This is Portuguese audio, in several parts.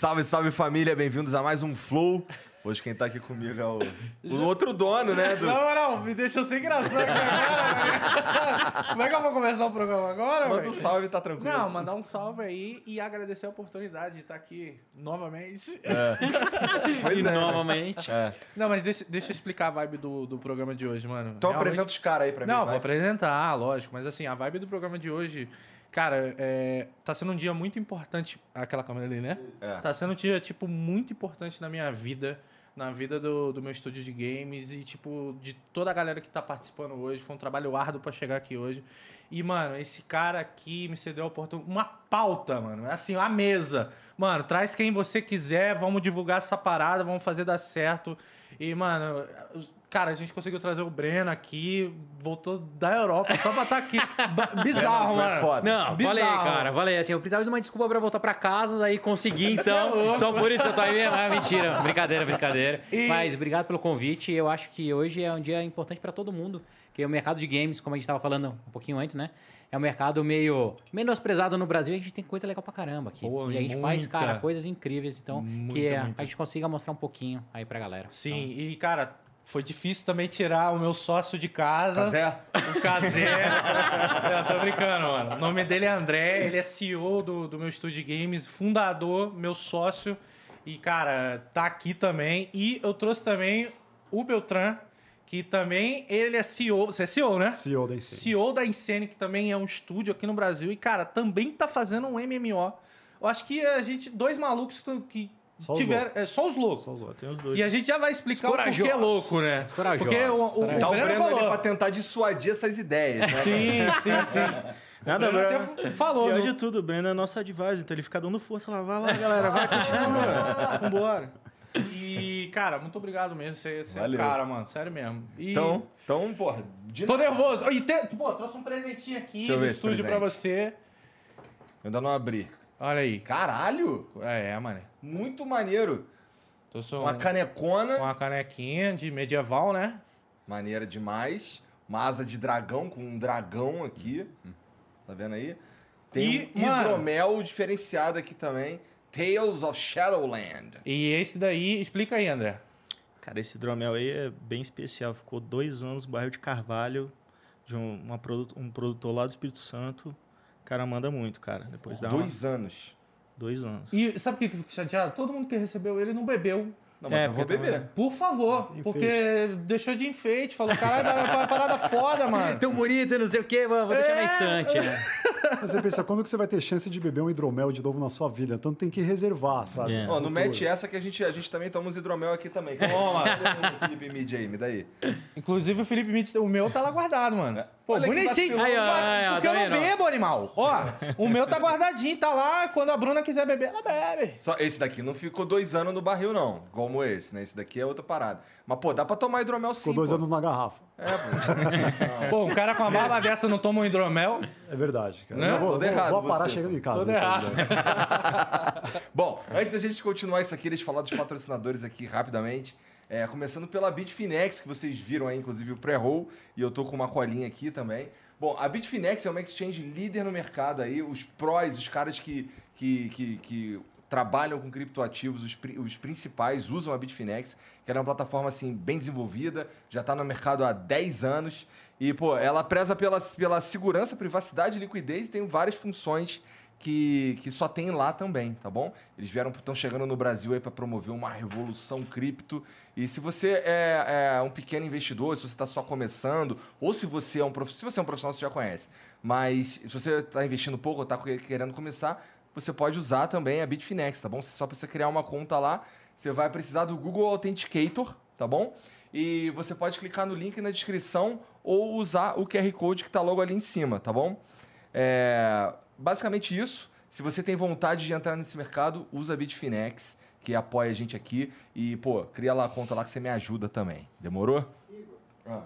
Salve, salve família, bem-vindos a mais um Flow. Hoje quem tá aqui comigo é o, o outro dono, né? Do... Não, não, me deixou sem graça aqui agora. Como é que eu vou começar o programa agora, Manda velho? um salve, tá tranquilo. Não, mandar um salve aí e agradecer a oportunidade de estar aqui novamente. Pois E é, novamente. É. Não, mas deixa, deixa eu explicar a vibe do, do programa de hoje, mano. Então Realmente- apresenta os caras aí pra mim. Não, vai. vou apresentar, lógico. Mas assim, a vibe do programa de hoje, cara, é, tá sendo um dia muito importante. Aquela câmera ali, né? É. Tá sendo um dia, tipo, muito importante na minha vida, na vida do, do meu estúdio de games e, tipo, de toda a galera que tá participando hoje. Foi um trabalho árduo pra chegar aqui hoje. E, mano, esse cara aqui me cedeu a oportunidade. Uma pauta, mano. É assim, a mesa. Mano, traz quem você quiser, vamos divulgar essa parada, vamos fazer dar certo. E, mano, cara, a gente conseguiu trazer o Breno aqui, voltou da Europa só pra estar aqui. Ba- Bizarro, é mano. foda. Não, Bizarro. falei, cara, falei assim, eu precisava de uma desculpa pra voltar pra casa, daí consegui, é então. louco. só por isso eu tô aí mesmo. Ah, mentira, brincadeira, brincadeira. E- Mas obrigado pelo convite. Eu acho que hoje é um dia importante pra todo mundo, que o mercado de games, como a gente tava falando um pouquinho antes, né? É um mercado meio menosprezado no Brasil e a gente tem coisa legal pra caramba aqui. Pô, e a gente faz, muita. cara, coisas incríveis. Então, Muita, que a, muita. a gente consiga mostrar um pouquinho aí pra galera. Sim, e, cara, foi difícil também tirar o meu sócio de casa. Cazé? O Cazé. Eu tô brincando, mano. O nome dele é André, ele é CEO do, do meu estúdio de games, fundador, meu sócio. E, cara, tá aqui também. E eu trouxe também o Beltran, que também ele é CEO. Você é CEO, né? CEO da Insane. CEO da Insane, que também é um estúdio aqui no Brasil. E, cara, também tá fazendo um MMO. Eu acho que a gente, dois malucos que, que Só os tiveram. É, só os loucos. Só os outros, tem os dois. E a gente já vai explicar o porquê é louco, né? Os corajosos, Porque o, o. Tá o Breno Breno ali falou. pra tentar dissuadir essas ideias, né? Sim, sim, sim. Nada, O Breno Breno. até falou. Pior no- de tudo, o Breno é nosso advisor, então ele fica dando força lá. Vai lá, galera, vai, continua. Vambora. E, cara, muito obrigado mesmo. Você, você é o Valeu. cara, mano. Sério mesmo. E Então, então, porra, de Tô nada. nervoso. E te- pô, trouxe um presentinho aqui do esse estúdio pra você. Eu ainda não abri. Olha aí. Caralho! É, mano. Muito maneiro. Um- Uma canecona. uma canequinha de medieval, né? Maneira demais. Uma asa de dragão com um dragão aqui. Tá vendo aí? Tem E, um mano- hidromel diferenciado aqui também. Tales of Shadowland. E esse daí, explica aí, André. Cara, esse hidromel aí é bem especial. Ficou dois anos no bairro de Carvalho, de um, uma um produtor lá do Espírito Santo. O cara manda muito, cara. Depois dá uma- Dois anos. dois anos. E sabe o que que fica chateado? Todo mundo que recebeu ele não bebeu. Não, mas É, eu vou beber. Por favor, Enfeite. porque deixou de enfeite, falou, caralho, é parada foda, mano. Tão bonito, não sei o quê, vou deixar na É. estante. né? Mas Você pensa, quando que você vai ter chance de beber um hidromel de novo na sua vida? Então tem que reservar, sabe? É. Ó, não mete essa que a gente, a gente também toma uns hidromel aqui também. Toma. Felipe Mid aí, me dá aí. Inclusive o Felipe Mitz, o meu tá lá guardado, mano. É. Pô, Olha bonitinho. Aí, ó, aí, ó, Porque tá eu não vendo? bebo, animal. Ó, o meu tá guardadinho, tá lá. Quando a Bruna quiser beber, ela bebe. Só esse daqui não ficou dois anos no barril, não. Como esse, né? Esse daqui é outra parada. Mas, pô, dá pra tomar hidromel sim, Ficou dois pô. anos na garrafa. Pô, um cara com uma barba dessa não toma um hidromel. É verdade, cara. Né? Eu vou, Todo vou- errado vou parar você. chegando em casa. Todo depois, errado. Bom, antes da gente continuar isso aqui, deixa eu falar dos patrocinadores aqui rapidamente. É, começando pela Bitfinex, que vocês viram aí, inclusive, o pré-roll. E eu tô com uma colinha aqui também. Bom, a Bitfinex é uma exchange líder no mercado aí. Os prós, os caras que, que, que, que trabalham com criptoativos, os, os principais, usam a Bitfinex, que é uma plataforma, assim, bem desenvolvida. Já está no mercado há 10 anos. E, pô, ela preza pela, pela segurança, privacidade e liquidez e tem várias funções que, que só tem lá também, tá bom? Eles vieram, estão chegando no Brasil aí para promover uma revolução cripto. E se você é, é um pequeno investidor, se você está só começando, ou se você é um prof... se você é um profissional, você já conhece. Mas se você está investindo pouco ou está querendo começar, você pode usar também a Bitfinex, tá bom? Só para você criar uma conta lá, você vai precisar do Google Authenticator, tá bom? E você pode clicar no link na descrição ou usar o QR Code que está logo ali em cima, tá bom? É, basicamente isso. Se você tem vontade de entrar nesse mercado, usa a Bitfinex, que apoia a gente aqui. E, pô, cria lá a conta lá que você me ajuda também. Demorou? Ah.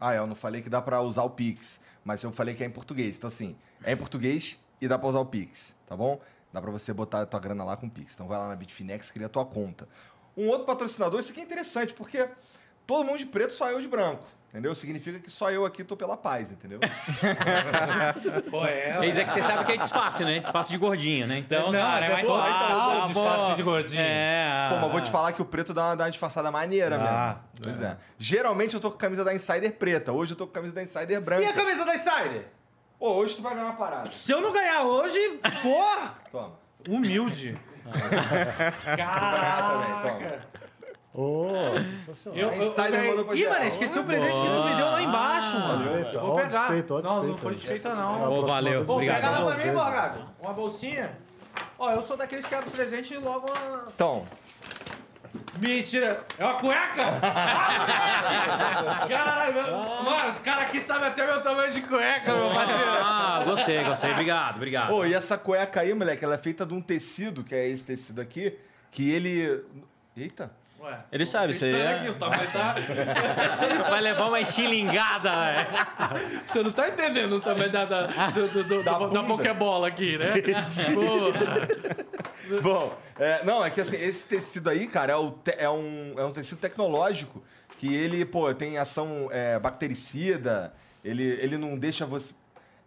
Ah, é, eu não falei que dá pra usar o Pix, mas eu falei que é em português. Então, assim, é em português e dá pra usar o Pix, tá bom? Dá pra você botar a tua grana lá com o Pix. Então vai lá na Bitfinex, cria a tua conta. Um outro patrocinador, isso aqui é interessante, porque todo mundo de preto, só eu de branco. Entendeu? Significa que só eu aqui tô pela paz, entendeu? Pô, é. Eis é que você sabe que é disfarce, né? Disfarce de gordinho, né? Então, Não, cara, é mas mais pô, fácil. então, pô. disfarce de gordinho. É. Pô, mas vou te falar que o preto dá uma, dá uma disfarçada maneira Ah, mesmo. Pois é. Geralmente eu tô com a camisa da Insider preta, hoje eu tô com a camisa da Insider branca. E a camisa da Insider? Pô, hoje tu vai ganhar uma parada. Se eu não ganhar hoje, porra! Toma. Humilde. Ganhar também, toma. Ô, sensacional. Eu, eu, Insider eu, mandou pra Ih, mano, esqueci o presente que tu me deu lá embaixo, mano. Eita, Vou pegar. desfeito, ó, não, não foi desfeita, não. próxima valeu. Pô, eu Obrigado. pega lá pra mim, vezes. Borgado. Uma bolsinha. Ó, eu sou daqueles que abrem presente e logo uma... Então, Mentira! É uma cueca? Ah, Caralho, meu- mano, os caras aqui sabem até meu tamanho de cueca, meu parceiro. Ah, gostei, gostei. Obrigado, obrigado. Pô, e essa cueca aí, moleque, ela é feita de um tecido, que é esse tecido aqui, que ele. Eita! Ué, Ele sabe, isso aí espera é... aqui, o tamanho tá... Vai levar uma estilingada, velho. Você não tá entendendo o tamanho da, da, do, do, do, Da da. Pokébola aqui, né? Bom, é, não, é que assim, esse tecido aí, cara, é, o te- é um, é um tecido tecnológico que ele, pô, tem ação é, bactericida, ele, ele não deixa você.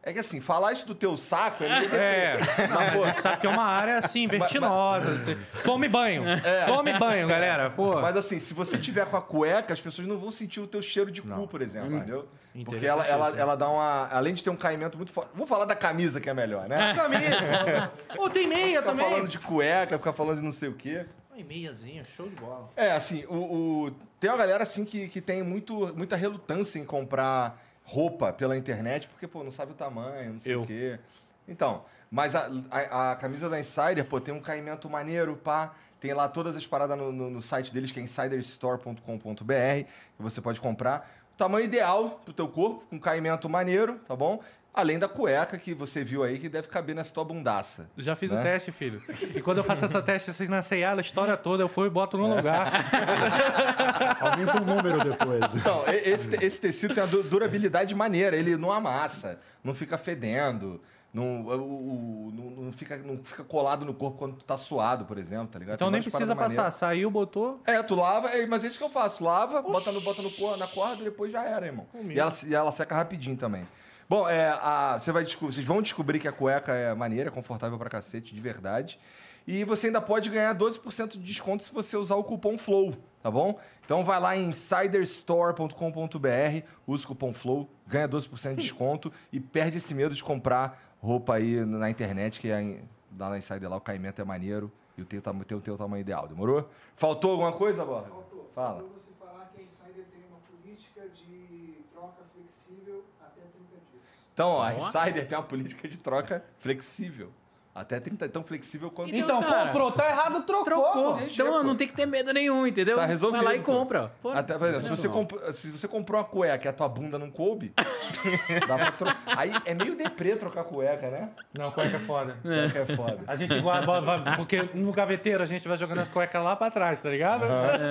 É que assim, falar isso do teu saco é meio. É, mas, pô, sabe que é uma área assim, vertiginosa. Você- Tome banho. Tome banho, galera. Pô. Mas assim, se você tiver com a cueca, as pessoas não vão sentir o teu cheiro de cu, por exemplo, entendeu? Porque ela, ela, ela dá uma. Além de ter um caimento muito forte. Vou falar da camisa que é melhor, né? Camisa. Pô, tem meia Ficar também. falando de cueca, ficar falando de não sei o quê. Ai, meiazinha, show de bola. É, assim, o, o- tem uma galera assim que, que tem muito, muita relutância em comprar roupa pela internet, porque, pô, não sabe o tamanho, não sei Eu. o quê. Então, mas a, a, a camisa da Insider, pô, tem um caimento maneiro, pá. Tem lá todas as paradas no, no- no site deles, que é insiderstore.com.br, que você pode comprar. O tamanho ideal pro teu corpo, com caimento maneiro, tá bom? Além da cueca que você viu aí, que deve caber nessa tua bundaça. Já fiz Né? o teste, filho. E quando eu faço essa teste, vocês na ceia, a história toda, eu fui e boto no lugar. Aumenta o número depois. Então, esse, esse tecido tem uma du- durabilidade maneira, ele não amassa, não fica fedendo, não, o- o- não, não fica, não fica colado no corpo quando tu tá suado, por exemplo, tá ligado? Então Tem nem precisa passar. maneiras. Saiu, botou. É, tu lava, é, mas é isso que eu faço. Lava, bota, no, bota no, na corda e depois já era, irmão. E ela, e ela seca rapidinho também. Bom, é, a, você vai vocês vão descobrir que a cueca é maneira, é confortável pra cacete, de verdade. E você ainda pode ganhar 12% de desconto se você usar o cupom FLOW, tá bom? Então vai lá em insiderstore.com.br, usa o cupom FLOW, ganha 12% de desconto e perde esse medo de comprar roupa aí na internet, que é lá na Insider lá o caimento é maneiro e o teu, tem o teu tamanho ideal, demorou? Faltou alguma coisa, Borja? Faltou. Fala. Faltou você falar que a Insider tem uma política de troca flexível até 30 dias. Então, ó, a Insider tem uma política de troca flexível. Até 30, tão flexível quanto. Então, cara, comprou, tá errado, trocou. Trocou. Então não tem que ter medo nenhum, entendeu? Tá resolvido. Vai lá e pô. compra. Pô, Até, por exemplo, se, você comp- se você comprou a cueca e a tua bunda não coube, dá pra trocar. Aí é meio deprê trocar cueca, né? Não, cueca é foda. Cueca é foda. A gente guarda, vai- porque no gaveteiro a gente vai jogando as cuecas lá pra trás, tá ligado?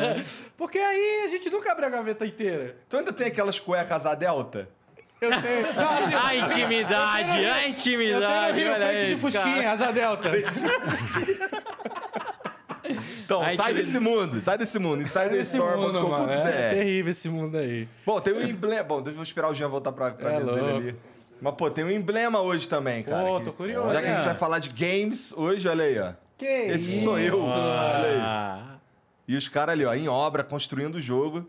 Porque aí a gente nunca abre a gaveta inteira. Tu ainda tem aquelas cuecas a delta? Eu tenho. Não, assim, A intimidade, a eu tenho intimidade. aqui na olha frente de Fusquinha, cara. asa delta. Então, Ai, sai que desse mundo, sai desse mundo. Mano, Insiderstore.com.br. é terrível esse mundo aí. Bom, tem um emblema. Bom, deixa eu esperar o Jean voltar pra, pra É mesa dele louco. ali. Mas, pô, tem um emblema hoje também, cara. Pô, que- tô curioso, Já que a gente né? vai falar de games hoje, olha aí, ó. Que Esse isso? sou eu. Olha aí. E os caras ali, ó, em obra, construindo o jogo.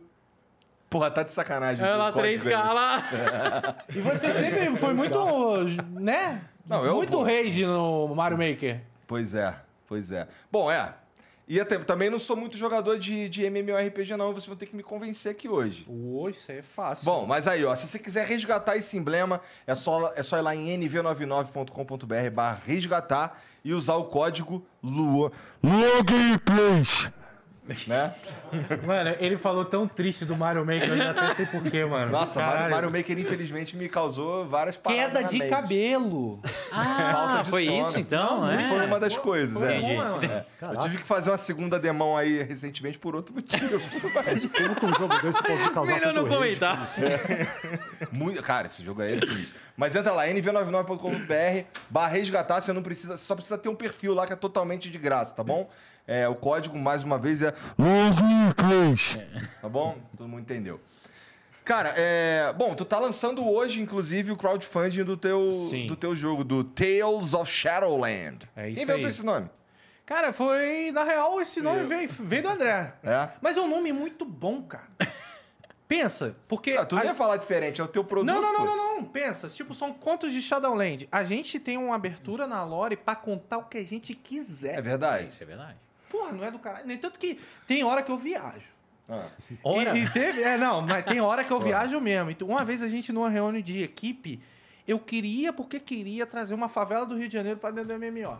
Porra, tá de sacanagem. Olha o lá, código 3K aí. lá. E você sempre foi muito, né? Não, eu, muito pô. rage no Mario Maker. Pois é, pois é. Bom, é. E até, também não sou muito jogador de, de MMORPG, não. Vocês vão ter que me convencer aqui hoje. Oi, isso aí é fácil. Bom, mas aí, ó, se você quiser resgatar esse emblema, é só, é só ir lá em nv99.com.br barra resgatar e usar o código LUA. LUA Gameplays! Né? Mano, ele falou tão triste do Mario Maker, eu já até sei porquê, mano. Nossa, Mario, Caralho. Mario Maker infelizmente me causou várias paradas Queda de mente. cabelo. Ah, Falta de foi sono. isso então, Não, é? Isso foi uma das coisas, é. Entendi. Bom, mano. Eu tive que fazer uma segunda demão aí recentemente por outro motivo. Mas Como que um jogo desse pode causar Melhor não comentar. muito, cara, esse jogo é sinistro. Mas entra lá, nv99.com.br, barra resgatar, você não precisa, você só precisa ter um perfil lá que é totalmente de graça, tá bom? É, o código, mais uma vez, é Tá bom? Todo mundo entendeu. Cara, é. Bom, tu tá lançando hoje, inclusive, o crowdfunding do teu, Sim. do teu jogo, do Tales of Shadowland. É isso Quem inventou aí. esse nome? Cara, foi. Na real, esse nome veio, veio do André. É? Mas é um nome muito bom, cara. Pensa, porque. Ah, tu não a- ia falar diferente, é o teu produto. Não, não, não, não, não. Pensa, tipo, são contos de Shadowland. A gente tem uma abertura na lore pra contar o que a gente quiser. É verdade. Isso é verdade. Porra, não é do caralho. Nem tanto que tem hora que eu viajo. Ah. E, e teve. É, não, mas tem hora que eu viajo mesmo. Então, uma vez a gente, numa reunião de equipe, eu queria, porque queria, trazer uma favela do Rio de Janeiro pra dentro do MMO.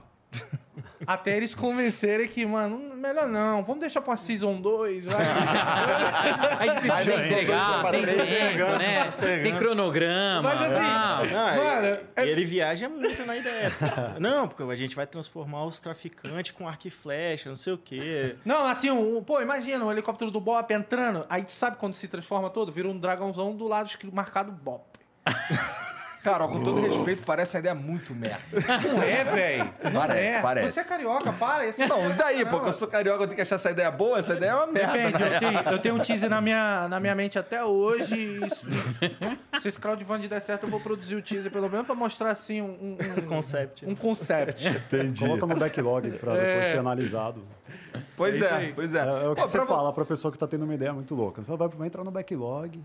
Até eles convencerem que, mano, melhor não, vamos deixar pra Season 2, vai. A gente precisa Mas entregar, é tem tempo, né? Tem cronograma. Mas assim, tal. Não, Mano, e- é- ele viaja muito na ideia. Não, porque a gente vai transformar os traficantes com arco e flecha, não sei o quê. Não, assim, um, pô, imagina um helicóptero do Bop entrando, aí tu sabe quando se transforma todo? Vira um dragãozão do lado marcado Bop. Cara, ó, com todo respeito, parece uma ideia muito merda. Não é, velho? Parece, parece. Você é carioca, para. Esse Não, e daí, pô, que eu sou carioca, eu tenho que achar essa ideia boa? Essa ideia é uma merda. Depende, eu tenho, eu tenho um teaser na minha, na minha mente até hoje. Isso, se esse crowdfunding der certo, eu vou produzir o teaser, pelo menos pra mostrar assim um, um, um- Concept. um concept. Entendi. Coloca no backlog pra depois É. ser analisado. Pois É é, pois é. É, é o que Pô, você pra fala pra pessoa que tá tendo uma ideia muito louca. Você fala, vai, vai entrar no backlog,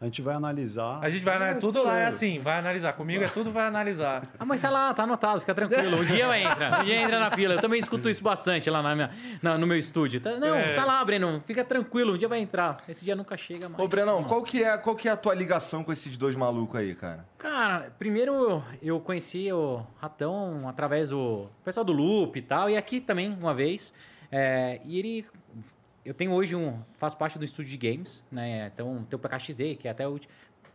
a gente vai analisar. A gente vai analisar. Tudo lá é assim, vai analisar. Comigo é tudo vai analisar. Ah, mas tá lá, tá anotado, fica tranquilo. Um dia entra, um dia entra na fila. Eu também escuto isso bastante lá na minha, na- no meu estúdio. Tá- não, É. tá lá, Breno, fica tranquilo, um dia vai entrar. Esse dia nunca chega mais. Ô, Brenão, qual que, é, qual que é a tua ligação com esses dois malucos aí, cara? Cara, primeiro eu conheci o Ratão através do pessoal do Loop e tal, e aqui também, uma vez. É, e ele. Eu tenho hoje um. Faço parte do estúdio de games, né? Então tem o PKXD, que é até o.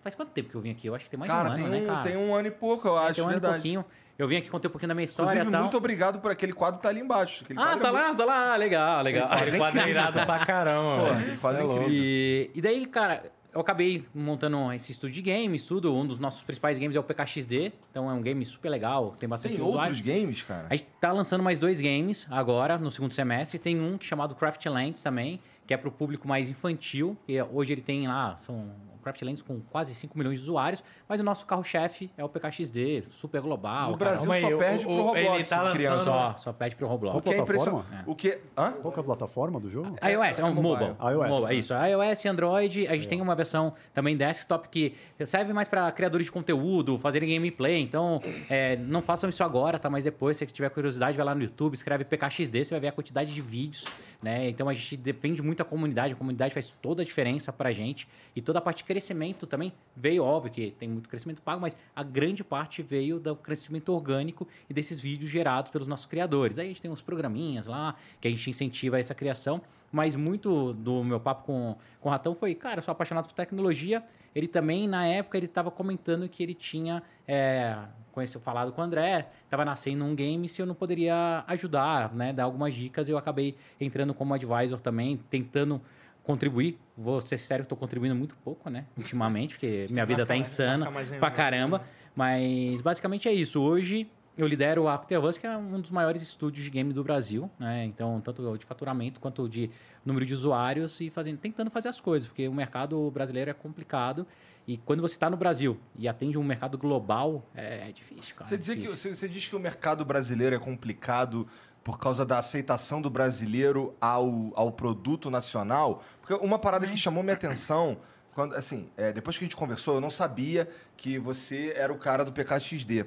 Faz quanto tempo que eu vim aqui? Eu acho que tem mais cara, de um tem, ano, um, né, cara? tem um ano e pouco, eu É, acho, tem um ano e pouquinho. Eu vim aqui contei um pouquinho da minha história Inclusive, tal. muito obrigado por aquele quadro que tá ali embaixo. Aquele Ah, tá é lá, tá lá, legal, legal. Aquele quadro é irado pra caramba, Muito... quadro é louco. incrível. E, e daí, cara, eu acabei montando esse estúdio de games, tudo. Um dos nossos principais games é o PKXD. Então é um game super legal, tem bastante Tem outros games, cara? A gente tá lançando mais dois games agora, no segundo semestre. Tem um que chamado Craftlands também, que é pro público mais infantil. E hoje ele tem lá, são Craftlands com quase 5 milhões de usuários. Mas o nosso carro-chefe é o PKXD, super global. Cara. Brasil aí, só o- perde o- pro Roblox, ele tá criança. lançando- Só, só pede pro Roblox. O que é plataforma? impressionante. O que... Hã? Qual que é a plataforma do jogo? iOS, é um é mobile. mobile. iOS, Mobile, né? Isso, iOS, Android. A gente tem uma versão também desktop que serve mais para criadores de conteúdo, fazerem gameplay. Então, é, não façam isso agora, tá? Mas depois, se você tiver curiosidade, vai lá no YouTube, escreve PKXD, você vai ver a quantidade de vídeos, né? Então, a gente defende muito a comunidade. A comunidade faz toda a diferença pra gente. E toda a parte crescimento também veio, óbvio que tem muito crescimento pago, mas a grande parte veio do crescimento orgânico e desses vídeos gerados pelos nossos criadores. Aí a gente tem uns programinhas lá que a gente incentiva essa criação, mas muito do meu papo com, com o Ratão foi, cara, eu sou apaixonado por tecnologia. Ele também, na época, ele estava comentando que ele tinha é, conheceu, falado com o André, estava nascendo um game, se eu não poderia ajudar, né, dar algumas dicas, eu acabei entrando como advisor também, tentando contribuir. Vou ser sério, estou contribuindo muito pouco, né, ultimamente, porque minha vida está mais- insana pra reunião, caramba. né? Mas basicamente é isso. Hoje eu lidero o After Us, que é um dos maiores estúdios de game do Brasil, né? Então, tanto de faturamento quanto de número de usuários e fazendo, tentando fazer as coisas, porque o mercado brasileiro é complicado. E quando você está no Brasil e atende um mercado global, é, é difícil, cara. Você, é dizer que, difícil. você, você diz que o mercado brasileiro é complicado por causa da aceitação do brasileiro ao, ao produto nacional? Porque uma parada que chamou minha atenção, quando, assim, é, depois que a gente conversou, eu não sabia que você era o cara do PKXD.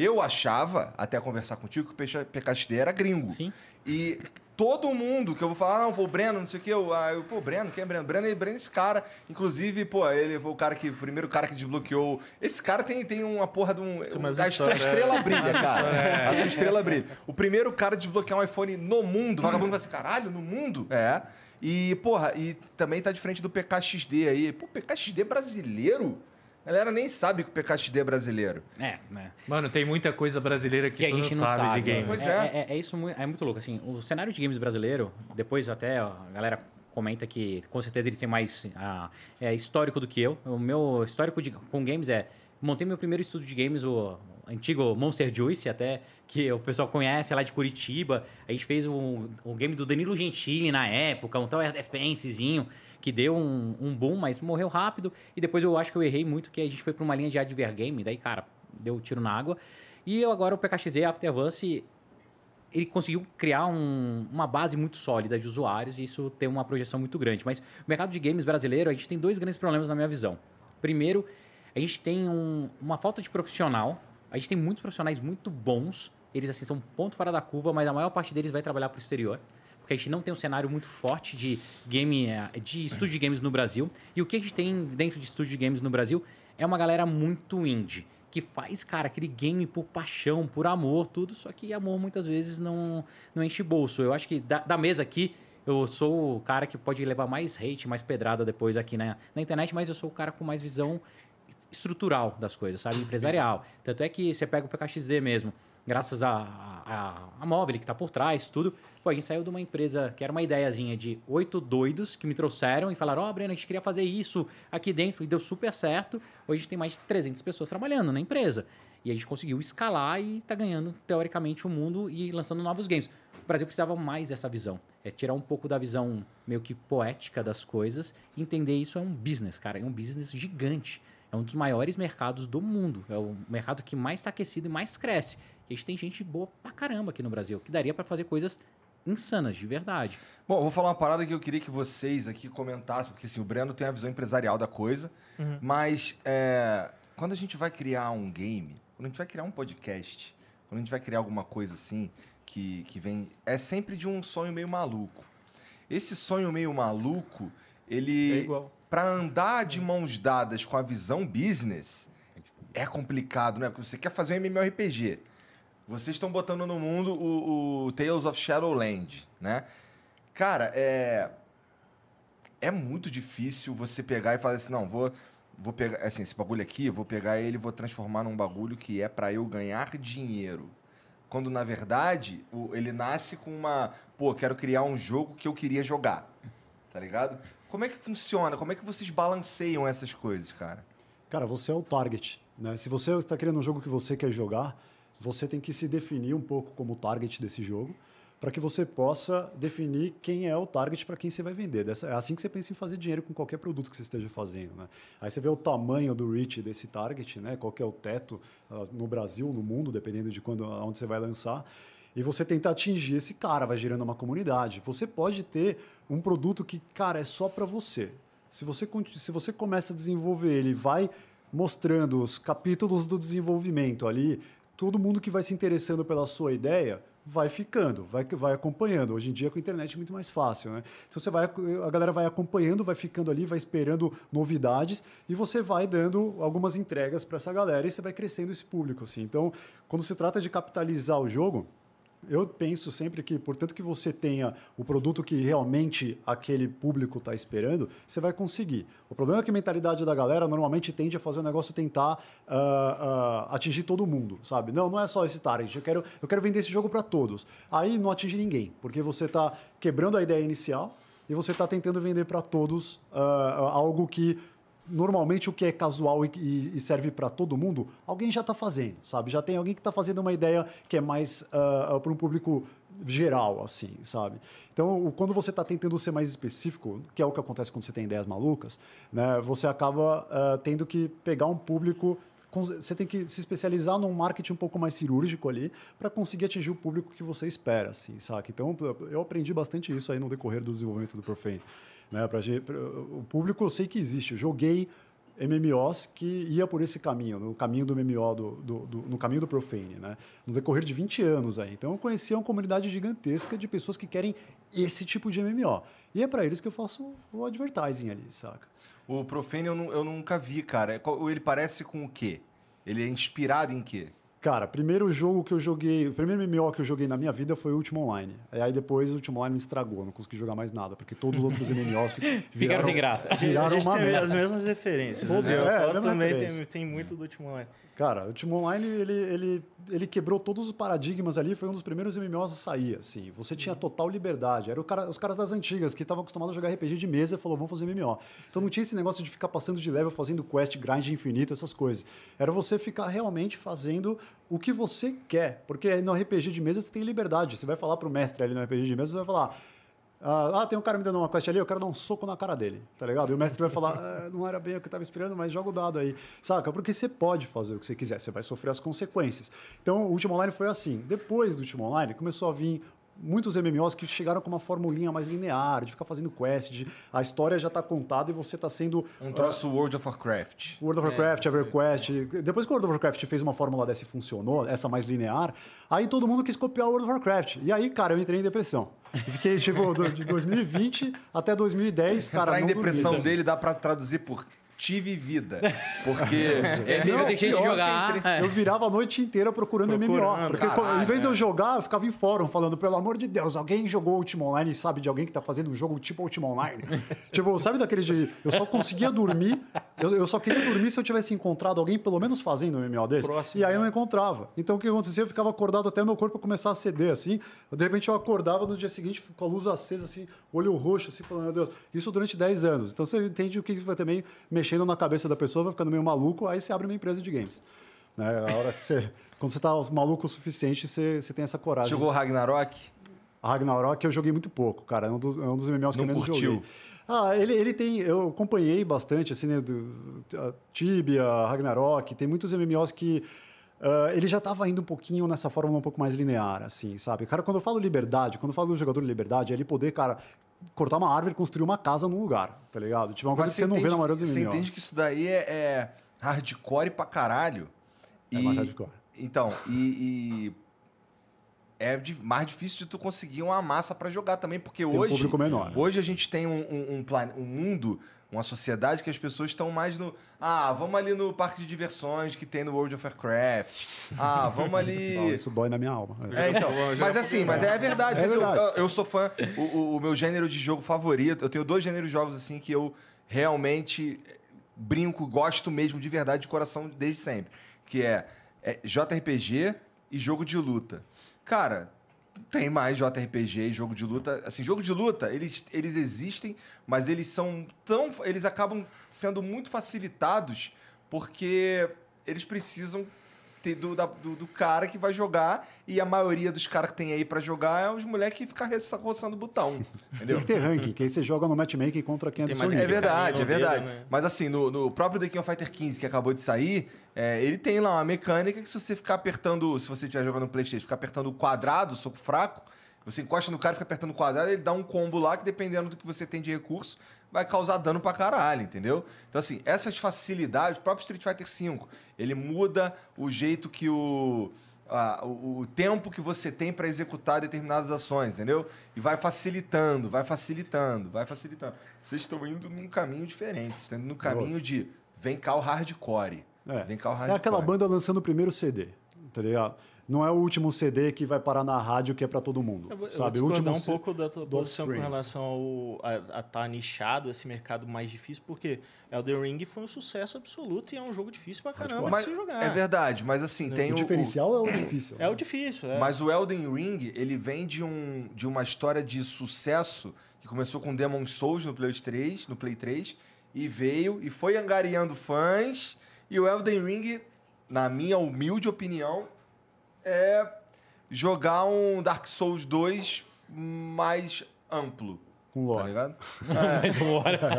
Eu achava, até conversar contigo, que o PKXD era gringo. Sim. E todo mundo que eu vou falar, não, pô, o Breno, não sei o quê, eu, ah, eu, pô, o Breno, quem é Breno? Breno, é- Breno é esse cara. Inclusive, pô, ele foi o cara que, o primeiro cara que desbloqueou. Esse cara tem, tem uma porra de um. Umas a tua histórias, estrela brilha, cara. A tua estrela brilha. O primeiro cara a desbloquear um iPhone no mundo. O vagabundo vai assim, caralho, no mundo? É. E, porra, e também tá de frente do PKXD aí. Pô, PKXD brasileiro? A galera nem sabe que o PKXD é brasileiro. É, né? Mano, tem muita coisa brasileira que, que a gente não sabe, sabe. de game. Pois é, é. é, é isso mu- é muito louco. Assim, o cenário de games brasileiro, depois até ó, a galera comenta que com certeza eles têm mais ah, é, histórico do que eu. O meu histórico de- com games é montei meu primeiro estúdio de games, o antigo Monster Juice, até que o pessoal conhece é lá de Curitiba. A gente fez um, um game do Danilo Gentili na época, um Tower Defensezinho, que deu um, um boom, mas morreu rápido. E depois eu acho que eu errei muito, que a gente foi para uma linha de advergame, daí, cara, deu um tiro na água. E eu agora o PKXZ Aftervance ele conseguiu criar um- uma base muito sólida de usuários e isso tem uma projeção muito grande. Mas o mercado de games brasileiro, a gente tem dois grandes problemas na minha visão. Primeiro, a gente tem um- uma falta de profissional. A gente tem muitos profissionais muito bons. Eles, assim, são um ponto fora da curva, mas a maior parte deles vai trabalhar para o exterior. Porque a gente não tem um cenário muito forte de game, eh, de estúdio de games no Brasil. E o que a gente tem dentro de estúdio de games no Brasil é uma galera muito indie. Que faz, cara, aquele game por paixão, por amor, tudo. Só que amor muitas vezes não, não enche bolso. Eu acho que da, da mesa aqui, eu sou o cara que pode levar mais hate, mais pedrada depois aqui na, na internet, mas eu sou o cara com mais visão estrutural das coisas, sabe? Empresarial. Tanto é que você pega o PKXD mesmo, graças a, a, a móvel que está por trás, tudo. Pô, a gente saiu de uma empresa que era uma ideiazinha de oito doidos que me trouxeram e falaram: Ó, Breno, a gente queria fazer isso aqui dentro e deu super certo. Hoje a gente tem mais de 300 pessoas trabalhando na empresa. E a gente conseguiu escalar e tá ganhando, teoricamente, o mundo e lançando novos games. O Brasil precisava mais dessa visão. É tirar um pouco da visão meio que poética das coisas e entender isso é um business, cara. É um business gigante. É um dos maiores mercados do mundo. É o mercado que mais está aquecido e mais cresce. A gente tem gente boa pra caramba aqui no Brasil, que daria para fazer coisas insanas, de verdade. Bom, eu vou falar uma parada que eu queria que vocês aqui comentassem, porque assim, o Breno tem a visão empresarial da coisa, mas é, quando a gente vai criar um game, quando a gente vai criar um podcast, quando a gente vai criar alguma coisa assim, que, que vem. É sempre de um sonho meio maluco. Esse sonho meio maluco, ele. É igual. Pra andar de mãos dadas com a visão business, é complicado, né? Porque você quer fazer um MMORPG. Vocês estão botando no mundo o, o Tales of Shadowland, né? Cara, é. É muito difícil você pegar e falar assim, não, vou. Vou pegar. Assim, esse bagulho aqui, vou pegar ele vou transformar num bagulho que é pra eu ganhar dinheiro. Quando, na verdade, o- ele nasce com uma. Pô, quero criar um jogo que eu queria jogar. Tá ligado? Como é que funciona? Como é que vocês balanceiam essas coisas, cara? Cara, você é o target. Né? Se você está criando um jogo que você quer jogar, você tem que se definir um pouco como target desse jogo, para que você possa definir quem é o target para quem você vai vender. Dessa- é assim que você pensa em fazer dinheiro com qualquer produto que você esteja fazendo. Né? Aí você vê o tamanho do reach desse target, né? qual é o teto ah, no Brasil, no mundo, dependendo de quando, onde você vai lançar. E você tentar atingir esse cara, vai gerando uma comunidade. Você pode ter um produto que, cara, é só para você. Se você, se você começa a desenvolver ele, vai mostrando os capítulos do desenvolvimento ali, todo mundo que vai se interessando pela sua ideia vai ficando, vai, vai acompanhando. Hoje em dia, com a internet, é muito mais fácil, né? Então, você vai, a galera vai acompanhando, vai ficando ali, vai esperando novidades e você vai dando algumas entregas para essa galera e você vai crescendo esse público, assim. Então, quando se trata de capitalizar o jogo, eu penso sempre que, portanto, que você tenha o produto que realmente aquele público está esperando, você vai conseguir. O problema é que a mentalidade da galera normalmente tende a fazer o negócio tentar ah, ah, atingir todo mundo, sabe? Não, não é só esse target. Eu quero, eu quero vender esse jogo para todos. Aí não atinge ninguém, porque você está quebrando a ideia inicial e você está tentando vender para todos ah, algo que normalmente o que é casual e, e- serve para todo mundo, alguém já está fazendo, sabe? Já tem alguém que está fazendo uma ideia que é mais para um público geral, assim, sabe? Então, quando você está tentando ser mais específico, que é o que acontece quando você tem ideias malucas, né? Você acaba ah, tendo que pegar um público você tem que se especializar num marketing um pouco mais cirúrgico ali para conseguir atingir o público que você espera, assim, saca? Então, eu aprendi bastante isso aí no decorrer do desenvolvimento do Profane. Né? Pra, gente- pra- o público eu sei que existe. Eu joguei MMOs que ia por esse caminho, no caminho do MMO, do, do- do- no caminho do Profane, né? No decorrer de 20 anos aí. Então eu conhecia uma comunidade gigantesca de pessoas que querem esse tipo de MMO. E é para eles que eu faço o advertising ali, saca? O Profane eu, eu nunca vi, cara. É Ele parece com o quê? Ele é inspirado em quê? Cara, primeiro jogo que eu joguei, o primeiro MMO que eu joguei na minha vida foi o Ultima Online. E aí depois o Ultima Online me estragou, não consegui jogar mais nada, porque todos os outros MMOs fi- Ficaram sem graça. A Viraram gente tem merda. as mesmas referências. Todos, assim, é, Costa mesma também tem, tem muito do último online. Cara, o Ultima Online, ele, ele, ele quebrou todos os paradigmas ali, foi um dos primeiros MMOs a sair, assim. Você tinha total liberdade. Era o cara, os caras das antigas, que estavam acostumados a jogar RPG de mesa e falou, vamos fazer MMO. Então não tinha esse negócio de ficar passando de level, fazendo quest, grind infinito, essas coisas. Era você ficar realmente fazendo o que você quer. Porque no RPG de mesa você tem liberdade. Você vai falar pro mestre ali no RPG de mesa, você vai falar... Ah, ah, tem um cara me dando uma quest ali, eu quero dar um soco na cara dele, tá ligado? E o mestre vai falar, "Ah, não era bem o que eu tava esperando, mas joga o dado aí, saca? Porque você pode fazer o que você quiser, você vai sofrer as consequências. Então, o Ultima Online foi assim. Depois do Ultima Online, começou a vir muitos MMOs que chegaram com uma formulinha mais linear, de ficar fazendo quest, de, a história já tá contada e você tá sendo... Um troço World of Warcraft. World of Warcraft, EverQuest. Depois que o World of Warcraft fez uma fórmula dessa e funcionou, essa mais linear, aí todo mundo quis copiar o World of Warcraft. E aí, cara, eu entrei em depressão. E fiquei, tipo, do- de 2020 até 2010, cara. Entrar em depressão dormi. dele dá pra traduzir por tive vida. Porque ele Eu deixei de jogar. entrei- é. Eu virava a noite inteira procurando, MMO. Procurando, Porque caralho, em vez de eu é. jogar, eu ficava em fórum falando, pelo amor de Deus, alguém jogou Ultima Online e sabe de alguém que tá fazendo um jogo tipo Ultima Online? tipo, sabe daquele de. Eu só conseguia dormir, eu, eu só queria dormir se eu tivesse encontrado alguém, pelo menos fazendo um MMO desse. Próximo, e aí eu né? não encontrava. Então o que acontecia? Eu ficava acordado até meu corpo começar a ceder, assim. De repente eu acordava no dia seguinte com a luz acesa, assim, olho roxo, assim, falando, meu Deus, isso durante 10 anos. Então você entende o que vai também mexendo na cabeça da pessoa, vai ficando meio maluco, aí você abre uma empresa de games. Né? A hora que você. Quando você tá maluco o suficiente, você, você tem essa coragem. jogou Ragnarok. A Ragnarok eu joguei muito pouco, cara. É um dos, é um dos MMOs que Não eu menos curtiu? joguei. Ah, ele, ele tem. Eu acompanhei bastante, assim, né? Do, Tibia, Ragnarok, tem muitos MMOs que. ah, ele já estava indo um pouquinho nessa fórmula um pouco mais linear, assim, sabe? Cara, quando eu falo liberdade, quando eu falo do jogador de liberdade, é ele poder, cara, cortar uma árvore e construir uma casa num lugar, tá ligado? Tipo, é uma coisa que você não vê na maioria dos Você entende que isso daí é, é hardcore pra caralho. É mais hardcore. Então, e, e é mais difícil de tu conseguir uma massa pra jogar também, porque Tem um hoje público menor, né? hoje a gente tem um, um, um, plane- um mundo, uma sociedade que as pessoas estão mais no ah, vamos ali no parque de diversões que tem no World of Warcraft. Ah, vamos ali Não, isso dói na minha alma. é, então, mas assim, mas é verdade. É assim, eu- verdade. Eu, eu sou fã, o, o- o meu gênero de jogo favorito, eu tenho dois gêneros de jogos assim que eu realmente brinco, gosto mesmo de verdade, de coração, desde sempre. Que é, é JRPG e jogo de luta. Cara, tem mais JRPG jogo de luta. Assim, jogo de luta, eles, eles existem, mas eles são tão. Eles acabam sendo muito facilitados porque eles precisam do, da- do, do cara que vai jogar e a maioria dos caras que tem aí pra jogar é os moleques que ficam roçando o botão. Entendeu? Tem que ter ranking, que aí você joga no matchmaking contra quem é mais É verdade, é no dedo, verdade. né? Mas assim, no, no próprio The King of Fighter 15 que acabou de sair, é, ele tem lá uma mecânica que se você ficar apertando, se você estiver jogando no Playstation, ficar apertando o quadrado, soco fraco, você encosta no cara e fica apertando o quadrado, ele dá um combo lá que dependendo do que você tem de recurso, vai causar dano pra caralho, entendeu? Então assim, essas facilidades, o próprio Street Fighter V, ele muda o jeito que o... ah, o, o tempo que você tem para executar determinadas ações, entendeu? E vai facilitando, vai facilitando, vai facilitando. Vocês estão indo num caminho diferente, vocês estão indo no caminho de vem cá o hardcore. É. Vem cá o É hardcore. aquela banda lançando o primeiro CD, tá ligado? Não é o último CD que vai parar na rádio que é pra todo mundo. Eu vou, eu vou sabe? O discordar último um pouco da tua posição com relação ao, a estar nichado, esse mercado mais difícil, porque Elden Ring foi um sucesso absoluto e é um jogo difícil pra caramba Mas de se jogar. é verdade, mas assim, tem O o, diferencial é o difícil. É o difícil, é. Mas o Elden Ring, ele vem de, um, de uma história de sucesso que começou com Demon Souls no Play 3, no Play 3 e veio e foi angariando fãs. E o Elden Ring, na minha humilde opinião, é jogar um Dark Souls 2 mais amplo, Com tá lore. ligado?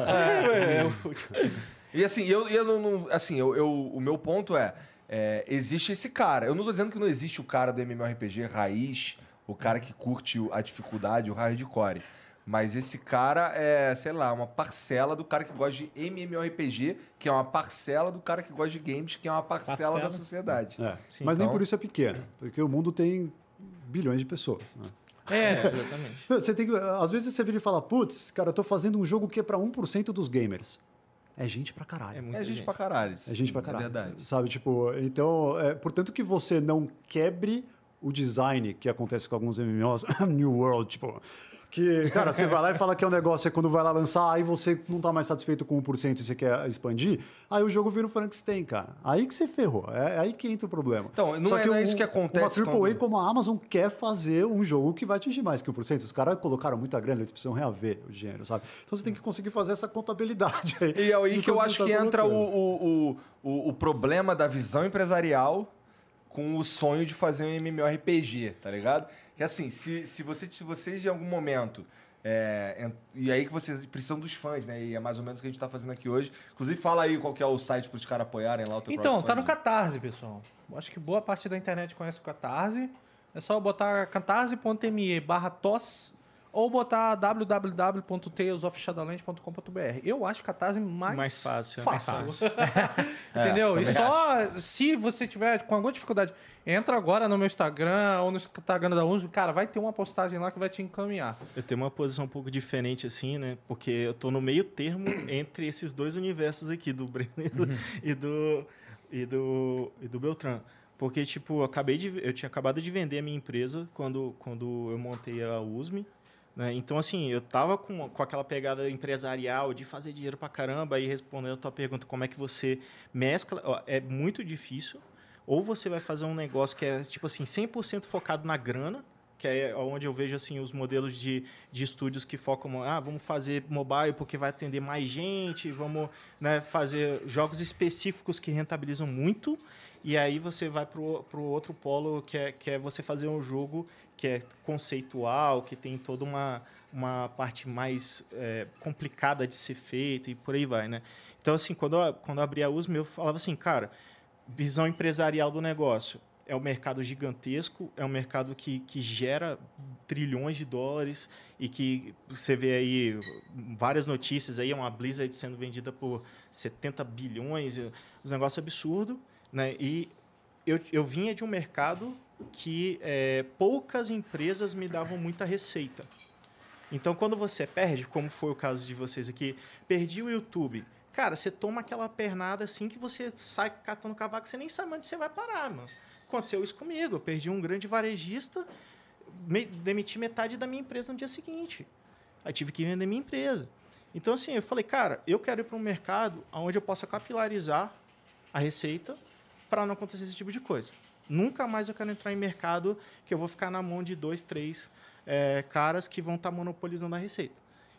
É, é, o- E assim, eu, eu não, não- assim, eu, eu- o meu ponto é, é, existe esse cara. Eu não tô dizendo que não existe o cara do MMORPG raiz, o cara que curte a dificuldade, o hardcore. Mas esse cara é, sei lá, uma parcela do cara que gosta de MMORPG, que é uma parcela do cara que gosta de games, que é uma parcela, da Parcela. sociedade. É. Sim, Mas nem então- por isso é pequeno, porque o mundo tem bilhões de pessoas. né? é, exatamente. Você tem que, às vezes você vira e fala, putz, cara, eu tô fazendo um jogo que é pra 1% dos gamers. É gente pra caralho. É muita É gente, gente. pra caralho. É gente pra É caralho. verdade. Sabe, tipo, então, é, portanto que você não quebre o design que acontece com alguns MMOs, New World, tipo, que, cara, você vai lá e fala que é um negócio, e quando vai lá lançar, aí você não tá mais satisfeito com 1% e você quer expandir, aí o jogo vira um Frankenstein, cara. Aí que você ferrou, é, é aí que entra o problema. Então, não é- não é isso que acontece Uma AAA quando- como a Amazon quer fazer um jogo que vai atingir mais que 1%. Os caras colocaram muita grana, eles precisam reaver o dinheiro, sabe? Então você tem que conseguir fazer essa contabilidade aí. E é aí que eu acho você que tá entra o, o, o, o, o problema da visão empresarial com o sonho de fazer um MMORPG, tá ligado? Que assim, se, se, você, se vocês em algum momento. é, e aí que vocês precisam dos fãs, né? E é mais ou menos o que a gente tá fazendo aqui hoje. Inclusive, fala aí qual que é o site para os caras apoiarem lá o teu Então, tá no. Catarse, pessoal. Acho que boa parte da internet conhece o Catarse. É só botar catarse.me barra TOS ou botar www.talesofshadowlands.com.br. Eu acho Catarse mais, Mais fácil, é mais fácil. Entendeu? e só se você tiver com alguma dificuldade, entra agora no meu Instagram ou no Instagram da Uso, cara, vai ter uma postagem lá que vai te encaminhar. Eu tenho uma posição um pouco diferente, assim, né? Porque eu tô no meio termo entre esses dois universos aqui, do Breno e do, e do, e do, e do Beltrán. Porque, tipo, eu, acabei de, eu tinha acabado de vender a minha empresa quando, quando eu montei a USM. Né? Então, assim, eu tava com, com aquela pegada empresarial de fazer dinheiro pra caramba. E respondendo a tua pergunta, como é que você mescla? Ó, é muito difícil. Ou você vai fazer um negócio que é, tipo assim, 100% focado na grana, que é onde eu vejo assim os modelos de, de estúdios que focam, ah, vamos fazer mobile porque vai atender mais gente, vamos né, fazer jogos específicos que rentabilizam muito, e aí você vai para o outro polo que é, que é você fazer um jogo que é conceitual, que tem toda uma, uma parte mais é, complicada de ser feita e por aí vai, né? Então, assim, quando eu, quando eu abri a USM, eu falava assim, cara, visão empresarial do negócio é um mercado gigantesco, é um mercado que, que gera trilhões de dólares e que você vê aí várias notícias aí, uma Blizzard sendo vendida por 70 bilhões, os negócios absurdos, né? E eu, eu vinha de um mercado que é, poucas empresas me davam muita receita. Então, quando você perde, como foi o caso de vocês aqui, perdi o YouTube. Cara, você toma aquela pernada assim que você sai catando cavaco, você nem sabe onde você vai parar, mano. Aconteceu isso comigo. Eu perdi um grande varejista, me, demiti metade da minha empresa no dia seguinte. Aí tive que vender minha empresa. Então, assim, eu falei, cara, eu quero ir para um mercado onde eu possa capilarizar a receita para não acontecer esse tipo de coisa. Nunca mais eu quero entrar em mercado que eu vou ficar na mão de dois, três é, caras que vão estar tá monopolizando a receita.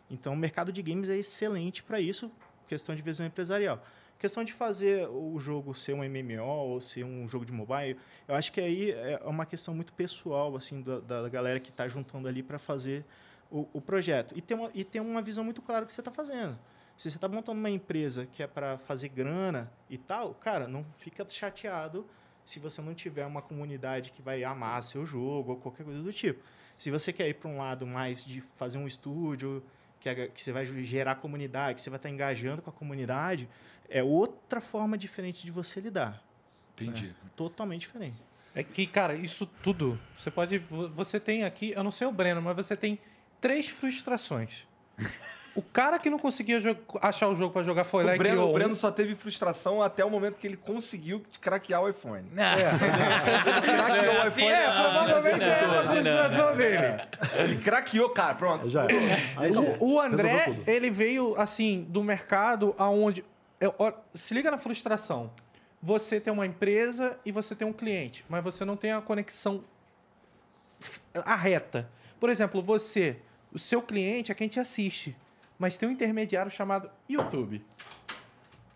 Então, o mercado de games é excelente para isso, questão de visão empresarial. Questão de fazer o jogo ser um MMO ou ser um jogo de mobile, eu acho que aí é uma questão muito pessoal assim da, da galera que está juntando ali para fazer o, o, projeto. E ter, uma, e ter uma visão muito clara do que você está fazendo. Se você está montando uma empresa que é para fazer grana e tal, cara, não fica chateado se você não tiver uma comunidade que vai amar seu jogo ou qualquer coisa do tipo. Se você quer ir para um lado mais de fazer um estúdio, que, é, que você vai gerar comunidade, que você vai estar engajando com a comunidade, é outra forma diferente de você lidar. Entendi. Né? Totalmente diferente. É que, cara, isso tudo. Você pode. vo- Você tem aqui, eu não sei o Breno, mas você tem três frustrações. O cara que não conseguia achar o jogo pra jogar foi lá O e Breno, criou o. Breno só teve frustração até o momento que ele conseguiu craquear o iPhone. Ah, Craqueou o iPhone. É, provavelmente é essa a frustração dele. Ele craqueou, cara. Pronto. Já é. Aí acabou. O André, ele veio, assim, do mercado aonde... eu- ó, se liga na frustração. Você tem uma empresa e você tem um cliente, mas você não tem a conexão a reta. Por exemplo, você, o seu cliente é quem te assiste, mas tem um intermediário chamado YouTube,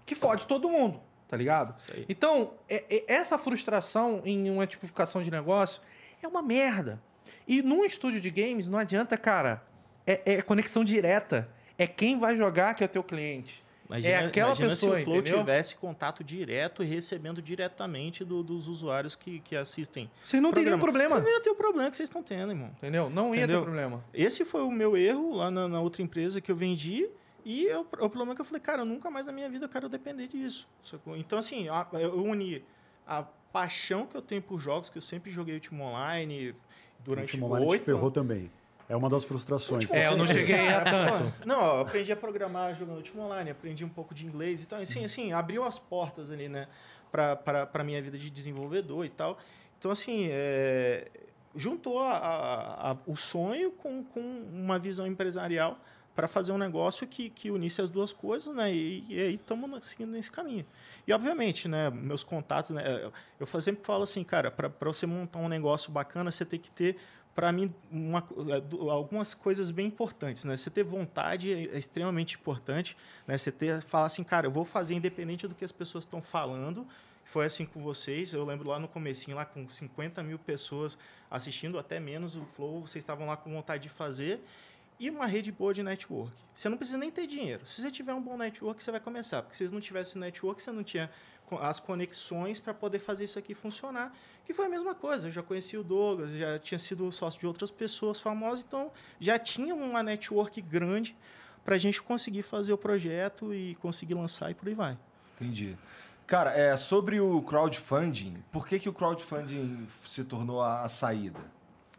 que fode todo mundo, tá ligado? Então, é- é- essa frustração em uma tipificação de negócio é uma merda. E num estúdio de games, não adianta, cara. É, é conexão direta. É quem vai jogar que é teu cliente. É aquela imagina pessoa, se o Flow entendeu? tivesse contato direto e recebendo diretamente do- dos usuários que, que assistem. Vocês não teriam programa. problema. Vocês não iam ter o problema que vocês estão tendo, irmão. Entendeu? Não ia Entendeu? ter problema. Esse foi o meu erro lá na, na outra empresa que eu vendi. E eu- o problema é que eu falei, cara, nunca mais na minha vida eu quero depender disso. sacou? Então, assim, a- eu uni a paixão que eu tenho por jogos, que eu sempre joguei Ultima Online O durante último online te oito ferrou também. É uma das frustrações. É, eu não cheguei a tanto. Não, eu aprendi a programar jogando Ultima Online, aprendi um pouco de inglês e tal. Assim, assim, abriu as portas ali, né, pra, pra minha vida de desenvolvedor e tal. Então, assim, é, juntou a- a- a- o sonho com, com uma visão empresarial para fazer um negócio que, que unisse as duas coisas, né? E, e aí estamos seguindo nesse caminho. E, obviamente, né, meus contatos, né, eu- sempre falo assim, cara, para você montar um negócio bacana, você tem que ter para mim, uma é, algumas coisas bem importantes, né? Você ter vontade é é extremamente importante, né? Você ter, falar assim, cara, eu vou fazer independente do que as pessoas estão falando. Foi assim com vocês, eu lembro lá no comecinho, lá com 50 mil pessoas assistindo, até menos o Flow, vocês estavam lá com vontade de fazer. E uma rede boa de network. Você não precisa nem ter dinheiro. Se você tiver um bom network, você vai começar. Porque se vocês não tivessem network, você não tinha as conexões para poder fazer isso aqui funcionar. Que foi a mesma coisa. Eu já conheci o Douglas, já tinha sido sócio de outras pessoas famosas, então já tinha uma network grande para a gente conseguir fazer o projeto e conseguir lançar e por aí vai. Entendi. Cara, é, sobre o crowdfunding, por que, que o crowdfunding se tornou a, a saída?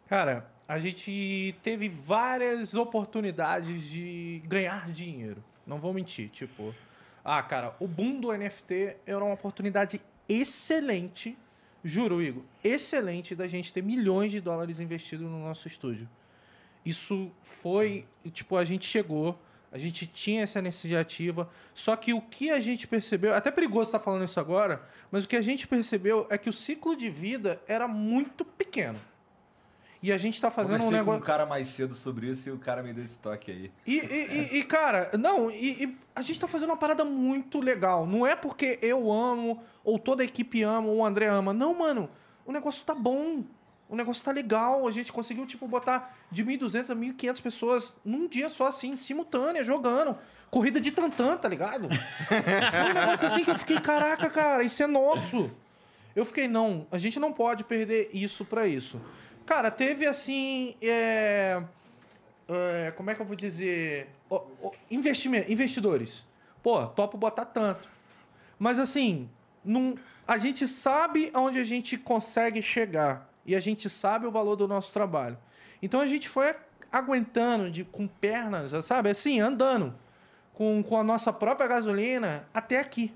Cara, a gente teve várias oportunidades de ganhar dinheiro. Não vou mentir. Tipo, ah, cara, o boom do NFT era uma oportunidade excelente, juro, Igor, excelente da gente ter milhões de dólares investidos no nosso estúdio. Isso foi, tipo, a gente chegou, a gente tinha essa iniciativa, só que o que a gente percebeu, até perigoso estar falando isso agora, mas o que a gente percebeu é que o ciclo de vida era muito pequeno. E a gente está fazendo um Conversei com negócio. um cara mais cedo sobre isso e o cara me deu esse toque aí. E, e- e- e, cara, não, e, e a gente tá fazendo uma parada muito legal. Não é porque eu amo, ou toda a equipe ama, ou o André ama. Não, mano, o negócio tá bom. O negócio tá legal. A gente conseguiu, tipo, botar de 1.200 a 1.500 pessoas num dia só, assim, simultânea, jogando. Corrida de tantã, tá ligado? Foi um negócio assim que eu fiquei, caraca, cara, isso é nosso. Eu fiquei, não, a gente não pode perder isso pra isso. Cara, teve assim. é, é, como é que eu vou dizer? Ó, ó, investime- investidores. Pô, topo botar tanto. Mas assim, não, a gente sabe aonde a gente consegue chegar. E a gente sabe o valor do nosso trabalho. Então a gente foi aguentando de, com pernas, sabe? Assim, andando. Com, com a nossa própria gasolina até aqui.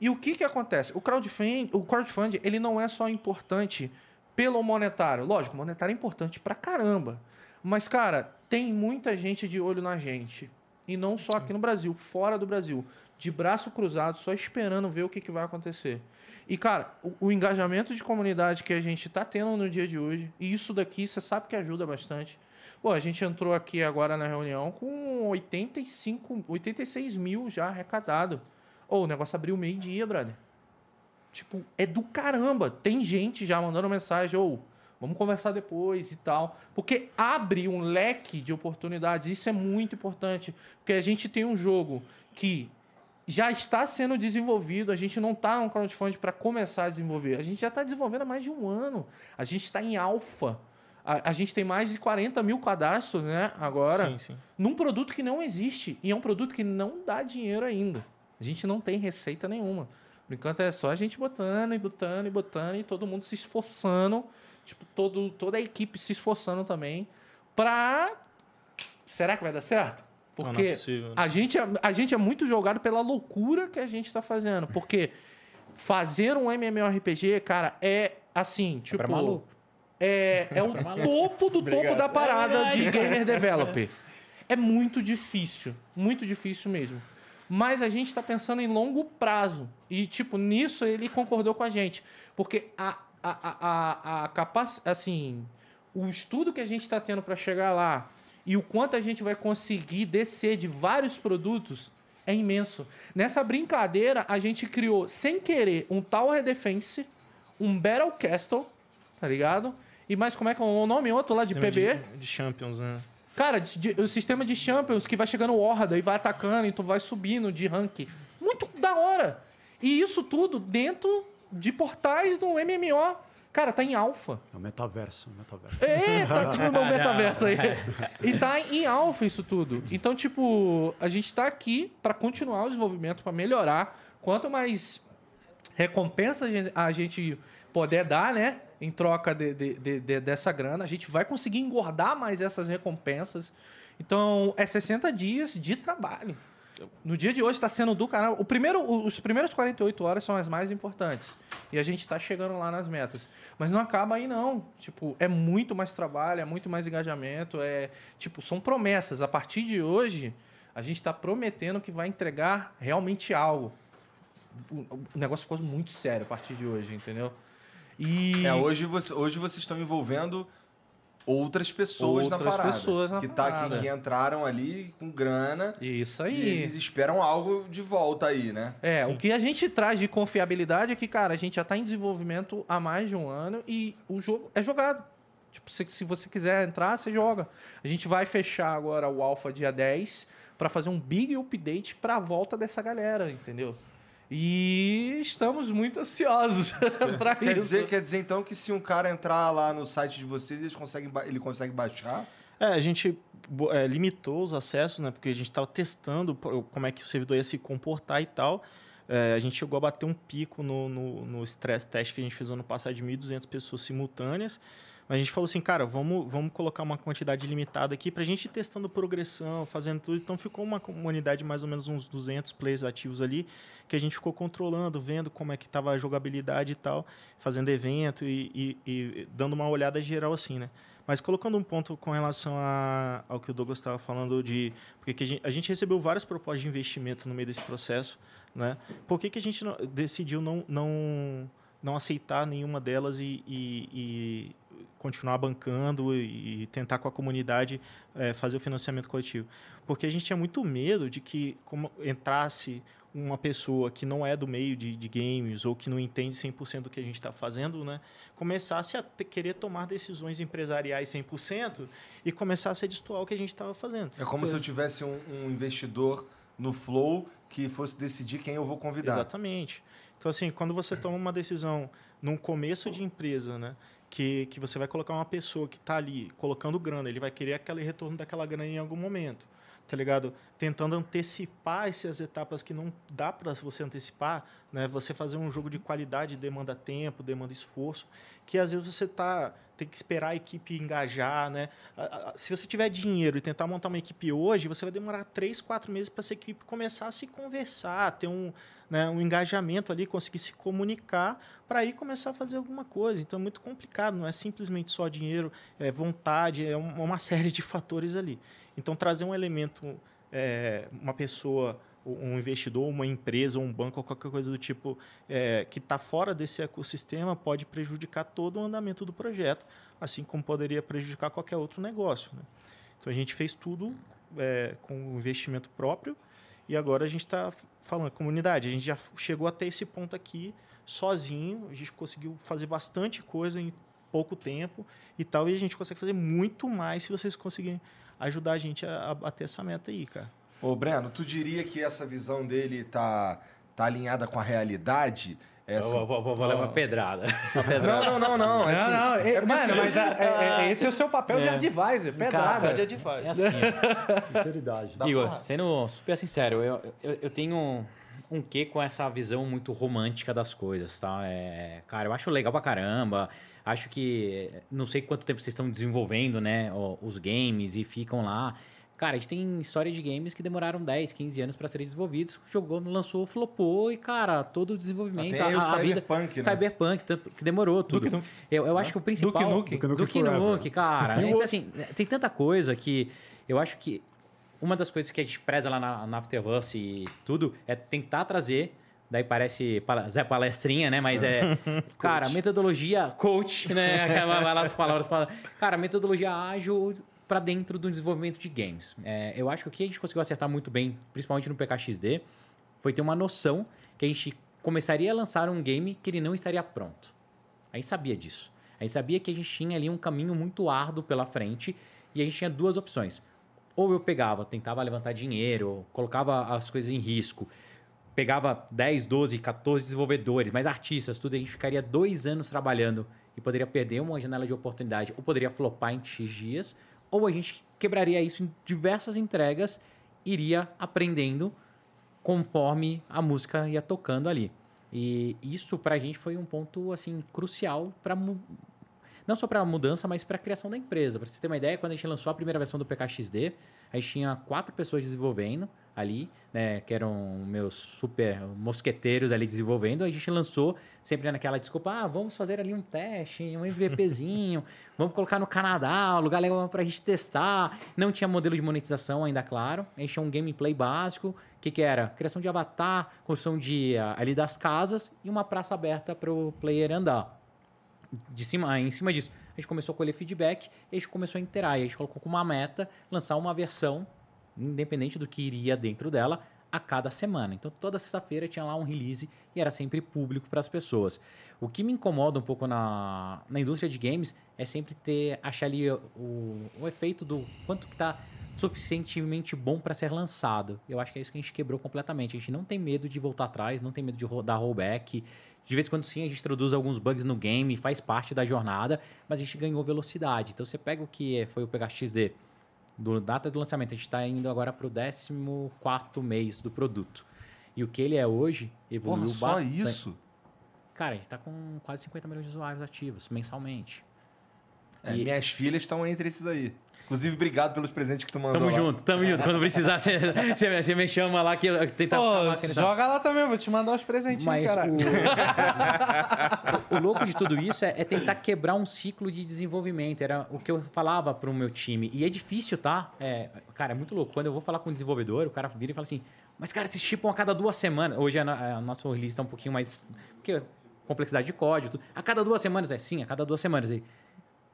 E o que, que acontece? O crowdfunding, o crowdfunding ele não é só importante pelo monetário. Lógico, monetário é importante pra caramba. Mas, cara, tem muita gente de olho na gente. E não só aqui no Brasil, fora do Brasil. De braço cruzado, só esperando ver o que, que vai acontecer. E, cara, o, o engajamento de comunidade que a gente tá tendo no dia de hoje, e isso daqui, você sabe que ajuda bastante. Pô, a gente entrou aqui agora na reunião com 85, 86 mil já arrecadado. Ô, o negócio abriu meio-dia, brother. Tipo, é do caramba. Tem gente já mandando mensagem, ou vamos conversar depois e tal. Porque abre um leque de oportunidades. Isso é muito importante. Porque a gente tem um jogo que já está sendo desenvolvido. A gente não está no crowdfunding para começar a desenvolver. A gente já está desenvolvendo há mais de um ano. A gente está em alfa. A, a gente tem mais de 40 mil cadastros, né? Agora Sim, sim. num produto que não existe. E é um produto que não dá dinheiro ainda. A gente não tem receita nenhuma. Por enquanto é só a gente botando e botando e botando e todo mundo se esforçando. Tipo, todo, toda a equipe se esforçando também pra. Será que vai dar certo? Não, não é Porque possível, né? a, gente é, a gente é muito jogado pela loucura que a gente tá fazendo. Porque fazer um MMORPG, cara, é assim, tipo. pra maluco. É, é o topo do topo da parada de gamer developer. É muito difícil. Muito difícil mesmo. Mas a gente está pensando em longo prazo. E, tipo, nisso ele concordou com a gente. Porque a, a, a, a, capac... assim, o estudo que a gente está tendo para chegar lá e o quanto a gente vai conseguir descer de vários produtos é imenso. Nessa brincadeira, a gente criou, sem querer, um Tower Defense, um Battle Castle, tá ligado? E mais como é que é o nome? Outro lá de PvE? De, de Champions, né? Cara, de- de- o sistema de Champions que vai chegando horda e vai atacando e tu vai subindo de rank. Muito da hora. E isso tudo dentro de portais do MMO. Cara, tá em alfa. É o metaverso, o metaverso. É, tá tipo no metaverso aí. E tá em alfa isso tudo. Então, tipo, a gente tá aqui pra continuar o desenvolvimento, pra melhorar. Quanto mais recompensa a gente- a gente puder dar, né? Em troca de, de- de- de- dessa grana, a gente vai conseguir engordar mais essas recompensas. Então, é 60 dias de trabalho. No dia de hoje está sendo do canal. O primeiro, os primeiros 48 horas são as mais importantes. E a gente está chegando lá nas metas. Mas não acaba aí, não. Tipo, é muito mais trabalho, é muito mais engajamento. É, tipo, são promessas. A partir de hoje, a gente está prometendo que vai entregar realmente algo. O negócio ficou muito sério a partir de hoje, entendeu? E. É, hoje, você, hoje vocês estão envolvendo outras pessoas na Outras parada. pessoas na que, tá, que, parada. que entraram ali com grana Isso e aí. eles esperam algo de volta aí, né? É, o que a gente traz de confiabilidade é que, cara, a gente já tá em desenvolvimento há mais de um ano e o jogo é jogado. Tipo, se, se você quiser entrar, você joga. A gente vai fechar agora o Alpha dia 10 para fazer um big update para a volta dessa galera, entendeu? E estamos muito ansiosos para Quer isso. dizer, quer dizer então que se um cara entrar lá no site de vocês, eles conseguem, ele consegue baixar? É, a gente é, limitou os acessos, né? Porque a gente estava testando como é que o servidor ia se comportar e tal. É, a gente chegou a bater um pico no, no, no stress test que a gente fez ano passado de 1.200 pessoas simultâneas. Mas a gente falou assim, cara, vamos, vamos colocar uma quantidade limitada aqui para a gente ir testando progressão, fazendo tudo. Então ficou uma comunidade mais ou menos uns 200 players ativos ali, que a gente ficou controlando, vendo como é que estava a jogabilidade e tal, fazendo evento e, e- e dando uma olhada geral assim, né? Mas colocando um ponto com relação a- ao que o Douglas estava falando de... Porque que a, gente, a gente recebeu várias propostas de investimento no meio desse processo, né? Por que, que a gente não- decidiu não, não, não aceitar nenhuma delas e- e continuar bancando e, tentar com a comunidade eh, fazer o financiamento coletivo? Porque a gente tinha muito medo de que como entrasse uma pessoa que não é do meio de, de games ou que não entende 100% do que a gente está fazendo, né? começasse a ter- querer tomar decisões empresariais 100% e começasse a destoar o que a gente estava fazendo. É como se eu tivesse um, um investidor no Flow que fosse decidir quem eu vou convidar. Exatamente. Então, assim, quando você toma uma decisão num começo de empresa, né? Que, que você vai colocar uma pessoa que está ali colocando grana, ele vai querer aquele retorno daquela grana em algum momento, tá ligado? Tentando antecipar essas etapas que não dá para você antecipar, né? Você fazer um jogo de qualidade demanda tempo, demanda esforço, que às vezes você tá tem que esperar a equipe engajar, né? Se você tiver dinheiro e tentar montar uma equipe hoje, você vai demorar três, quatro meses para essa equipe começar a se conversar, ter um, né, um engajamento ali, conseguir se comunicar para aí começar a fazer alguma coisa. Então é muito complicado, não é simplesmente só dinheiro, é vontade, é um- uma série de fatores ali. Então trazer um elemento, é, uma pessoa, um investidor, uma empresa, um banco, qualquer coisa do tipo, é, que está fora desse ecossistema pode prejudicar todo o andamento do projeto, assim como poderia prejudicar qualquer outro negócio. né? Então a gente fez tudo é, com investimento próprio e agora a gente está falando, comunidade, a gente já chegou até esse ponto aqui sozinho, a gente conseguiu fazer bastante coisa em pouco tempo e tal, e a gente consegue fazer muito mais se vocês conseguirem ajudar a gente a, a bater essa meta aí, cara. Ô, Breno, tu diria que essa visão dele tá, tá alinhada com a realidade? Essa... Eu vou, vou- vou levar uma pedrada. Não, não, não, não. é Não, assim, não, é- é mano, mas é- é- é- esse é o seu papel de É. advisor, pedrada. Cara, É assim. Sinceridade. Dá Igor, porrada. sendo super sincero, eu, eu, eu tenho um quê com essa visão muito romântica das coisas, tá? É, cara, eu acho legal pra caramba. Acho que não sei quanto tempo vocês estão desenvolvendo, né, os games e ficam lá. Cara, a gente tem história de games que demoraram 10, 15 anos pra serem desenvolvidos. Jogou, lançou, flopou e, cara, todo o desenvolvimento, Tem aí o a, a vida... Cyberpunk, né? Cyberpunk, tanto- que demorou tudo. Duke. Eu, eu acho que o principal... Duke Nukem. Duke Nukem Duke. Nukem, cara. Então, assim, tem tanta coisa que eu acho que uma das coisas que a gente preza lá na, na Afterverse e tudo é tentar trazer. Daí parece Zé Palestrinha, né? Mas é. cara, metodologia coach, né? Vai lá as palavras. fala- Cara, metodologia ágil para dentro do desenvolvimento de games. É, eu acho que o que a gente conseguiu acertar muito bem, principalmente no PKXD, foi ter uma noção que a gente começaria a lançar um game que ele não estaria pronto. A gente sabia disso. A gente sabia que a gente tinha ali um caminho muito árduo pela frente e a gente tinha duas opções. Ou eu pegava, tentava levantar dinheiro, colocava as coisas em risco, pegava 10, 12, 14 desenvolvedores, mais artistas, tudo, a gente ficaria dois anos trabalhando e poderia perder uma janela de oportunidade, ou poderia flopar em X dias, ou a gente quebraria isso em diversas entregas, iria aprendendo conforme a música ia tocando ali. E isso pra gente foi um ponto assim crucial para não só para a mudança, mas para a criação da empresa. Para você ter uma ideia, quando a gente lançou a primeira versão do PKXD, a gente tinha quatro pessoas desenvolvendo ali, né, que eram meus super mosqueteiros ali desenvolvendo. A gente lançou sempre naquela desculpa, ah, vamos fazer ali um teste, um MVPzinho, vamos colocar no Canadá, um lugar legal para a gente testar. Não tinha modelo de monetização ainda, claro. A gente tinha um gameplay básico. O que, que era? Criação de avatar, construção de, ah, ali das casas e uma praça aberta para o player andar de cima, em cima disso, a gente começou a colher feedback e a gente começou a interagir. A gente colocou como uma meta lançar uma versão, independente do que iria dentro dela, a cada semana. Então, toda sexta-feira tinha lá um release e era sempre público para as pessoas. O que me incomoda um pouco na, na indústria de games é sempre ter, achar ali o, o efeito do quanto que está suficientemente bom para ser lançado. Eu acho que é isso que a gente quebrou completamente. A gente não tem medo de voltar atrás, não tem medo de dar rollback. De vez em quando sim, a gente introduz alguns bugs no game, faz parte da jornada, mas a gente ganhou velocidade. Então você pega o que foi o PHXD, do data do lançamento, a gente está indo agora para o 14 mês do produto. E o que ele é hoje evoluiu Porra, só bastante. isso? Cara, a gente está com quase 50 milhões de usuários ativos mensalmente. É, E- Minhas filhas estão entre esses aí. Inclusive, obrigado pelos presentes que tu mandou Tamo lá. junto, tamo junto. Quando precisar, você, me chama lá que eu tento Pô, joga lá também, eu vou te mandar os presentinhos, Mas caralho. o... o louco de tudo isso é, é tentar quebrar um ciclo de desenvolvimento. Era o que eu falava pro meu time. E é difícil, tá? É, cara, é muito louco. Quando eu vou falar com um desenvolvedor, o cara vira e fala assim: Mas, cara, vocês chipam a cada duas semanas. Hoje a, a, a nosso release tá um pouquinho mais. Porque complexidade de código. Tudo. A cada duas semanas? É sim, a cada duas semanas. Aí,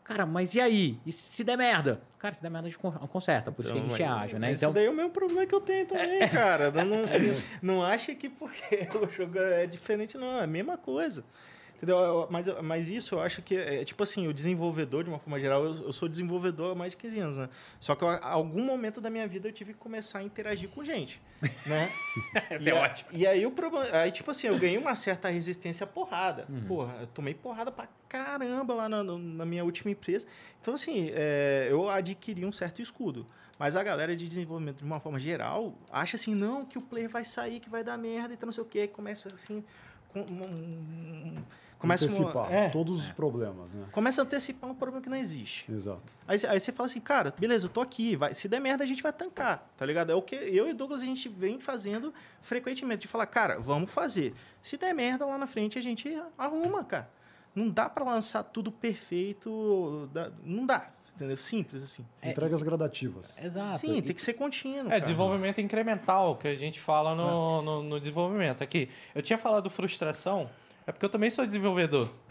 cara, mas e aí? E se der merda? Cara, se der merda, a gente con- conserta. Por isso que a gente é ágil, né? Então, daí é o mesmo problema que eu tenho também, cara. Não, não, não acha que porque o jogo é diferente, não. É a mesma coisa. Entendeu? Eu- Mas, mas isso eu acho que é tipo assim, o desenvolvedor, de uma forma geral, eu, eu sou desenvolvedor há mais de 15 anos, né? Só que eu, a algum momento da minha vida eu tive que começar a interagir com gente, né? Isso é a- ótimo. E aí o problema. Aí, tipo assim, eu ganhei uma certa resistência à porrada. Uhum. Porra, eu tomei porrada pra caramba lá na, na minha última empresa. Então, assim, é, eu adquiri um certo escudo. Mas a galera de desenvolvimento, de uma forma geral, acha assim, não, que o player vai sair, que vai dar merda, então não sei o quê. Começa assim. Com, um- um- começa Antecipar é, todos os problemas, né? começa a antecipar um problema que não existe. Exato. Aí, aí você fala assim, cara, beleza, eu tô aqui, vai, se der merda a gente vai tancar, tá ligado? É o que eu e Douglas a gente vem fazendo frequentemente, de falar, cara, vamos fazer. Se der merda lá na frente a gente arruma, cara. Não dá pra lançar tudo perfeito, não dá, entendeu? Simples assim. É, Entregas gradativas. exato. Sim, E- tem que ser contínuo, É, cara. desenvolvimento incremental, que a gente fala no, no, no desenvolvimento. Aqui, eu tinha falado frustração, é porque eu também sou desenvolvedor.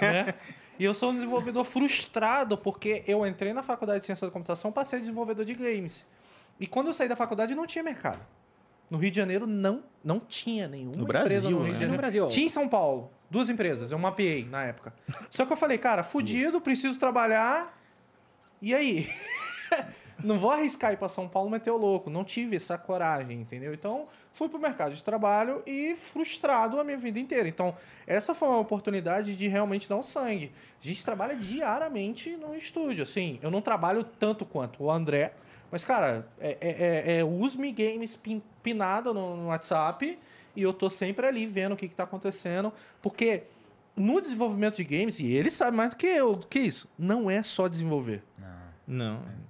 né? E eu sou um desenvolvedor frustrado, porque eu entrei na faculdade de ciência da computação para ser desenvolvedor de games. E quando eu saí da faculdade, não tinha mercado. No Rio de Janeiro, não, não tinha nenhuma No empresa Brasil, no Rio né? de Janeiro. No Brasil. Tinha em São Paulo, duas empresas, eu mapeei na época. Só que eu falei, cara, fudido, preciso trabalhar. E aí? não vou arriscar ir para São Paulo meter o louco. Não tive essa coragem, entendeu? Então, fui pro mercado de trabalho e frustrado a minha vida inteira. Então, essa foi uma oportunidade de realmente dar um sangue. A gente trabalha diariamente no estúdio, assim. Eu não trabalho tanto quanto o André, mas, cara, é, é, é, é Usme Games pin- pinado no, no WhatsApp e eu tô sempre ali vendo o que, que tá acontecendo, porque no desenvolvimento de games, e ele sabe mais do que eu, do que isso, não é só desenvolver. Não.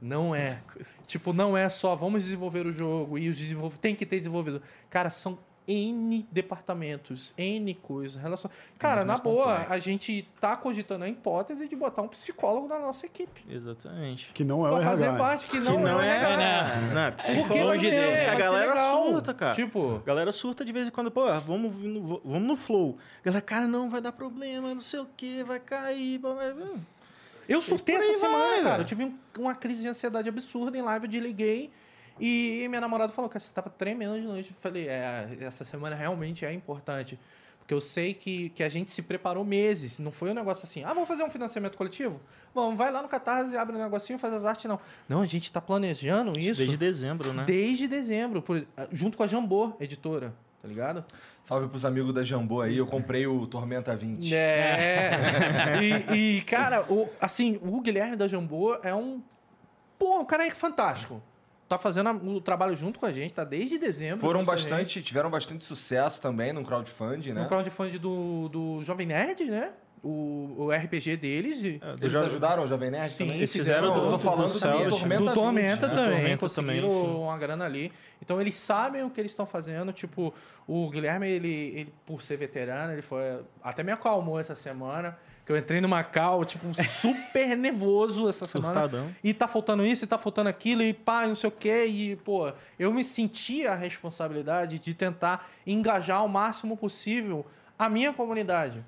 Não é. Tipo, não é só vamos desenvolver o jogo e os desenvolvedores tem que ter desenvolvedor. Cara, são N departamentos, N coisas. Relação... Cara, na boa, complexo. a gente tá cogitando a hipótese de botar um psicólogo na nossa equipe. Exatamente. Que não é o Pra RH. fazer parte, que não, que não é, é, né? Não, é psicólogo. ser, A vai ser galera surta, cara. Tipo, A galera surta de vez em quando, pô, vamos, no- vamos no flow. A galera, cara, não, vai dar problema, não sei o que, vai cair. blá, blá, blá. Eu surtei essa semana, vai, cara. Eu tive um- uma crise de ansiedade absurda em live, eu desliguei. E minha namorada falou que você tava tremendo de noite. Eu falei, é, essa semana realmente é importante. Porque eu sei que, que a gente se preparou meses. Não foi um negócio assim, ah, vamos fazer um financiamento coletivo? Vamos, vai lá no Catarse, abre um negocinho, faz as artes. Não. Não, a gente tá planejando isso, Desde dezembro, né? desde dezembro, por- junto com a Jambô, editora. Tá ligado? Salve pros amigos da Jambô aí, eu comprei o Tormenta 20. É. e, e, cara, o, assim, o Guilherme da Jambô é um. Pô, um cara é fantástico. Tá fazendo o trabalho junto com a gente, tá desde dezembro. Foram bastante, tiveram bastante sucesso também no crowdfunding, né? No crowdfunding do, do Jovem Nerd, né? O, o RPG deles. e- É, do Eles jo- ajudaram o Jovem Nerd Sim, também? eles fizeram Não, do- eu tô do falando Celtic, também, do Tormenta do 20, Tormenta né? também, Tormenta conseguiram também, sim. uma grana ali. Então eles sabem o que eles estão fazendo. Tipo, o Guilherme, ele, ele, por ser veterano, ele foi. Até me acalmou essa semana. Que eu entrei numa cal, tipo, super nervoso essa semana. Surtadão. E tá faltando isso, e tá faltando aquilo, e pá, não sei o quê. E, pô, eu me senti a responsabilidade de tentar engajar o máximo possível a minha comunidade.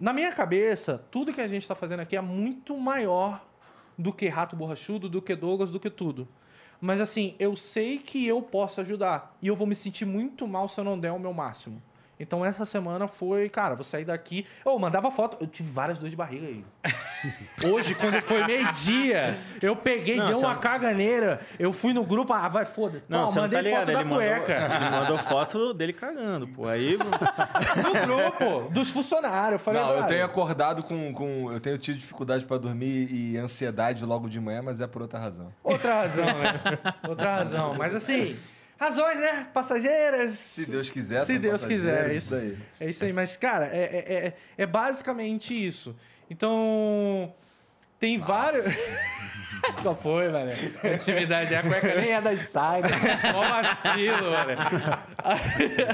Na minha cabeça, tudo que a gente tá fazendo aqui é muito maior do que Rato Borrachudo, do que Douglas, do que tudo. Mas assim, eu sei que eu posso ajudar. E eu vou me sentir muito mal se eu não der o meu máximo. Então essa semana foi, cara, vou sair daqui. Eu mandava foto, eu tive várias dores de barriga aí. Hoje, quando foi meio-dia, eu peguei, Não, dei você uma não- caganeira. Eu fui no grupo, ah, vai, foda. Não, Pô, você não mandei tá ligado. foto da Ele mandou, cueca. ele mandou foto dele cagando, pô. Aí, No grupo, dos funcionários. Eu falei, Não, eu "Brother, tenho acordado com, com. Eu tenho tido dificuldade pra dormir e ansiedade logo de manhã, mas é por outra razão. Outra razão, né? Outra razão. Mas assim, razões, né? Passageiras. Se Deus quiser, Se Deus quiser. É isso, daí. é isso aí. Mas, cara, é, é, é- é basicamente isso. Então, tem vários... Qual foi, velho? Atividade. A cueca nem é da Insider. Mó vacilo, velho.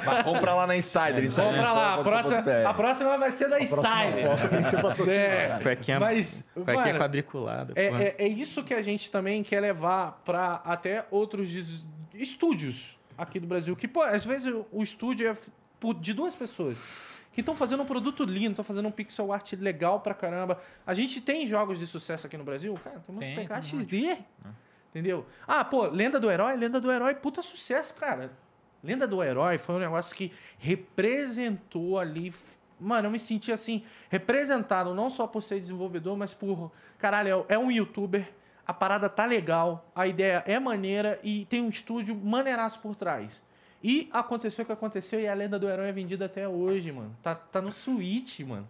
Mas compra lá na Insider. Insider Vamos pra lá. A próxima, a próxima vai ser da Insider. Próxima foto tem que ser patrocinada. É, cuequinha, mas, cuequinha mano, quadriculada. é, é, é isso que a gente também quer levar para até outros estúdios aqui do Brasil. Que, pô, às vezes o- estúdio é de duas pessoas que estão fazendo um produto lindo, estão fazendo um pixel art legal pra caramba. A gente tem jogos de sucesso aqui no Brasil? Cara, temos Tem, PK tem XD. Entendeu? Ah, pô, Lenda do Herói, Lenda do Herói, puta sucesso, cara. Lenda do Herói foi um negócio que representou ali. Mano, eu me senti assim, representado não só por ser desenvolvedor, mas por. Caralho, é é um youtuber, a parada tá legal, a ideia é maneira e tem um estúdio maneiraço por trás. E aconteceu o que aconteceu e a Lenda do Herói é vendida até hoje, mano. Tá, tá no Switch, mano.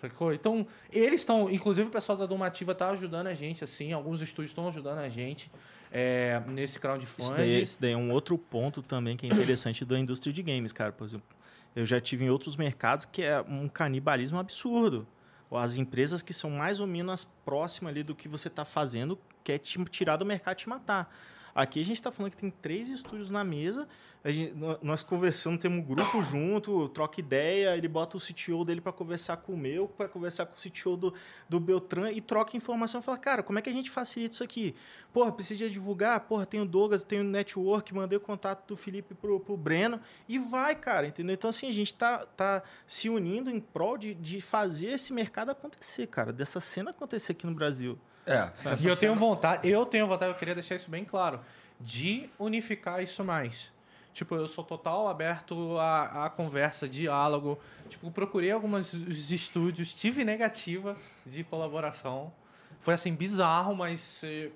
Sacou? Então, eles estão. Inclusive, o pessoal da Domativa tá ajudando a gente, assim. Alguns estúdios estão ajudando a gente é, nesse Isso crowdfunding. daí, isso daí é um outro ponto também que é interessante da indústria de games, cara. Por exemplo, eu já tive em outros mercados que é um canibalismo absurdo. As empresas que são mais ou menos próximas ali do que você está fazendo quer te tirar do mercado e te matar. Aqui a gente está falando que tem três estúdios na mesa, gente- nó- nós conversamos, temos um grupo junto, troca ideia, ele bota o CTO dele para conversar com o meu, para conversar com o CTO do, do Beltran e troca informação. Fala, cara, como é que a gente facilita isso aqui? Porra, precisa divulgar? Porra, tem o Douglas, tem o Network, mandei o contato do Felipe pro, pro Breno e vai, cara, entendeu? Então, assim, a gente tá, tá se unindo em prol de, de fazer esse mercado acontecer, cara, dessa cena acontecer aqui no Brasil. É. E eu tenho vontade, eu tenho vontade, eu queria deixar isso bem claro, de unificar isso mais. Tipo, eu sou total aberto à, à conversa, diálogo. Tipo, procurei alguns estúdios, tive negativa de colaboração. Foi assim, bizarro, mas eh,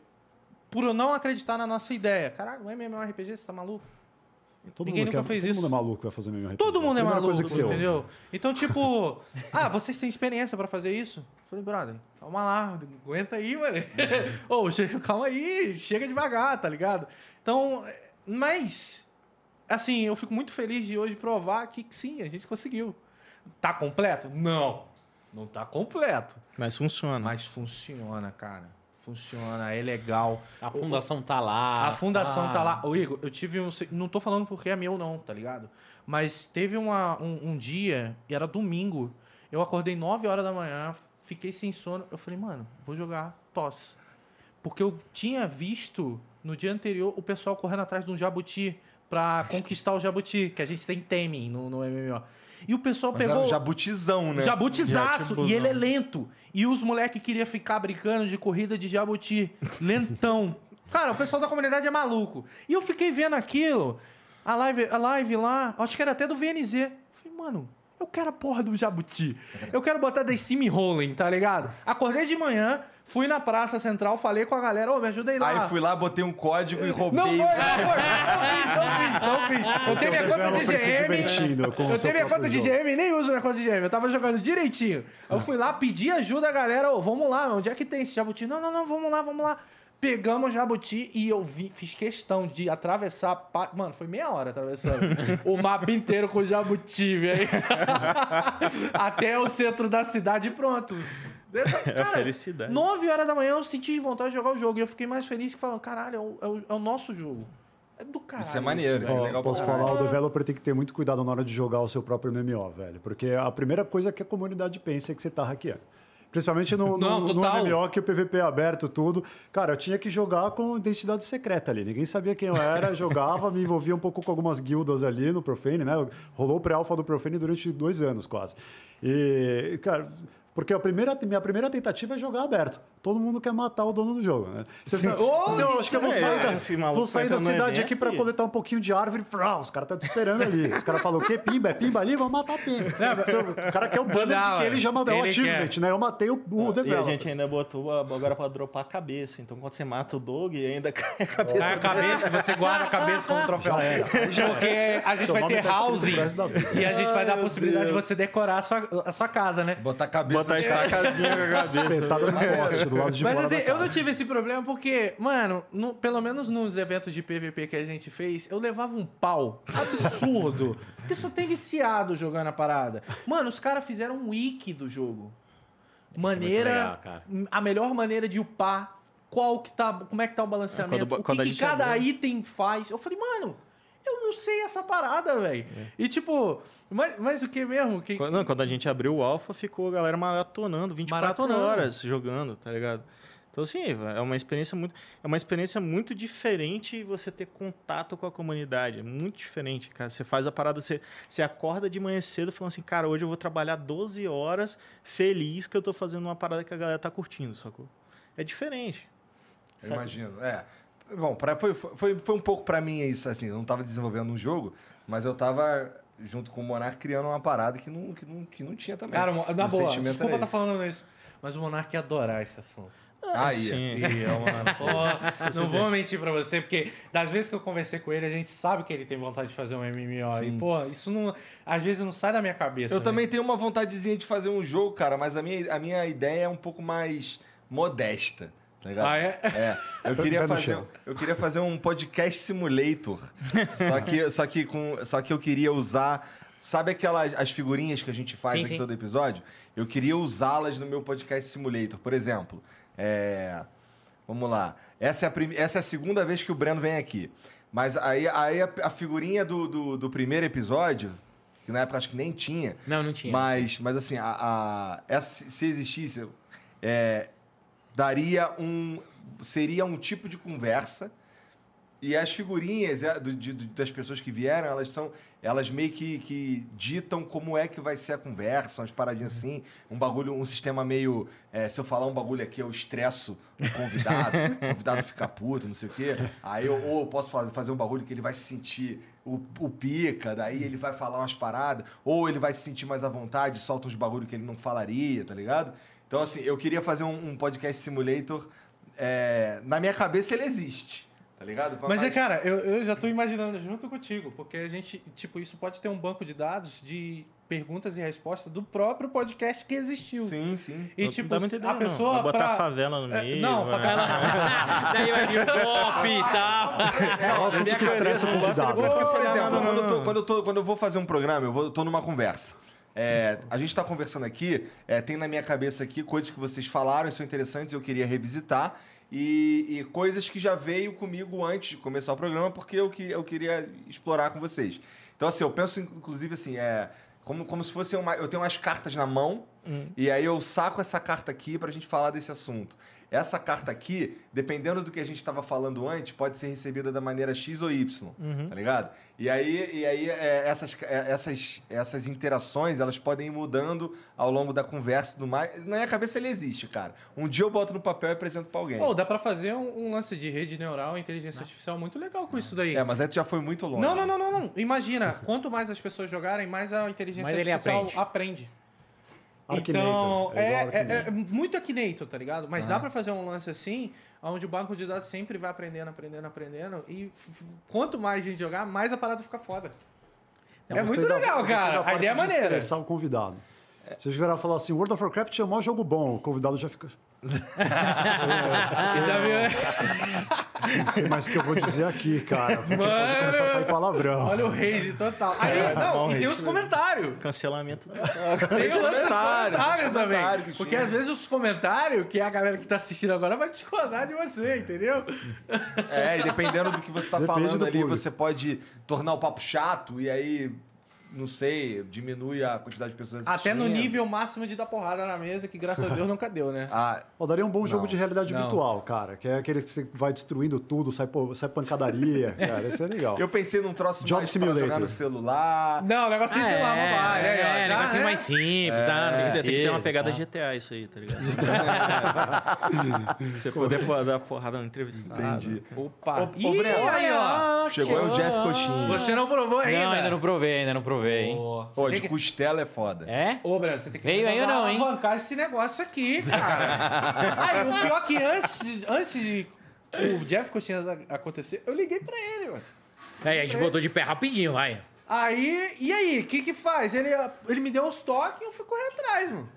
por eu não acreditar na nossa ideia. Caralho, um MMORPG, você tá maluco? Todo Ninguém mundo nunca quer- fez todo isso. mundo é maluco vai fazer MMORPG. Todo mundo é maluco, coisa que você ouve. entendeu? Então, tipo, ah, vocês têm experiência pra fazer isso? Eu Falei, brother, calma lá, aguenta aí, mano. Ô, chega- calma aí, chega devagar, tá ligado? Então, mas assim, eu fico muito feliz de hoje provar que sim, a gente conseguiu. Tá completo? Não. Não tá completo. Mas funciona. Mas funciona, cara. Funciona, é legal. A fundação tá lá. A fundação tá lá. Ô, Igor, eu tive um. Não tô falando porque é meu, não, tá ligado? Mas teve uma, um, um dia, e era domingo. Eu acordei 9 horas da manhã, fiquei sem sono. Eu falei, mano, vou jogar tosse. Porque eu tinha visto no dia anterior o pessoal correndo atrás de um jabuti pra conquistar o jabuti, que a gente tem teming no, no MMO. E o pessoal Mas pegou. era jabutizão, né? Jabutizaço. Jabutizão. E ele é lento. E os moleques queriam ficar brincando de corrida de jabuti. Lentão. Cara, o pessoal da comunidade é maluco. E eu fiquei vendo aquilo. A live, a live lá, acho que era até do VNZ. Eu falei, mano, eu quero a porra do jabuti. Eu quero botar da Sim Rolling, tá ligado? Acordei de manhã, fui na Praça Central, falei com a galera, ô, me ajuda aí lá. Aí fui lá, botei um código e roubei. Não foi, não foi, não fiz, não fiz, não fiz. Eu tenho minha conta de GM. Eu tenho minha conta de. GM e nem uso minha conta de GM. Eu tava jogando direitinho. Eu fui lá, pedi ajuda a galera. Ô, vamos lá, onde é que tem esse jabuti? Não, não, não, vamos lá, vamos lá. Pegamos o jabuti e eu vi, fiz questão de atravessar. pa- Mano, foi meia hora atravessando o mapa inteiro com o jabuti, velho. Até o centro da cidade e pronto. Dessa, cara, felicidade. 9 horas da manhã eu senti vontade de jogar o jogo. E eu fiquei mais feliz que falando, caralho, é o, é o- é o nosso jogo. É do caralho. Isso é maneiro, isso é legal posso falar, o developer tem que ter muito cuidado na hora de jogar o seu próprio MMO, velho. Porque a primeira coisa que a comunidade pensa é que você tá hackeando. Principalmente no, no, Não, no total. MMO que o PVP é aberto, tudo. Cara, eu tinha que jogar com identidade secreta ali. Ninguém sabia quem eu era, jogava, me envolvia um pouco com algumas guildas ali no Profane, né? Rolou o pré-alpha do Profane durante dois anos quase. E, cara. Porque a primeira, minha primeira tentativa é jogar aberto. Todo mundo quer matar o dono do jogo, né? Você, sabe- eu acho que eu vou sair é, da, vou sair tá da cidade aqui pra filho. coletar um pouquinho de árvore. Frau, os caras estão te esperando ali. Os caras falam o quê? Pimba? É pimba ali? Vamos matar pimba. o cara quer o banner de Não, que ele já mandou o ele achievement, né? Eu matei o, o E a gente ainda botou agora pra dropar a cabeça. Então quando você mata o dog, ainda cai a cabeça. Cai a cabeça, você guarda a cabeça como troféu. Porque a gente Seu vai ter tá housing e a gente vai dar a possibilidade de você decorar a sua, a sua casa, né? Botar a cabeça. Botar a estacazinha com a cabeça. Espetada no poste, do lado de Mas fora assim, eu não tive esse problema porque, mano, no- pelo menos nos eventos de PVP que a gente fez, eu levava um pau absurdo. porque só tem viciado jogando a parada. Mano, os caras fizeram um wiki do jogo. Maneira. legal, cara. a melhor maneira de upar. Qual que tá. Como é que tá o balanceamento? quando- o quando a que, que gente cada abriu- item faz. Eu falei, mano, eu não sei essa parada, velho. E tipo, mas, mas o que mesmo? Que, Quando, não, quando a gente abriu o Alpha, ficou a galera maratonando 24 Maratonando. horas jogando, tá ligado? Então, assim, é uma experiência muito, é uma experiência muito diferente você ter contato com a comunidade. É muito diferente, cara. Você faz a parada, você, você acorda de manhã cedo falando assim, cara, hoje eu vou trabalhar 12 horas feliz que eu tô fazendo uma parada que a galera tá curtindo, sacou? É diferente. Eu imagino. É. Bom, pra, foi, foi, foi um pouco pra mim isso, assim. Eu não tava desenvolvendo um jogo, mas eu tava junto com o Monark criando uma parada que não, que não, que não tinha também. Cara, na O boa, desculpa era estar falando isso. Mas o Monark ia adorar esse assunto. Aí, Sim. E, ó, mano, pô, não vou mentir pra você, porque das vezes que eu conversei com ele, a gente sabe que ele tem vontade de fazer um MMO. E, pô, isso não. Às vezes não sai da minha cabeça. Eu né? também tenho uma vontadezinha de fazer um jogo, cara, mas a minha, a minha ideia é um pouco mais modesta. Tá ligado? Ah, é? É, eu queria fazer, eu queria fazer um podcast simulator. só que, só que com, só que eu queria usar, sabe aquelas as figurinhas que a gente faz Sim, aqui sim. todo episódio? Eu queria usá-las no meu podcast simulator. Por exemplo, é, vamos lá. Essa é, a prim- essa é a segunda vez que o Breno vem aqui. Mas aí, aí a, a figurinha do, do, do primeiro episódio, que na época acho que nem tinha, Não, não tinha. mas, mas assim, a, a- essa, se existisse, é, daria um. Seria um tipo de conversa. E as figurinhas é, do- de- das pessoas que vieram, elas são. Elas meio que, que ditam como é que vai ser a conversa, umas paradinhas assim, um bagulho, um sistema meio. é, se eu falar um bagulho aqui, eu estresso o convidado, o convidado fica puto, não sei o quê. Aí eu, ou eu posso fazer, fazer um bagulho que ele vai se sentir o, o pica, daí ele vai falar umas paradas, ou ele vai se sentir mais à vontade, solta uns bagulho que ele não falaria, tá ligado? Então, assim, eu queria fazer um, um podcast simulator. é, na minha cabeça ele existe, tá ligado? Pra Mas é, cara, eu, eu já tô imaginando junto contigo, porque a gente, tipo, isso pode ter um banco de dados de perguntas e respostas do próprio podcast que existiu. Sim, sim. E, Não tipo, ideia, a não. pessoa. Vai botar pra- favela no É, meio. não, vai- favela. Daí vai vir o top e tal. Ela sente que estressa o convidado. Por exemplo, não. eu tô- quando eu vou fazer um programa, eu, vou, eu tô numa conversa. É, a gente tá conversando aqui, é, tem na minha cabeça aqui coisas que vocês falaram e são interessantes, eu queria revisitar. E, e coisas que já veio comigo antes de começar o programa, porque eu, que, eu queria explorar com vocês. Então, assim, eu penso, inclusive, assim, é, como, como se fosse uma. Eu tenho umas cartas na mão, e aí eu saco essa carta aqui pra gente falar desse assunto. Essa carta aqui, dependendo do que a gente estava falando antes, pode ser recebida da maneira X ou Y, tá ligado? E aí, e aí é, essas, é, essas, essas interações, elas podem ir mudando ao longo da conversa e tudo mais. Na minha cabeça ele existe, cara. Um dia eu boto no papel e apresento pra alguém. Pô, dá pra fazer um, um lance de rede neural, inteligência artificial muito legal com isso daí. É, mas aí tu já foi muito longe. Não, não, não, não, não. Imagina, quanto mais as pessoas jogarem, mais a inteligência ele artificial aprende. aprende. Então, é é, é, é muito Akinator, tá ligado? Mas dá pra fazer um lance assim, onde o banco de dados sempre vai aprendendo, aprendendo, aprendendo. E quanto mais gente jogar, mais a parada fica foda. é Gostei muito legal, cara. A ideia é maneira. estressar o convidado. Virar e falar assim, World of Warcraft é o maior jogo bom, o convidado já fica. Você já viu, né? Não sei mais o que eu vou dizer aqui, cara. Porque pode Mano! começar a sair palavrão. Olha o rage total. Aí, É, não, bom e tem os comentários. Cancelamento. Tem o lance dos comentário, comentários também. comentário que Porque às vezes os comentários, que é a galera que tá assistindo agora, vai discordar de você, entendeu? É, e dependendo do que você tá Depende falando do ali, público. você pode tornar o papo chato e aí, não sei, diminui a quantidade de pessoas Até no assistindo. nível máximo de dar porrada na mesa, que graças a Deus nunca deu, né? Ah, Ó, daria um bom jogo de realidade Não. virtual, cara. Que é aqueles que você vai destruindo tudo, sai, sai pancadaria. cara, isso é legal. eu pensei num troço Job mais pra Simulator. jogar no celular. Não, o negócio de celular, é, mobile. Aí, ó, é, já, negocinho né? mais simples, tá? Não Tem que ter- uma pegada tá? GTA isso aí, tá ligado? Você poder pô- dar porrada no entrevistado. Entendi. Opa. Ô, ô, Ih, aí, ó. Chegou aí o Jeff Coxinha. Você não provou ainda. Não, ainda não provei, ainda não provei, hein? Pô, de costela é foda. É? Ô, Breno, você tem que Veio aí ou não, hein? alavancar esse negócio aqui, cara. aí, o pior é que antes, antes de o Jeff Coxinhas a- acontecer, eu liguei pra ele, mano. Aí a gente botou de pé rapidinho, vai. Aí, e aí, o que que faz? Ele, ele me deu uns toques e eu fui correr atrás, mano.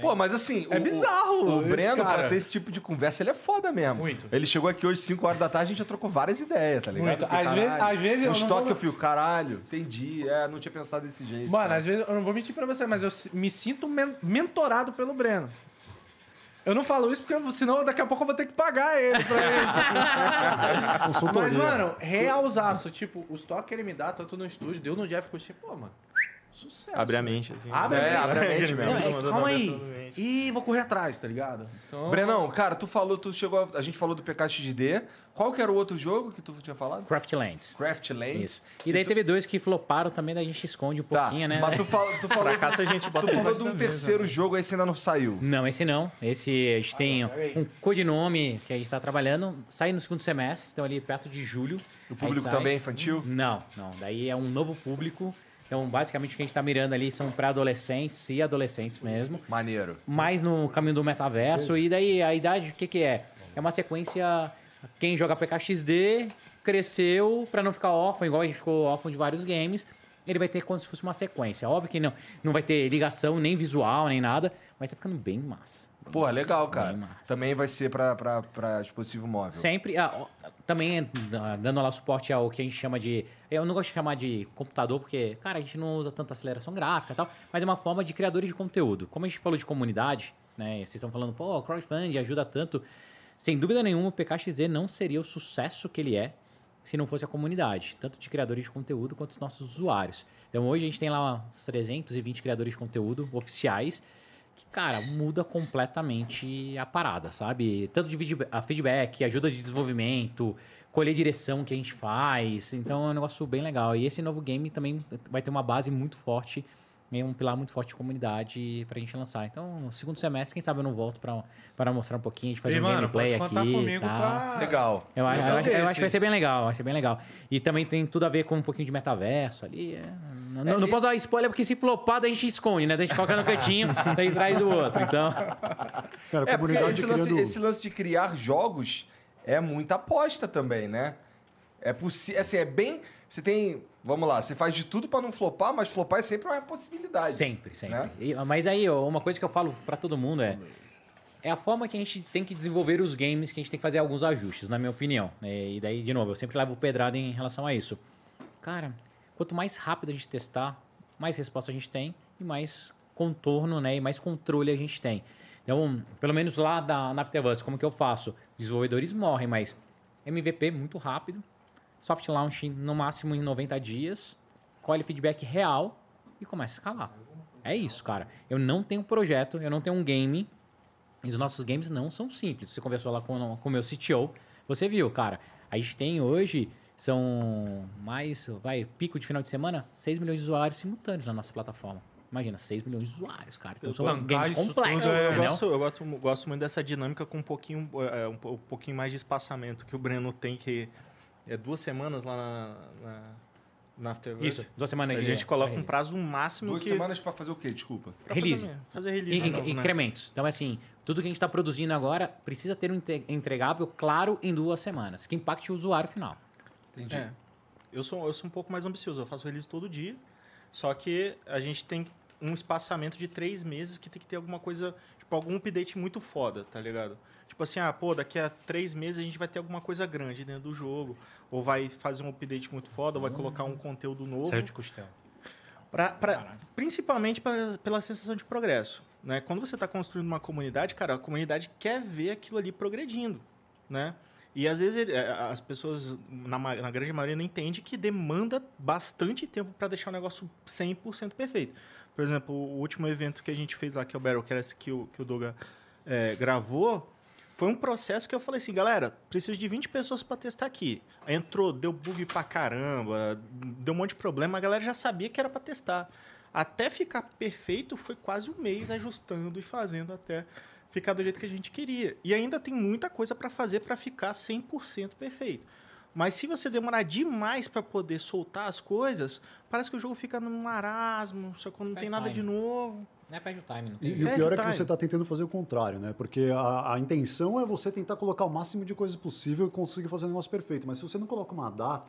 Pô, mas assim. É o- bizarro O, o Breno, cara. pra ter esse tipo de conversa, ele é foda mesmo. Muito. Ele chegou aqui hoje, 5 horas da tarde, a gente já trocou várias ideias, tá ligado? Muito. Falei, Às vezes- às vezes eu Uns não toques vou- eu fico, caralho, entendi. É, não tinha pensado desse jeito. Mano, cara. às vezes eu não vou mentir pra você, mas eu me sinto men- mentorado pelo Breno. Eu não falo isso porque senão daqui a pouco eu vou ter que pagar ele pra isso. Mas, mano, realzaço. Tipo, os toques que ele me dá, tanto no estúdio, deu no Jeff Coxinha. Pô, mano, sucesso. Abre a mente, assim. Abre É, a abre a mente mente. mesmo. Não, é, calma aí. Ih, vou correr atrás, tá ligado? Então, Brenão, cara, tu falou, tu chegou. a- A gente falou do PKXD. Qual que era o outro jogo que tu tinha falado? Craftlands. Craftlands. Isso. E daí teve dois que floparam também, daí a gente esconde um Tá, pouquinho, né? mas tu, fal, tu falou, Fracassa a gente tu bota falou debaixo de um terceiro né? jogo, esse ainda não saiu. Não, esse não. Esse a gente tem peraí. um codinome que a gente está trabalhando. Sai no segundo semestre, então ali perto de julho. O público também é infantil? Não, não. Daí é um novo público. Então, basicamente, o que a gente está mirando ali são para adolescentes e adolescentes mesmo. Maneiro. mais no caminho do metaverso. E daí a idade, o que, que é? É uma sequência. Quem joga PKXD cresceu pra não ficar órfão, igual a gente ficou órfão de vários games. Ele vai ter como se fosse uma sequência. Óbvio que não, não vai ter ligação nem visual, nem nada, mas tá ficando bem massa. Pô, legal, cara. Também vai ser pra, pra, pra dispositivo móvel. Sempre. ah, também dando lá suporte ao que a gente chama de. Eu não gosto de chamar de computador, porque, cara, a gente não usa tanta aceleração gráfica e tal, mas é uma forma de criadores de conteúdo. Como a gente falou de comunidade, né? Vocês estão falando, pô, crowdfunding ajuda tanto. Sem dúvida nenhuma, o PKXD não seria o sucesso que ele é se não fosse a comunidade, tanto de criadores de conteúdo quanto os nossos usuários. Então hoje a gente tem lá uns 320 criadores de conteúdo oficiais que, cara, muda completamente a parada, sabe? Tanto de feedback, ajuda de desenvolvimento, colher direção que a gente faz. Então é um negócio bem legal. E esse novo game também vai ter uma base muito forte, meio um pilar muito forte de comunidade pra gente lançar. Então, no segundo semestre, quem sabe eu não volto pra, pra mostrar um pouquinho, a gente fazer E, um mano, gameplay pode aqui. comigo tá? pra... Legal. Eu, acho- eu, São acho, eu acho que vai ser bem legal, vai ser bem legal. E também tem tudo a ver com um pouquinho de metaverso ali. é. Não, não isso- posso dar spoiler porque se flopar, daí a gente esconde, né? Daí a gente coloca no cantinho, daí traz do outro. Então, Cara, a É, comunidade esse lance, criando... esse lance de criar jogos é muita aposta também, né? É possível, assim, é bem, você tem, vamos lá, você faz de tudo pra não flopar, mas flopar é sempre uma possibilidade. Sempre, sempre. né? E- mas aí, ó, uma coisa que eu falo pra todo mundo é. É a forma que a gente tem que desenvolver os games, que a gente tem que fazer alguns ajustes, na minha opinião. É, E daí, de novo, eu sempre levo pedrada em relação a isso. Cara, quanto mais rápido a gente testar, mais resposta a gente tem e mais contorno, né? E mais controle a gente tem. Então, pelo menos lá da, na Afterverse, como que eu faço? Desenvolvedores morrem, mas MVP muito rápido, soft launch no máximo em 90 dias, colhe feedback real e começa a escalar. É isso, cara. Eu não tenho projeto, eu não tenho um game. E os nossos games não são simples. Você conversou lá com com o meu CTO, você viu, cara. A gente tem hoje, são mais, vai, pico de final de semana, 6 milhões de usuários simultâneos na nossa plataforma. Imagina, 6 milhões de usuários, cara. Então são Tancar games complexos, tudo, é, Eu, gosto, eu gosto, gosto muito dessa dinâmica com um pouquinho, é, um, um pouquinho mais de espaçamento que o Breno tem, que é duas semanas lá na, na, na Afterverse. Isso, duas semanas A gente coloca um prazo máximo Duas que... semanas pra fazer o quê? Desculpa. pra Release. Fazer, fazer release. In- novo, in- né? incrementos. Então, assim, tudo que a gente está produzindo agora precisa ter um entregável claro em duas semanas, que impacte o usuário final. Entendi. É. Eu sou, eu sou um pouco mais ambicioso, eu faço release todo dia, só que a gente tem um espaçamento de três meses que tem que ter alguma coisa, tipo, algum update muito foda, tá ligado? Tipo assim, ah, pô, daqui a três meses a gente vai ter alguma coisa grande dentro do jogo, ou vai fazer um update muito foda, ou vai colocar um conteúdo novo. Saiu de costela. Pra, pra- principalmente pra- pela sensação de progresso. Né? Quando você está construindo uma comunidade, cara, a comunidade quer ver aquilo ali progredindo. Né? E às vezes ele- eh, as pessoas, na, na grande maioria, não entendem que demanda bastante tempo para deixar o negócio 100% perfeito. Por exemplo, o último evento que a gente fez lá, que é o Battlecast, que o, que o Doga eh, gravou, foi um processo que eu falei assim, galera, preciso de 20 pessoas para testar aqui. Aí entrou, deu bug pra caramba, deu um monte de problema, a galera já sabia que era para testar. Até ficar perfeito foi quase um mês ajustando e fazendo até ficar do jeito que a gente queria. E ainda tem muita coisa para fazer para ficar 100% perfeito. Mas se você demorar demais para poder soltar as coisas, parece que o jogo fica num marasmo, só que não Perde tem nada de novo. Não é perde o time, não E, tem e o pior é que você está tentando fazer o contrário, né? Porque a, a intenção é você tentar colocar o máximo de coisas possível e conseguir fazer o negócio perfeito. Mas se você não coloca uma data,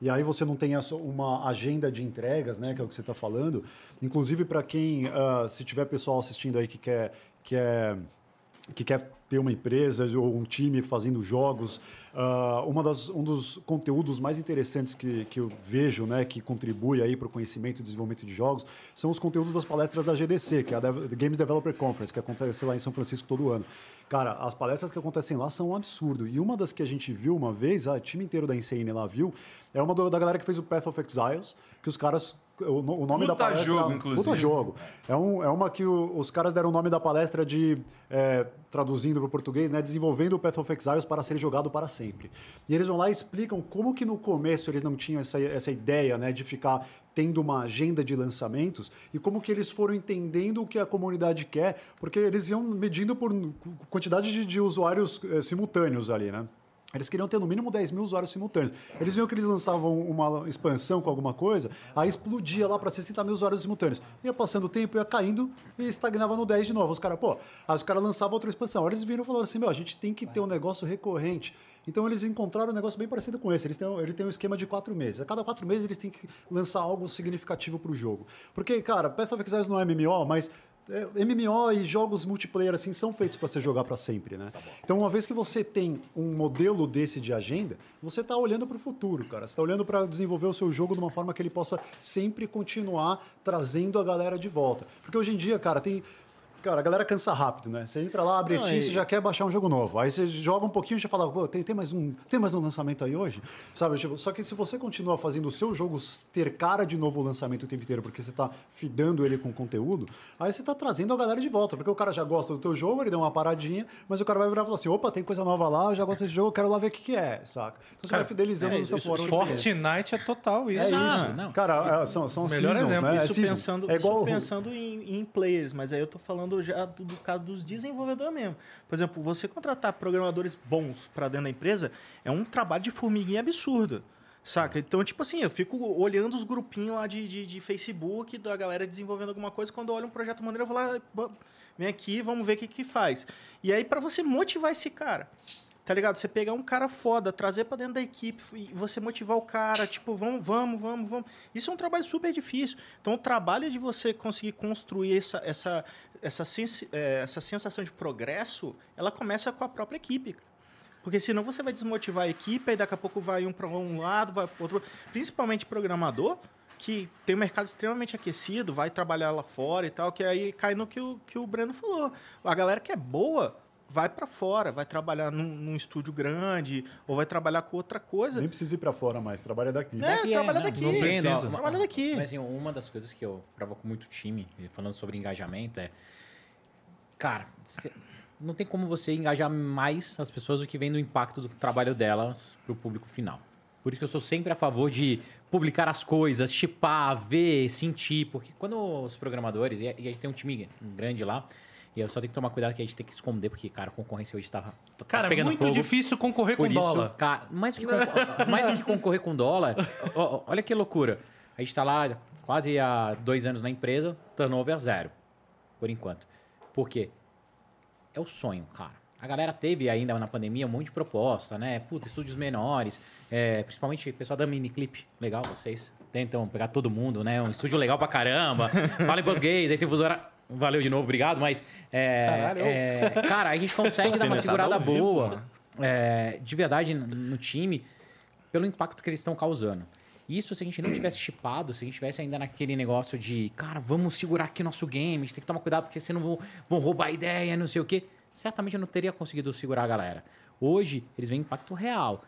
e aí você não tem uma agenda de entregas, né? Que é o que você está falando. Inclusive, para quem, ah, se tiver pessoal assistindo aí que quer, que é que quer ter uma empresa ou um time fazendo jogos, ah, uma das, um dos conteúdos mais interessantes que, que eu vejo, né, que contribui aí para o conhecimento e desenvolvimento de jogos, são os conteúdos das palestras da GDC, que é a Dev- Games Developer Conference, que acontece lá em São Francisco todo ano. Cara, as palestras que acontecem lá são um absurdo. E uma das que a gente viu uma vez, a time inteiro da Insane lá viu, é uma do- da galera que fez o Path of Exiles, que os caras o, no- o nome da palestra jogo, inclusive. Puta jogo. É, um, é uma que o- os caras deram o nome da palestra de, é, traduzindo para o português, né, desenvolvendo o Path of Exiles para ser jogado para sempre. E eles vão lá e explicam como que no começo eles não tinham essa, essa ideia né, de ficar tendo uma agenda de lançamentos e como que eles foram entendendo o que a comunidade quer, porque eles iam medindo por quantidade de, de usuários eh, simultâneos ali, né? Eles queriam ter no mínimo 10 mil usuários simultâneos. Eles viam que eles lançavam uma expansão com alguma coisa, aí explodia lá para 60 mil usuários simultâneos. Ia passando o tempo, ia caindo e estagnava no 10 de novo. Os caras, pô, aí os caras lançavam outra expansão. Aí eles viram e falaram assim: meu, a gente tem que ter um negócio recorrente. Então eles encontraram um negócio bem parecido com esse. Eles têm, ele tem um esquema de quatro meses. A cada quatro meses eles têm que lançar algo significativo para o jogo. Porque, cara, Path of Exiles não é MMO, mas MMO e jogos multiplayer assim são feitos para você jogar para sempre, né? Então, uma vez que você tem um modelo desse de agenda, você está olhando para o futuro, cara. Você está olhando para desenvolver o seu jogo de uma forma que ele possa sempre continuar trazendo a galera de volta. Porque hoje em dia, cara, tem Cara, a galera cansa rápido, né? Você entra lá, abre Não, Steam, e- você já quer baixar um jogo novo. Aí você joga um pouquinho e já fala, pô, tem, tem, mais um, tem mais um lançamento aí hoje? Sabe? Tipo, só que se você continua fazendo o seu jogo ter cara de novo lançamento o tempo inteiro, porque você tá fidando ele com conteúdo, aí você tá trazendo a galera de volta. Porque o cara já gosta do teu jogo, ele deu uma paradinha, mas o cara vai virar e falar assim, opa, tem coisa nova lá, eu já gosto desse jogo, eu quero lá ver o que, que é, saca? Então você Cara, vai fidelizando é, isso- fórum. Fortnite é total isso. É Não, isso. não. Cara, é, são, são Melhor seasons, exemplo. né? É Isso season. pensando, é igual isso pensando em, em players, mas aí eu tô falando já do, do caso dos desenvolvedores mesmo. Por exemplo, você contratar programadores bons para dentro da empresa é um trabalho de formiguinha absurdo. Saca? Então, tipo assim, eu fico olhando os grupinhos lá de, de, de Facebook da galera desenvolvendo alguma coisa. Quando eu olho um projeto maneiro, eu vou lá, "Bo- vem aqui, vamos ver o que que faz. E aí, para você motivar esse cara, Tá ligado? Você pegar um cara foda, trazer pra dentro da equipe e você motivar o cara, tipo, vamos, vamos, vamos, vamos. Isso é um trabalho super difícil. Então, o trabalho de você conseguir construir essa, essa, essa, sensi- eh, essa sensação de progresso, ela começa com a própria equipe. Porque senão você vai desmotivar a equipe, aí daqui a pouco vai um para um lado, vai para outro. Principalmente programador, que tem um mercado extremamente aquecido, vai trabalhar lá fora e tal, que aí cai no que o, que o Breno falou. A galera que é boa vai para fora, vai trabalhar num, num estúdio grande, ou vai trabalhar com outra coisa. Nem precisa ir pra fora mais, trabalha daqui. É, Daqui trabalha né? daqui. Não precisa. Precisa. Trabalha daqui. Mas assim, uma das coisas que eu provoco muito time, falando sobre engajamento, é. Cara, não tem como você engajar mais as pessoas do que vem do impacto do trabalho delas pro público final. Por isso que eu sou sempre a favor de publicar as coisas, chipar, ver, sentir. Porque quando os programadores, e e a gente tem um time grande lá, e eu só tenho que tomar cuidado que a gente tem que esconder, porque, cara, a concorrência hoje tá, tá Cara, pegando muito fogo. difícil concorrer Por com isso, dólar. cara, mais do que, mais do que concorrer com dólar, ó, ó, olha que loucura. A gente está lá quase há dois anos na empresa, turnover zero, por enquanto. Por quê? É o sonho, cara. A galera teve ainda na pandemia um monte de proposta, né? Puta, estúdios menores, é, principalmente o pessoal da Miniclip. Legal, vocês tentam pegar todo mundo, né? Um estúdio legal pra caramba. Fala em português, aí tem usuário. Valeu de novo, obrigado, mas. é, Caralho. é, cara, a gente consegue dar uma segurada boa é, de verdade no, no time pelo impacto que eles estão causando. Isso se a gente não tivesse chipado, se a gente tivesse ainda naquele negócio de, cara, vamos segurar aqui nosso game, a gente tem que tomar cuidado porque senão vão, vão roubar a ideia, não sei o quê. Certamente eu não teria conseguido segurar a galera. Hoje, eles veem impacto real,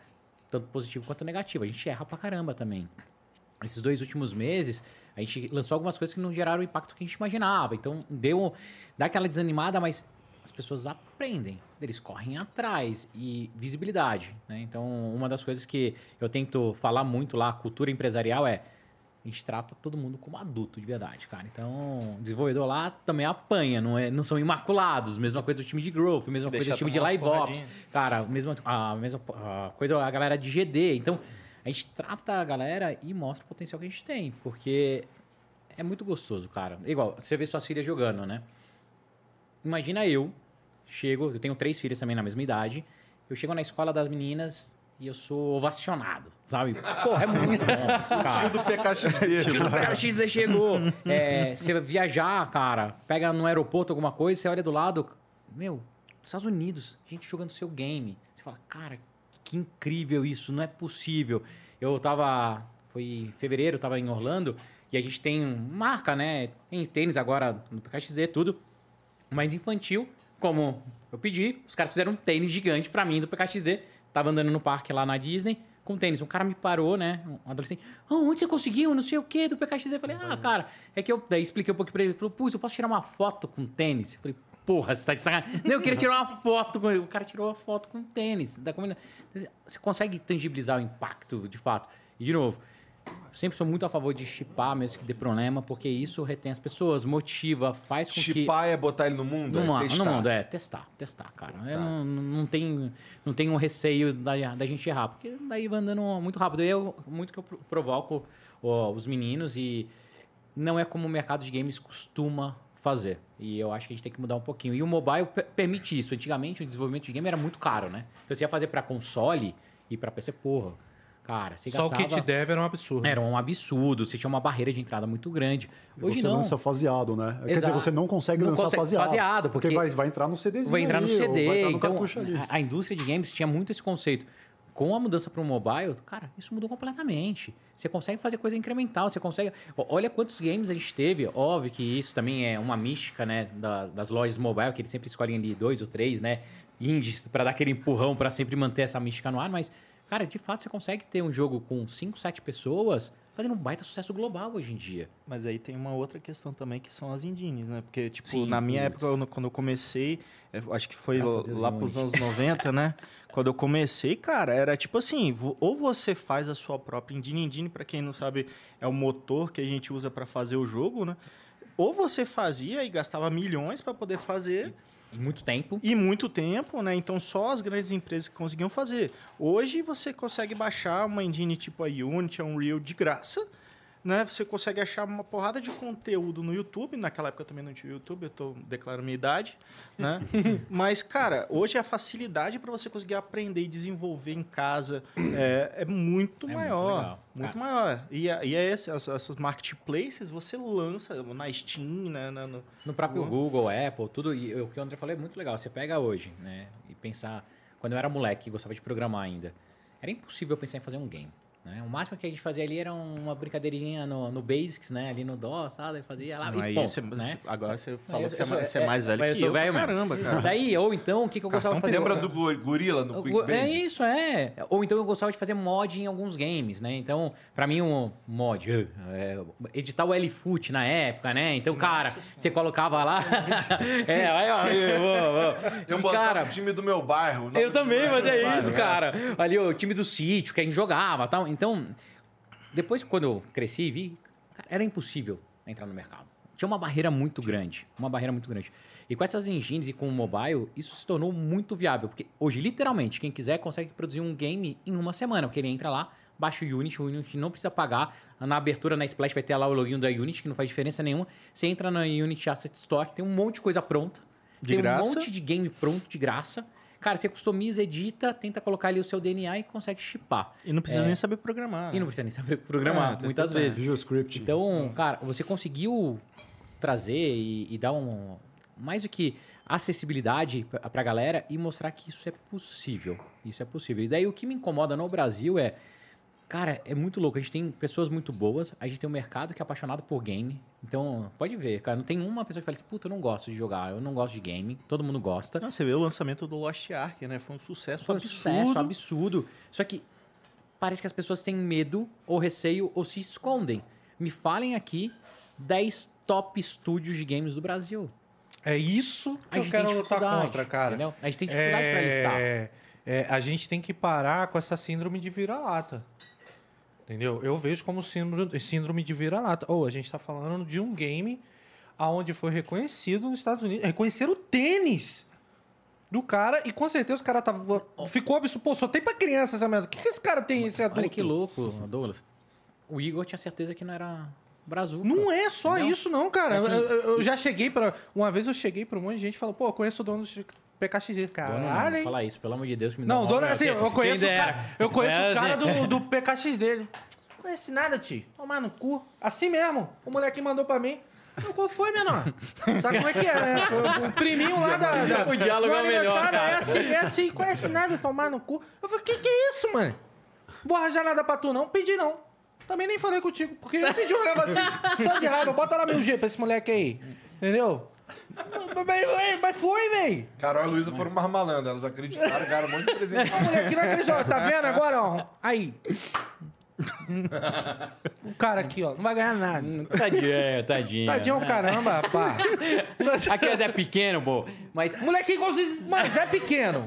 tanto positivo quanto negativo. A gente erra pra caramba também. Esses dois últimos meses, a gente lançou algumas coisas que não geraram o impacto que a gente imaginava. Então, deu dá aquela desanimada, mas as pessoas aprendem, eles correm atrás e visibilidade. Né? Então, uma das coisas que eu tento falar muito lá, cultura empresarial, é a gente trata todo mundo como adulto de verdade, cara. Então, o desenvolvedor lá também apanha, não, é, não são imaculados. Mesma coisa do time de growth, mesma coisa Deixa do time de live ops. Cara, mesma, a mesma a coisa a galera de GD. Então, a gente trata a galera e mostra o potencial que a gente tem, porque é muito gostoso, cara. Igual, você vê suas filhas jogando, né? Imagina eu, chego, eu tenho três filhas também na mesma idade, eu chego na escola das meninas e eu sou ovacionado, sabe? Porra, é muito bom isso, cara. do PKXD. Tio do PX chegou. É, você viajar, cara, pega no aeroporto alguma coisa, você olha do lado, meu, Estados Unidos, gente jogando seu game. Você fala, cara, que incrível isso, não é possível. Eu tava, foi em fevereiro, eu tava em Orlando, e a gente tem marca, né? Tem tênis agora no PKXZ, tudo, mais infantil, como eu pedi, os caras fizeram um tênis gigante pra mim do PKXD. Tava andando no parque lá na Disney com tênis. Um cara me parou, né? Um adolescente. "Ah, onde você conseguiu? Não sei o quê, do PKXD. Eu falei, ah, cara, é que eu daí expliquei um pouquinho pra ele. Ele falou, putz, eu posso tirar uma foto com tênis? Eu falei, porra, você tá de sacanagem. Não, eu queria tirar uma foto com ele. O cara tirou uma foto com tênis. Da comunidade. Você consegue tangibilizar o impacto, de fato. E, de novo, sempre sou muito a favor de chipar, mesmo que dê problema, porque isso retém as pessoas, motiva, faz com que... Chipar é botar ele no mundo? No, é mundo, testar. no mundo, é, testar, testar, cara. Eu não, não, tem, não tem um receio da, da gente errar, porque daí vai andando muito rápido. Eu, muito que eu pro- provoco ó, os meninos e não é como o mercado de games costuma fazer. E eu acho que a gente tem que mudar um pouquinho. E o mobile per- permite isso. Antigamente, o desenvolvimento de game era muito caro, né? Então, você ia fazer para console e para PC, porra, cara, você Só o kit dev era um absurdo. Era um absurdo, você tinha uma barreira de entrada muito grande. Hoje você não. lança faseado, né? Quer dizer, Exato. você não consegue Não lançar consegue- faseado. faseado, porque- vai, vai entrar no CDzinho vai entrar no CD. vai entrar no então, a, a indústria de games tinha muito esse conceito. Com a mudança para o mobile, cara, isso mudou completamente. Você consegue fazer coisa incremental, você consegue. Olha quantos games a gente teve. Óbvio que isso também é uma mística, né, da- das lojas mobile, que eles sempre escolhem ali dois ou três, né, indies para dar aquele empurrão para sempre manter essa mística no ar. Mas, cara, de fato você consegue ter um jogo com cinco, sete pessoas fazendo um baita sucesso global hoje em dia. Mas aí tem uma outra questão também que são as indines, né? Porque, tipo, Sim, na minha putz. época, quando eu comecei, eu acho que foi Graças lá pros anos 90, né? Quando eu comecei, cara, era tipo assim, ou você faz a sua própria engine, engine, pra quem não sabe, é o motor que a gente usa pra fazer o jogo, né? Ou você fazia e gastava milhões pra poder fazer, Em muito tempo. e muito tempo, né? Então só as grandes empresas que conseguiam fazer. Hoje você consegue baixar uma engine tipo a Unity, a Unreal de graça, né? Você consegue achar uma porrada de conteúdo no YouTube. Naquela época também não tinha YouTube, eu tô declaro minha idade, né? Mas, cara, hoje a facilidade para você conseguir aprender e desenvolver em casa é, é muito É muito maior. Muito, Cara. maior. E, a- e é essas, essas marketplaces você lança na Steam, né? na- no- No próprio Uhum. Google, Apple, tudo. E o que o André falou é muito legal. Você pega hoje, né? E pensar. Quando eu era moleque e gostava de programar ainda, era impossível pensar em fazer um game. Né? O máximo que a gente fazia ali era uma brincadeirinha no, no Basics, né? Ali no DOS, sabe? Fazia lá Não, e aí ponto, você- né? Agora você falou eu- que você, eu é, você é mais velho eu que sou eu. velho. Caramba, cara. Daí, ou então, o que, que eu gostava de fazer? Lembra do go- gorila no Quick É Basic? isso, é. Ou então eu gostava de fazer mod em alguns games, né? Então, pra mim, um mod, é, editar o L-Foot na época, né? Então, cara, você colocava lá. é, aí, ó. Eu, vou- Eu botava cara, o time do meu bairro. eu também fazia bairro, isso, cara. Ali, o time do sítio, que a gente jogava tal. Então, depois, quando eu cresci e vi, cara, era impossível entrar no mercado. Tinha uma barreira muito grande. Uma barreira muito grande. E com essas engines e com o mobile, isso se tornou muito viável. Porque hoje, literalmente, quem quiser consegue produzir um game em uma semana. Porque ele entra lá, baixa o Unity, o Unity não precisa pagar. Na abertura, na Splash, vai ter lá o login da Unity, que não faz diferença nenhuma. Você entra na Unity Asset Store, tem um monte de coisa pronta. De tem graça. um monte de game pronto de graça. Cara, você customiza, edita, tenta colocar ali o seu DNA e consegue chipar. E não precisa nem saber programar. É. E não precisa nem saber programar, É, muitas vezes. Visual Script. Então, cara, você conseguiu trazer e, e dar um mais do que acessibilidade pra- pra galera e mostrar que isso é possível. Isso é possível. E daí o que me incomoda no Brasil é, cara, é muito louco. A gente tem pessoas muito boas, a gente tem um mercado que é apaixonado por game. Então, pode ver, cara, não tem uma pessoa que fala assim, puta, eu não gosto de jogar, eu não gosto de game. Todo mundo gosta. Não, você vê o lançamento do Lost Ark, né? Foi um sucesso Foi um absurdo. sucesso absurdo. Só que parece que as pessoas têm medo ou receio ou se escondem. Me falem aqui 10 top estúdios de games do Brasil. É isso que eu quero lutar contra, cara. entendeu? A gente tem dificuldade pra listar. É, é, a gente tem que parar com essa síndrome de vira-lata. Entendeu? Eu vejo como síndrome, síndrome de vira-lata. Ou a gente está falando de um game aonde foi reconhecido nos Estados Unidos. Reconheceram o tênis do cara e com certeza o cara tava. Ficou absurdo. Pô, só tem pra criança essa merda. O que, que esse cara tem, esse adulto? Olha que louco, Douglas. O Igor tinha certeza que não era Brazuca. Não é só Entendeu? isso, não, cara. Assim- eu, eu- já cheguei pra. Uma vez eu cheguei pra um monte de gente e falou, pô, conheço o dono do PKXZ. Caralho, não hein? fala isso, pelo amor de Deus. que me Não, dá dona, assim, eu conheço, o cara, eu conheço o cara do, do PKX dele. Não conhece nada, tio. Tomar no cu. Assim mesmo. O moleque mandou pra mim. Eu, Qual foi, menor? Sabe como é que é, né? O, priminho lá da, da- O diálogo é o melhor, cara. É assim, é assim, conhece nada, tomar no cu. Eu falei, que que é isso, mano? Vou arranjar nada pra tu, não? Pedi não. Também nem falei contigo, porque eu pedi um negócio assim, só de raiva. Bota lá meu G pra esse moleque aí. Entendeu? Mas, mas- foi, véi. Carol e a Luísa foram mais malandras. Elas acreditaram, ganharam um monte de presente. O moleque não acreditou, tá vendo agora, ó? Aí. O cara aqui, ó, não vai ganhar nada. Tadinho, tadinho. Tadinho, um caramba, pá. Aqui é Zé Pequeno, pô. Mas Moleque igual vocês, mas Zé Pequeno.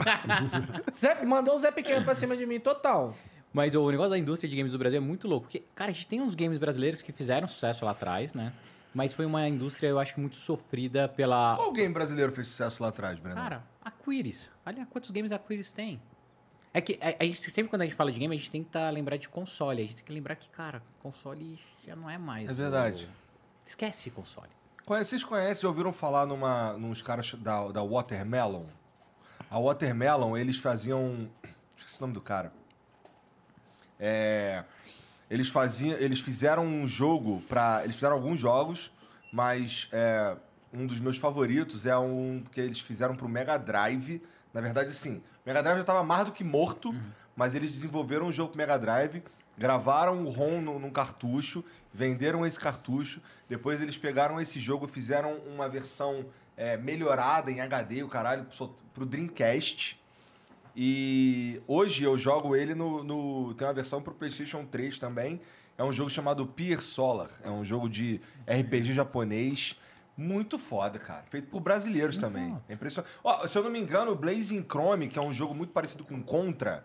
Zé, mandou o Zé Pequeno pra cima de mim, total. Mas o negócio da indústria de games do Brasil é muito louco. Porque, cara, a gente tem uns games brasileiros que fizeram sucesso lá atrás, né? Mas foi uma indústria, eu acho que muito sofrida pela. Qual game brasileiro fez sucesso lá atrás, Breno? Cara, a Quiris. Olha quantos games a Quiris tem. É que a, a gente, sempre quando a gente fala de game, a gente tem que tá, lembrar de console. A gente tem que lembrar que, cara, console já não é mais. É verdade. o- Esquece console. Vocês conhecem, ouviram falar numa, nos caras da, da Watermelon? A Watermelon, eles faziam. Esqueci o nome do cara. É, eles faziam. Eles fizeram um jogo para. Eles fizeram alguns jogos, mas é, um dos meus favoritos é um que eles fizeram pro Mega Drive. Na verdade, sim. O Mega Drive já estava mais do que morto, mas eles desenvolveram um jogo pro Mega Drive, gravaram o ROM no- num cartucho, venderam esse cartucho. Depois eles pegaram esse jogo, fizeram uma versão é, melhorada em HD, o caralho, pro Dreamcast. E hoje eu jogo ele no, no- Tem uma versão pro PlayStation 3 também. É um jogo chamado Pier Solar. É um jogo de RPG japonês. Muito foda, cara. Feito por brasileiros também. É impressionante. Ó, se eu não me engano, o Blazing Chrome, que é um jogo muito parecido com Contra,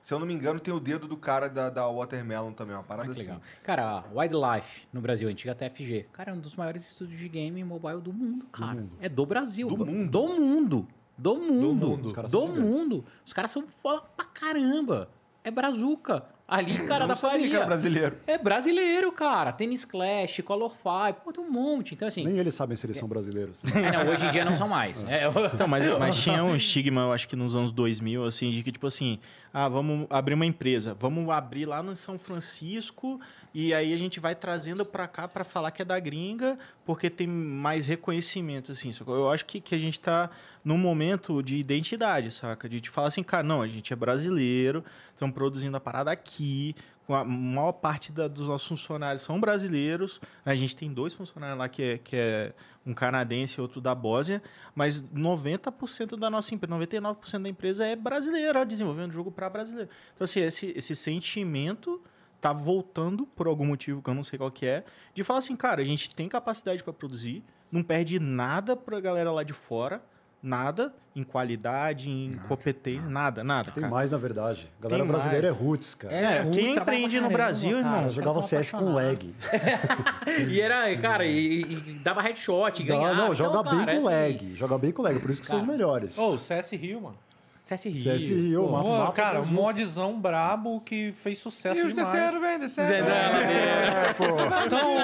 se eu não me engano, tem o dedo do cara da, da Watermelon também. Uma parada que assim. legal. Cara, Wildlife no Brasil, antiga TFG. Cara, é um dos maiores estúdios de game mobile do mundo, cara. É do Brasil. Do mundo? Do mundo. Do mundo. Os caras Do mundo. Os caras são foda pra caramba. É brazuca. Ali, cara, da sabia faria. brasileiro. É brasileiro, cara. Tênis Clash, Color Five, pô, tem um monte. Então, assim, Nem eles sabem se eles são brasileiros. é, não, hoje em dia não são mais. É, eu- Então, mas, mas tinha um estigma, eu acho que nos anos 2000, assim, de que, tipo assim, ah, vamos abrir uma empresa, vamos abrir lá no São Francisco e aí a gente vai trazendo pra cá pra falar que é da gringa, porque tem mais reconhecimento, assim. Eu acho que, que a gente tá num momento de identidade, saca? De te falar assim, cara, não, a gente é brasileiro, estamos produzindo a parada aqui, com a maior parte da- dos nossos funcionários são brasileiros. A gente tem dois funcionários lá que é, que é um canadense e outro da Bósnia, mas 90% da nossa empresa, 99% da empresa é brasileira, desenvolvendo jogo para brasileiro. Então, assim, esse, esse sentimento tá voltando por algum motivo que eu não sei qual que é, de falar assim, cara, a gente tem capacidade para produzir, não perde nada pra galera lá de fora, nada em qualidade, em competência, nada, nada, Tem cara. mais, na verdade. A galera Tem brasileira mais. é roots, cara. É, ruim, quem empreende no Brasil, cara. irmão, Eu jogava CS com lag. E era, cara, e, e dava headshot, Não, ganhava. não, joga então, bem cara, com assim, lag. Joga bem com lag, por isso que são os Cara. melhores. Ô, o CS Rio, mano. CS Rio. CS Rio, pô. mapa, mapa cara, Brasil. modzão brabo que fez sucesso E os demais. terceiros, vem, terceiro. É, pô. Então,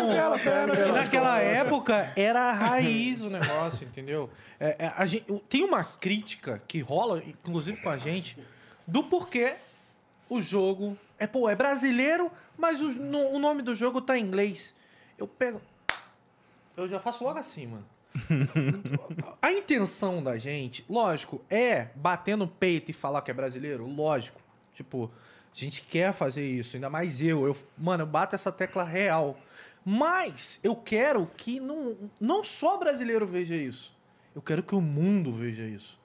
e naquela época era a raiz o negócio, entendeu? É, é, a gente, tem uma crítica que rola, inclusive com a gente, do porquê o jogo é, pô, é brasileiro, mas o, no- o nome do jogo tá em inglês. Eu pego. Eu já faço logo assim, mano. A intenção da gente, lógico, é bater no peito e falar que é brasileiro, lógico. Tipo, a gente quer fazer isso, ainda mais eu. eu mano, eu bato essa tecla real. Mas eu quero que não, não só brasileiro veja isso. Eu quero que o mundo veja isso.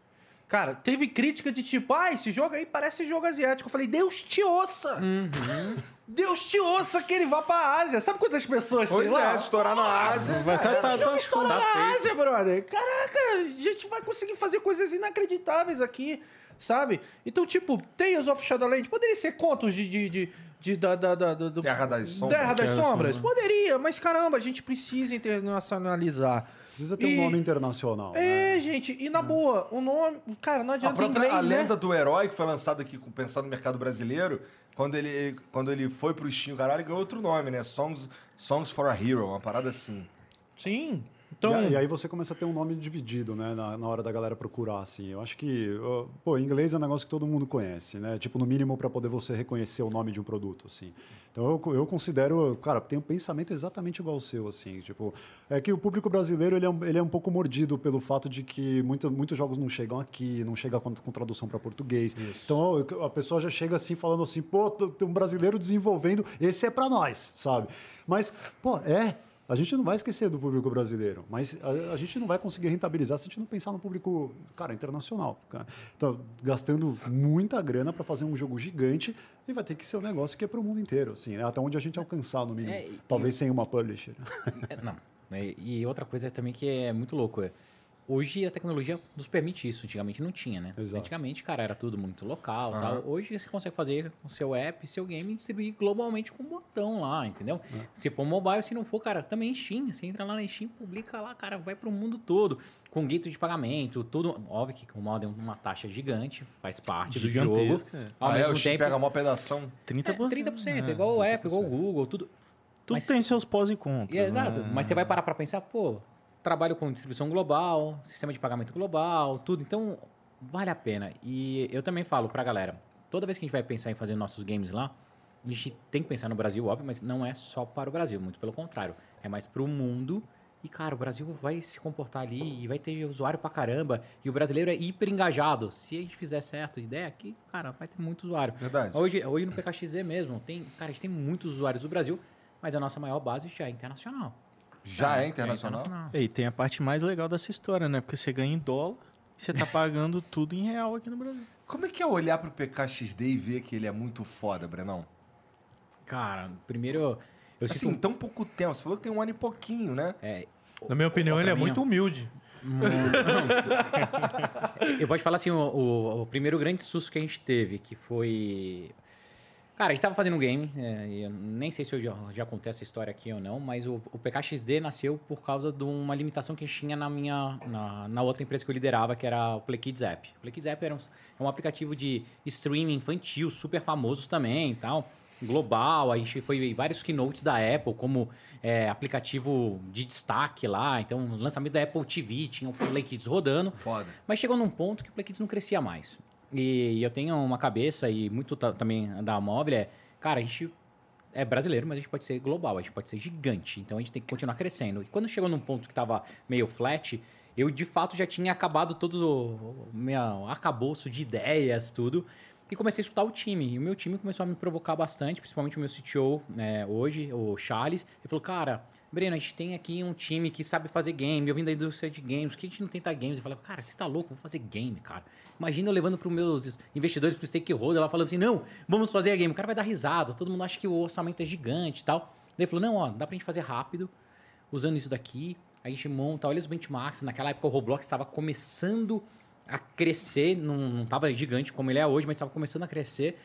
Cara, teve crítica de tipo, ah, esse jogo aí parece jogo asiático. Eu falei, Deus te ouça! Deus te ouça que ele vá pra Ásia. Sabe quantas pessoas Pois tem lá? é, estourar na Ásia. Vai tá, tá, tá, estoura tá na feito. Ásia, brother. Caraca, a gente vai conseguir fazer coisas inacreditáveis aqui, sabe? Então, tipo, Tales of Shadowlands poderia ser contos de... de, de, de- da, da, da, da- do- Terra das Sombras. Terra das? Sombras. Poderia, mas caramba, a gente precisa internacionalizar. Precisa ter E- um nome internacional. É, né? gente, e na boa, o nome... Cara, não A adianta própria inglês, a né? lenda do herói que foi lançada aqui com- pensando no mercado brasileiro, quando ele, quando ele foi pro Steam, caralho, ele ganhou outro nome, né? Songs, Songs for a Hero, uma parada assim. Sim. Então... E, a- e aí você começa a ter um nome dividido, né? Na, na hora da galera procurar, assim. Eu acho que, pô, inglês é um negócio que todo mundo conhece, né? Tipo, no mínimo para poder você reconhecer o nome de um produto, assim. Então eu, eu considero, cara, tem um pensamento exatamente igual ao seu, assim. Tipo, é que o público brasileiro ele é, um- ele é um pouco mordido pelo fato de que muita, muitos jogos não chegam aqui, não chega com, com tradução para português. Então a pessoa já chega assim falando assim, pô, tem um brasileiro desenvolvendo, esse é para nós, sabe? Mas, pô, é. A gente não vai esquecer do público brasileiro, mas a, a gente não vai conseguir rentabilizar se a gente não pensar no público, cara, internacional. Cara. Então, gastando muita grana para fazer um jogo gigante e vai ter que ser um negócio que é para o mundo inteiro, assim, né? até onde a gente alcançar, no mínimo. É, e- Talvez sem uma publisher. É, não. É, E outra coisa também que é muito louco é. Hoje a tecnologia nos permite isso, antigamente não tinha, né? Exato. Antigamente, cara, era tudo muito local tal. Hoje você consegue fazer o seu app, seu game e distribuir globalmente com um botão lá, entendeu? Se for mobile, se não for, cara, também Steam. Você entra lá na Steam, publica lá, cara, vai pro mundo todo. Com guito de pagamento, tudo. Óbvio que o mod é uma taxa gigante, faz parte do jogo. É. Ao ah, é, o Steam tempo, pega uma pedação. 30%. é, 30%, é, igual o 30%. Apple, igual o Google, tudo. Tudo Mas- tem seus pós e contras. É exato. né? Mas você vai parar para pensar, pô, trabalho com distribuição global, sistema de pagamento global, tudo. Então, vale a pena. E eu também falo pra galera, toda vez que a gente vai pensar em fazer nossos games lá, a gente tem que pensar no Brasil, óbvio, mas não é só para o Brasil, muito pelo contrário. É mais pro mundo. E, cara, o Brasil vai se comportar ali e vai ter usuário pra caramba. E o brasileiro é hiper engajado. Se a gente fizer certo a ideia aqui, cara, vai ter muito usuário. Verdade. Hoje, hoje no PKXD mesmo, tem, cara, a gente tem muitos usuários do Brasil, mas a nossa maior base já é internacional. Já é É internacional? É, E tem a parte mais legal dessa história, né? Porque você ganha em dólar e você tá pagando tudo em real aqui no Brasil. Como é que é olhar pro PKXD e ver que ele é muito foda, Brenão? Cara, primeiro eu, assim, sinto... tão pouco tempo. Você falou que tem um ano e pouquinho, né? É, Na minha opinião, ele é muito humilde. eu posso falar assim, o, o- o primeiro grande susto que a gente teve, que foi... Cara, a gente tava fazendo um game, é, e eu nem sei se eu já, já contei essa história aqui ou não, mas o, o PKXD nasceu por causa de uma limitação que a gente tinha na minha na, na outra empresa que eu liderava, que era o Play Kids App. O Play Kids App era um, é um aplicativo de streaming infantil, super famoso também e tal. global, a gente foi em vários keynotes da Apple, como é, aplicativo de destaque lá. Então, lançamento da Apple TV, tinha o Play Kids rodando. Foda. Mas chegou num ponto que o Play Kids não crescia mais. E eu tenho uma cabeça, e muito ta- também da móvel, é, cara, a gente é brasileiro, mas a gente pode ser global, a gente pode ser gigante. Então a gente tem que continuar crescendo. E quando chegou num ponto que estava meio flat, eu de fato já tinha acabado todo o o meu arcabouço de ideias, tudo. E comecei a escutar o time. E o meu time começou a me provocar bastante, principalmente o meu CTO né, hoje, o Charles. Ele falou, cara, Breno, a gente tem aqui um time que sabe fazer game. Eu vim da indústria de games. Por que a gente não tenta games? Eu falei, cara, você tá louco? Vou fazer game, cara. Imagina eu levando para os meus investidores, para o stakeholder, lá falando assim, não, vamos fazer a game. O cara vai dar risada. Todo mundo acha que o orçamento é gigante e tal. Daí falou, não, ó, dá pra gente fazer rápido, usando isso daqui. A gente monta, olha os benchmarks. Naquela época o Roblox estava começando a crescer, não, não tava gigante como ele é hoje, mas estava começando a crescer.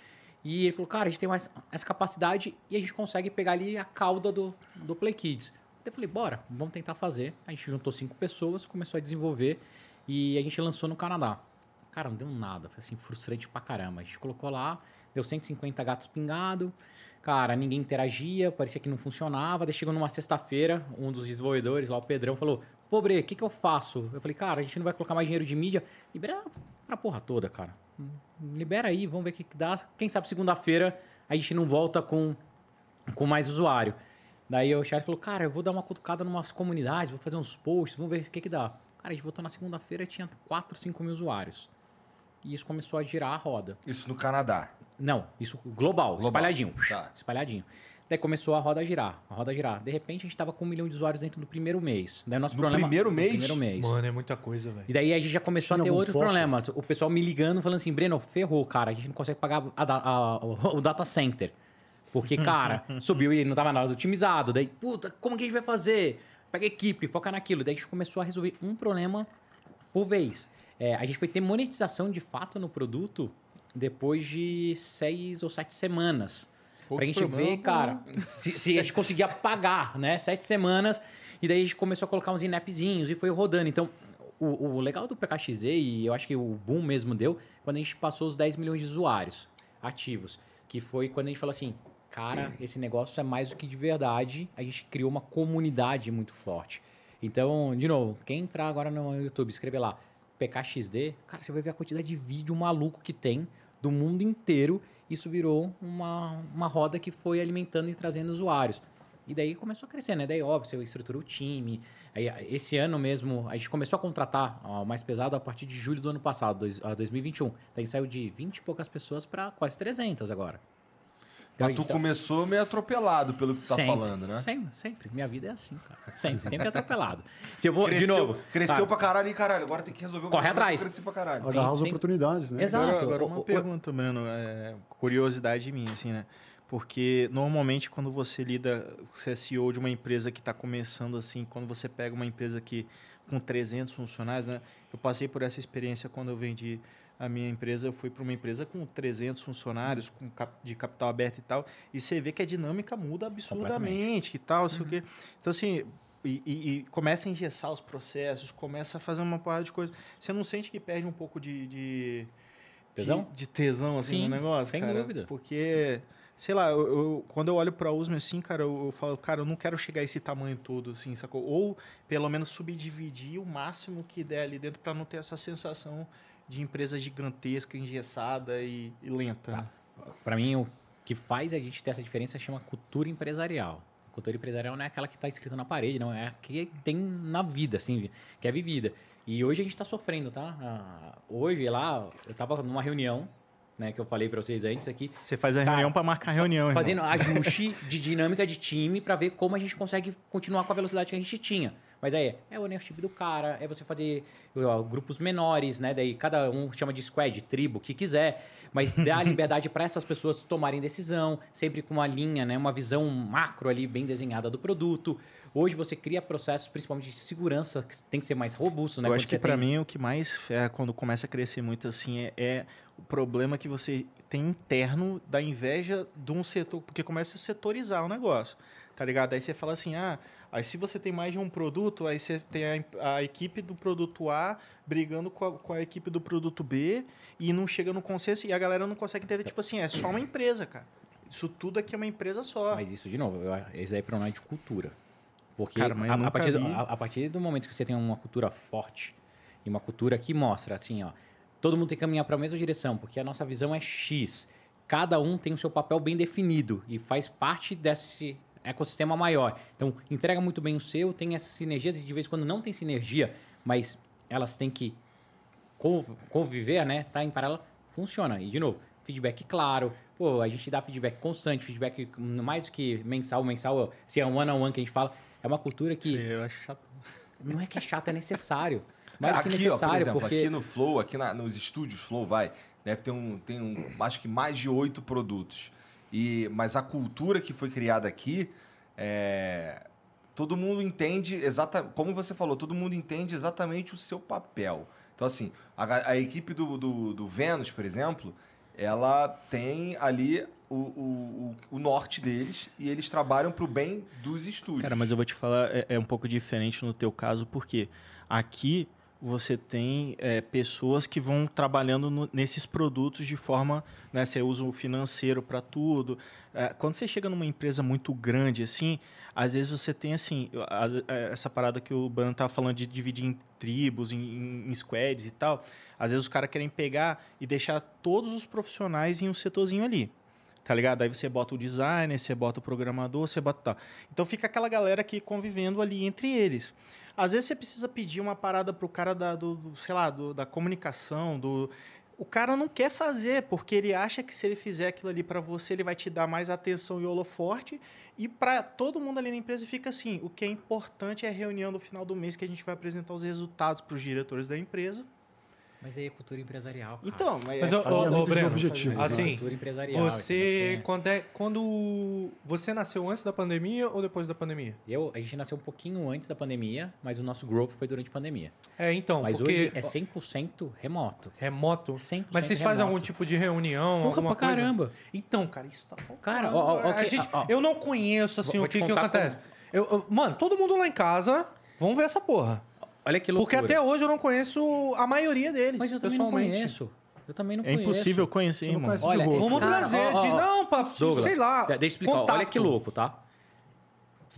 E ele falou, cara, a gente tem mais essa capacidade e a gente consegue pegar ali a cauda do, do Play Kids. Eu falei, bora, vamos tentar fazer. A gente juntou cinco pessoas, começou a desenvolver e a gente lançou no Canadá. Cara, não deu nada, foi assim, frustrante pra caramba. A gente colocou lá, deu 150 gatos pingados. Cara, ninguém interagia, parecia que não funcionava. Daí chegou numa sexta-feira, um dos desenvolvedores lá, o Pedrão, falou: Pô, Bre, o que, que eu faço? Eu falei, cara, a gente não vai colocar mais dinheiro de mídia. Libera pra porra toda, cara. Libera aí, vamos ver o que, que dá. Quem sabe segunda-feira a gente não volta com, com mais usuário. Daí o Charles falou, cara, eu vou dar uma cutucada numas comunidades, vou fazer uns posts, vamos ver o que, que dá. Cara, a gente voltou na segunda-feira tinha 4, 5 mil usuários. E isso começou a girar a roda. Isso no Canadá. Não, isso global, Global. espalhadinho. Tá. Espalhadinho. Daí começou a roda a girar, a roda a girar. De repente a gente tava com um milhão de usuários dentro do primeiro mês. Daí nosso No problema. primeiro no mês? primeiro mês. Mano, é muita coisa, velho. E daí a gente já começou Tinha a ter outros foco? problemas. O pessoal me ligando, falando assim, Breno, ferrou, cara. A gente não consegue pagar a a- o o data center. Porque, cara, subiu e não tava nada otimizado. Daí, puta, como que a gente vai fazer? Pega a equipe, foca naquilo. Daí a gente começou a resolver um problema por vez. É, a gente foi ter monetização de fato no produto depois de seis ou sete semanas. pra gente ver, cara, se, se a gente conseguia pagar, né? Sete semanas. E daí a gente começou a colocar uns inapzinhos e foi rodando. Então, o, o legal do PKXD, e eu acho que o boom mesmo deu, quando a gente passou os 10 milhões de usuários ativos. Que foi quando a gente falou assim, cara, esse negócio é mais do que de verdade. A gente criou uma comunidade muito forte. Então, de novo, quem entrar agora no YouTube, escrever lá PKXD, cara, você vai ver a quantidade de vídeo maluco que tem do mundo inteiro. Isso virou uma, uma roda que foi alimentando e trazendo usuários. E daí começou a crescer, né? Daí, óbvio, você estrutura o time. Aí, esse ano mesmo, a gente começou a contratar ó, o mais pesado a partir de julho do ano passado, dois, a 2021. Daí saiu de 20 e poucas pessoas para quase 300 agora. Mas tu Então- começou meio atropelado pelo que tu tá sempre, falando, né? Sempre, sempre. Minha vida é assim, cara. Sempre, sempre atropelado. Se eu vou, Cresceu, de novo. Cresceu tá, pra caralho e caralho. Agora tem que resolver o Corre atrás. que Crescer pra caralho. Agarrar as oportunidades, né? Exato. Agora, agora O- uma o- pergunta, Breno, é, curiosidade minha, assim, né? Porque normalmente quando você lida, você é CEO de uma empresa que está começando assim, quando você pega uma empresa que com 300 funcionários, né? Eu passei por essa experiência quando eu vendi a minha empresa, eu fui para uma empresa com 300 funcionários, com cap- de capital aberto e tal, e você vê que a dinâmica muda absurdamente e tal, sei o quê. Então assim, e, e- e começa a engessar os processos, começa a fazer uma porrada de coisa. Você não sente que perde um pouco de, de Tesão? de, de tesão assim Sim, no negócio, sem cara? dúvida. Porque sei lá, eu, eu- quando eu olho para a USM assim, cara, eu, eu falo, cara, eu não quero chegar a esse tamanho todo assim, sacou? Ou pelo menos subdividir o máximo que der ali dentro para não ter essa sensação de empresa gigantesca, engessada e, e lenta. Tá. Para mim, o que faz a gente ter essa diferença chama cultura empresarial. Cultura empresarial não é aquela que está escrita na parede, não. É a que tem na vida, assim, que é vivida. E hoje a gente está sofrendo, tá? Ah, hoje, lá, eu estava numa reunião, né, que eu falei para vocês antes aqui, Você faz a Cara, reunião para marcar a reunião, irmão. fazendo ajuste de dinâmica de time para ver como a gente consegue continuar com a velocidade que a gente tinha. Mas aí é o ownership do cara, é você fazer ó, grupos menores, né? Daí cada um chama de squad, tribo, o que quiser, mas dá liberdade para essas pessoas tomarem decisão, sempre com uma linha, né? Uma visão macro ali bem desenhada do produto. Hoje você cria processos, principalmente de segurança, que tem que ser mais robusto, né? Eu Quando acho que para tem- mim o que mais é quando começa a crescer muito assim é, é o problema que você tem interno da inveja de um setor, porque começa a setorizar o negócio, tá ligado? Aí você fala assim, ah, aí se você tem mais de um produto, aí você tem a, a equipe do produto A brigando com a, com a equipe do produto B e não chega no consenso e a galera não consegue entender, tipo assim, é só uma empresa, cara. Isso tudo aqui é uma empresa só. Mas isso, de novo, isso aí é problema de cultura. Porque Cara, a, a partir do, a partir do momento que você tem uma cultura forte e uma cultura que mostra assim, ó, todo mundo tem que caminhar para a mesma direção, porque a nossa visão é X. Cada um tem o seu papel bem definido e faz parte desse ecossistema maior. Então, entrega muito bem o seu, tem essas sinergias e de vez em quando não tem sinergia, mas elas têm que conv- conviver, né? Tá em paralelo, funciona. E de novo, feedback claro. Pô, a gente dá feedback constante, feedback mais do que mensal, mensal, se é um one on one que a gente fala, é uma cultura que Sim, eu acho chato. não é que é chato, é necessário. Mais do que aqui, ó, necessário, por exemplo, porque aqui no Flow, aqui na- nos estúdios Flow, vai, deve ter um, tem um, acho que mais de oito produtos. E, mas a cultura que foi criada aqui, é, todo mundo entende exatamente, como você falou, todo mundo entende exatamente o seu papel. Então, assim, a, a equipe do, do, do Vênus, por exemplo, ela tem ali o, o, o, o norte deles e eles trabalham para o bem dos estúdios. Cara, mas eu vou te falar, é, é um pouco diferente no teu caso, porque aqui você tem é, pessoas que vão trabalhando no- nesses produtos de forma, né, você usa o financeiro para tudo. É, quando você chega numa empresa muito grande assim, às vezes você tem assim, a- a- essa parada que o Bruno tava falando de dividir em tribos, em, em, em squads e tal. Às vezes os caras querem pegar e deixar todos os profissionais em um setorzinho ali. Tá ligado? Aí você bota o designer, você bota o programador, você bota tal. Então fica aquela galera aqui convivendo ali entre eles. Às vezes você precisa pedir uma parada pro cara da, do, do, sei lá, do- da comunicação, do... O cara não quer fazer, porque ele acha que se ele fizer aquilo ali para você, ele vai te dar mais atenção e holoforte. E para todo mundo ali na empresa fica assim: o que é importante é a reunião do final do mês que a gente vai apresentar os resultados para os diretores da empresa. Mas aí é cultura empresarial. cara. Então, mas, Mas, é ô, ô, Alinhamento de Breno, objetivos, né? assim, cultura empresarial. Você, quando, é, quando você nasceu antes da pandemia ou depois da pandemia? Eu, a gente nasceu um pouquinho antes da pandemia, mas o nosso growth foi durante a pandemia. É, então, mas porque hoje é 100% remoto. remoto. 100% Mas vocês fazem algum tipo de reunião, Porra, alguma pra coisa? caramba. Então, cara, isso tá faltando. Cara, ó, ó, a gente, ó, ó. eu não conheço assim Vou- o que, que acontece. Eu, eu- mano, todo mundo lá em casa, vamos ver essa porra. Olha que Porque loucura. até hoje eu não conheço a maioria deles. Mas eu também não conheço. Eu também não é conheço. impossível conhecer, Você irmão. conhece Olha. Vamos trazer de. Não, Douglas, sei lá. de- deixa eu explicar. Olha contato. que louco, tá?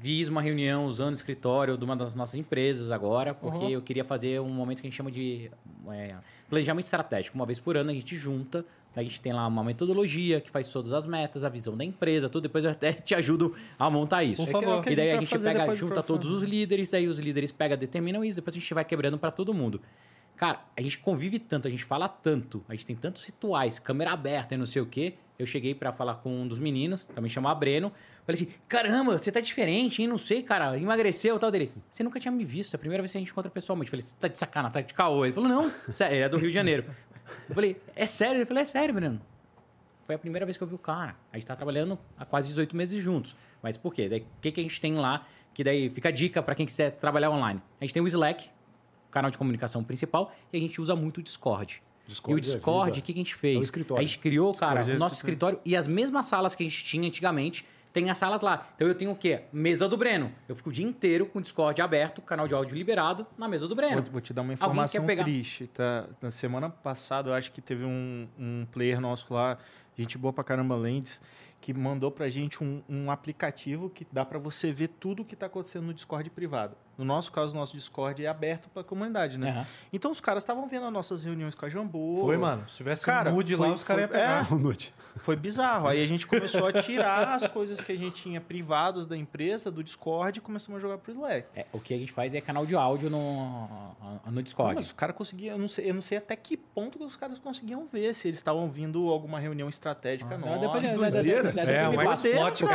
Fiz uma reunião usando o escritório de uma das nossas empresas agora, porque Uhum. eu queria fazer um momento que a gente chama de é, planejamento estratégico. Uma vez por ano a gente junta, a gente tem lá uma metodologia que faz todas as metas, a visão da empresa, tudo. Depois eu até te ajudo a montar isso. Por favor. É que E daí a gente fazer pega, depois do junta todos os líderes, daí os líderes pegam, determinam isso, depois a gente vai quebrando para todo mundo. Cara, a gente convive tanto, a gente fala tanto, a gente tem tantos rituais, câmera aberta e não sei o quê. Eu cheguei para falar com um dos meninos, também chamava Breno. Falei assim: caramba, você tá diferente, hein? Não sei, cara, emagreceu e tal dele. Você nunca tinha me visto, é a primeira vez que a gente encontra pessoalmente. Falei: você tá de sacanagem, tá de caô. Ele falou: não, sério, ele é do Rio de Janeiro. Eu falei: é sério? Ele falou: é sério, Breno. Foi a primeira vez que eu vi o cara. A gente tá trabalhando há quase 18 meses juntos. Mas por quê? O que, que a gente tem lá? Que daí fica a dica para quem quiser trabalhar online. A gente tem o Slack, canal de comunicação principal, e a gente usa muito o Discord. Discord e o é Discord, o que, que a gente É fez? o escritório. A gente criou, cara, é o nosso escritório. escritório e as mesmas salas que a gente tinha antigamente, tem as salas lá. Então eu tenho o quê? Mesa do Breno. Eu fico o dia inteiro com o Discord aberto, canal de áudio liberado, na mesa do Breno. Vou, vou te dar uma informação pegar? triste, tá? Na semana passada, eu acho que teve um, um player nosso lá, gente boa pra caramba, Lendes, que mandou pra gente um, um aplicativo que dá pra você ver tudo o que tá acontecendo no Discord privado. No nosso caso, o nosso Discord é aberto pra comunidade, né? Aham. Então os caras estavam vendo as nossas reuniões com a Jambô. Foi, mano. Se tivesse Cara, um nude lá, foi- os caras iam foi- é. pegar. Boa noite. Foi bizarro. Aí a gente começou a tirar as coisas que a gente tinha privadas da empresa, do Discord, e começamos a jogar pro Slack. É, o que a gente faz é canal de áudio no, no Não, Discord. mas o cara conseguia, eu não, sei, eu não sei até que ponto que os caras conseguiam ver se eles estavam vindo alguma reunião estratégica Ah, nossa. depois- É, depois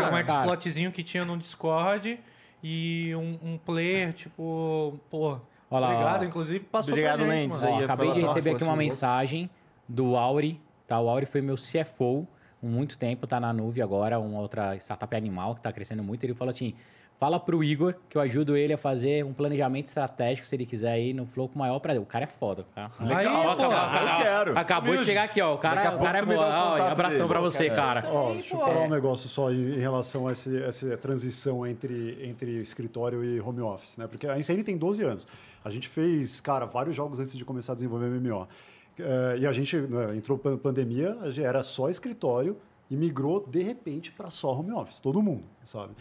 um um exploitzinho que tinha no Discord e um, um player, tipo, pô. Olha lá, obrigado, ó. inclusive, passou Obrigado, pra gente, Lendes, mano. Ó, aí, acabei de receber aqui uma viu? mensagem do Auri. Tá? O Auri foi meu CFO há muito tempo, tá na nuvem agora, uma outra startup animal que tá crescendo muito. Ele falou assim: fala pro Igor que eu ajudo ele a fazer um planejamento estratégico, se ele quiser aí no Flow com o maior prazer. O cara é foda, cara. Aí, Ó, pô, acabou- eu quero. Acabou de Humilde. chegar aqui, ó. O cara, o pouco cara é boa. o contato abração dele. pra você, cara. Ó, deixa eu falar um negócio só em, relação a esse- essa transição entre, entre escritório e home office, né? Porque a INCN tem 12 anos. A gente fez, cara, vários jogos antes de começar a desenvolver MMO. Eh, e a gente né, entrou pan- pandemia, era só escritório e migrou de repente para só home office, todo mundo, sabe?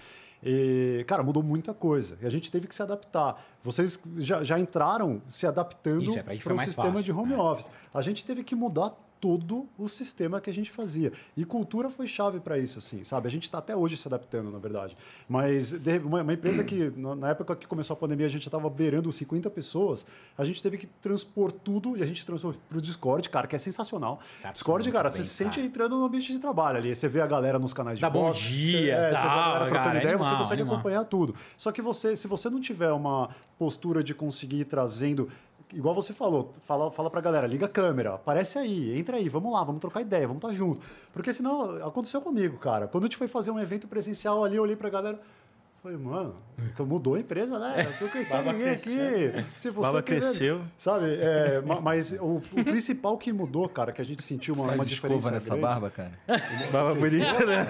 E, cara, mudou muita coisa. E a gente teve que se adaptar. Vocês já, já entraram se adaptando é, para o mais sistema fácil, de home é. office. A gente teve que mudar todo o sistema que a gente fazia. E cultura foi chave para isso, assim, sabe? A gente está até hoje se adaptando, na verdade. Mas de- uma, uma empresa que, na, época que começou a pandemia, a gente já estava beirando os 50 pessoas, a gente teve que transpor tudo e a gente transpôs para o Discord, cara, que é sensacional. Tá Discord, cara, bem, você se sente entrando no ambiente de trabalho ali. Você vê a galera nos canais de Dá bom voz, dia, você, é, você vê a dá, galera trocando cara, ideia, você animal, consegue animal. acompanhar tudo. Só que você, se você não tiver uma postura de conseguir ir trazendo igual você falou, fala, fala pra galera, liga a câmera, aparece aí, entra aí, vamos lá, vamos trocar ideia, vamos estar junto. Porque senão, aconteceu comigo, cara. Quando a gente foi fazer um evento presencial ali, eu olhei pra galera, falei, mano, então mudou a empresa, né? Eu tô conhecendo ninguém aqui. Se você Baba querer- cresceu. Sabe, é, ma- mas o, o principal que mudou, cara, que a gente sentiu uma, Faz uma diferença nessa grande- barba, cara. Baba bonita, né?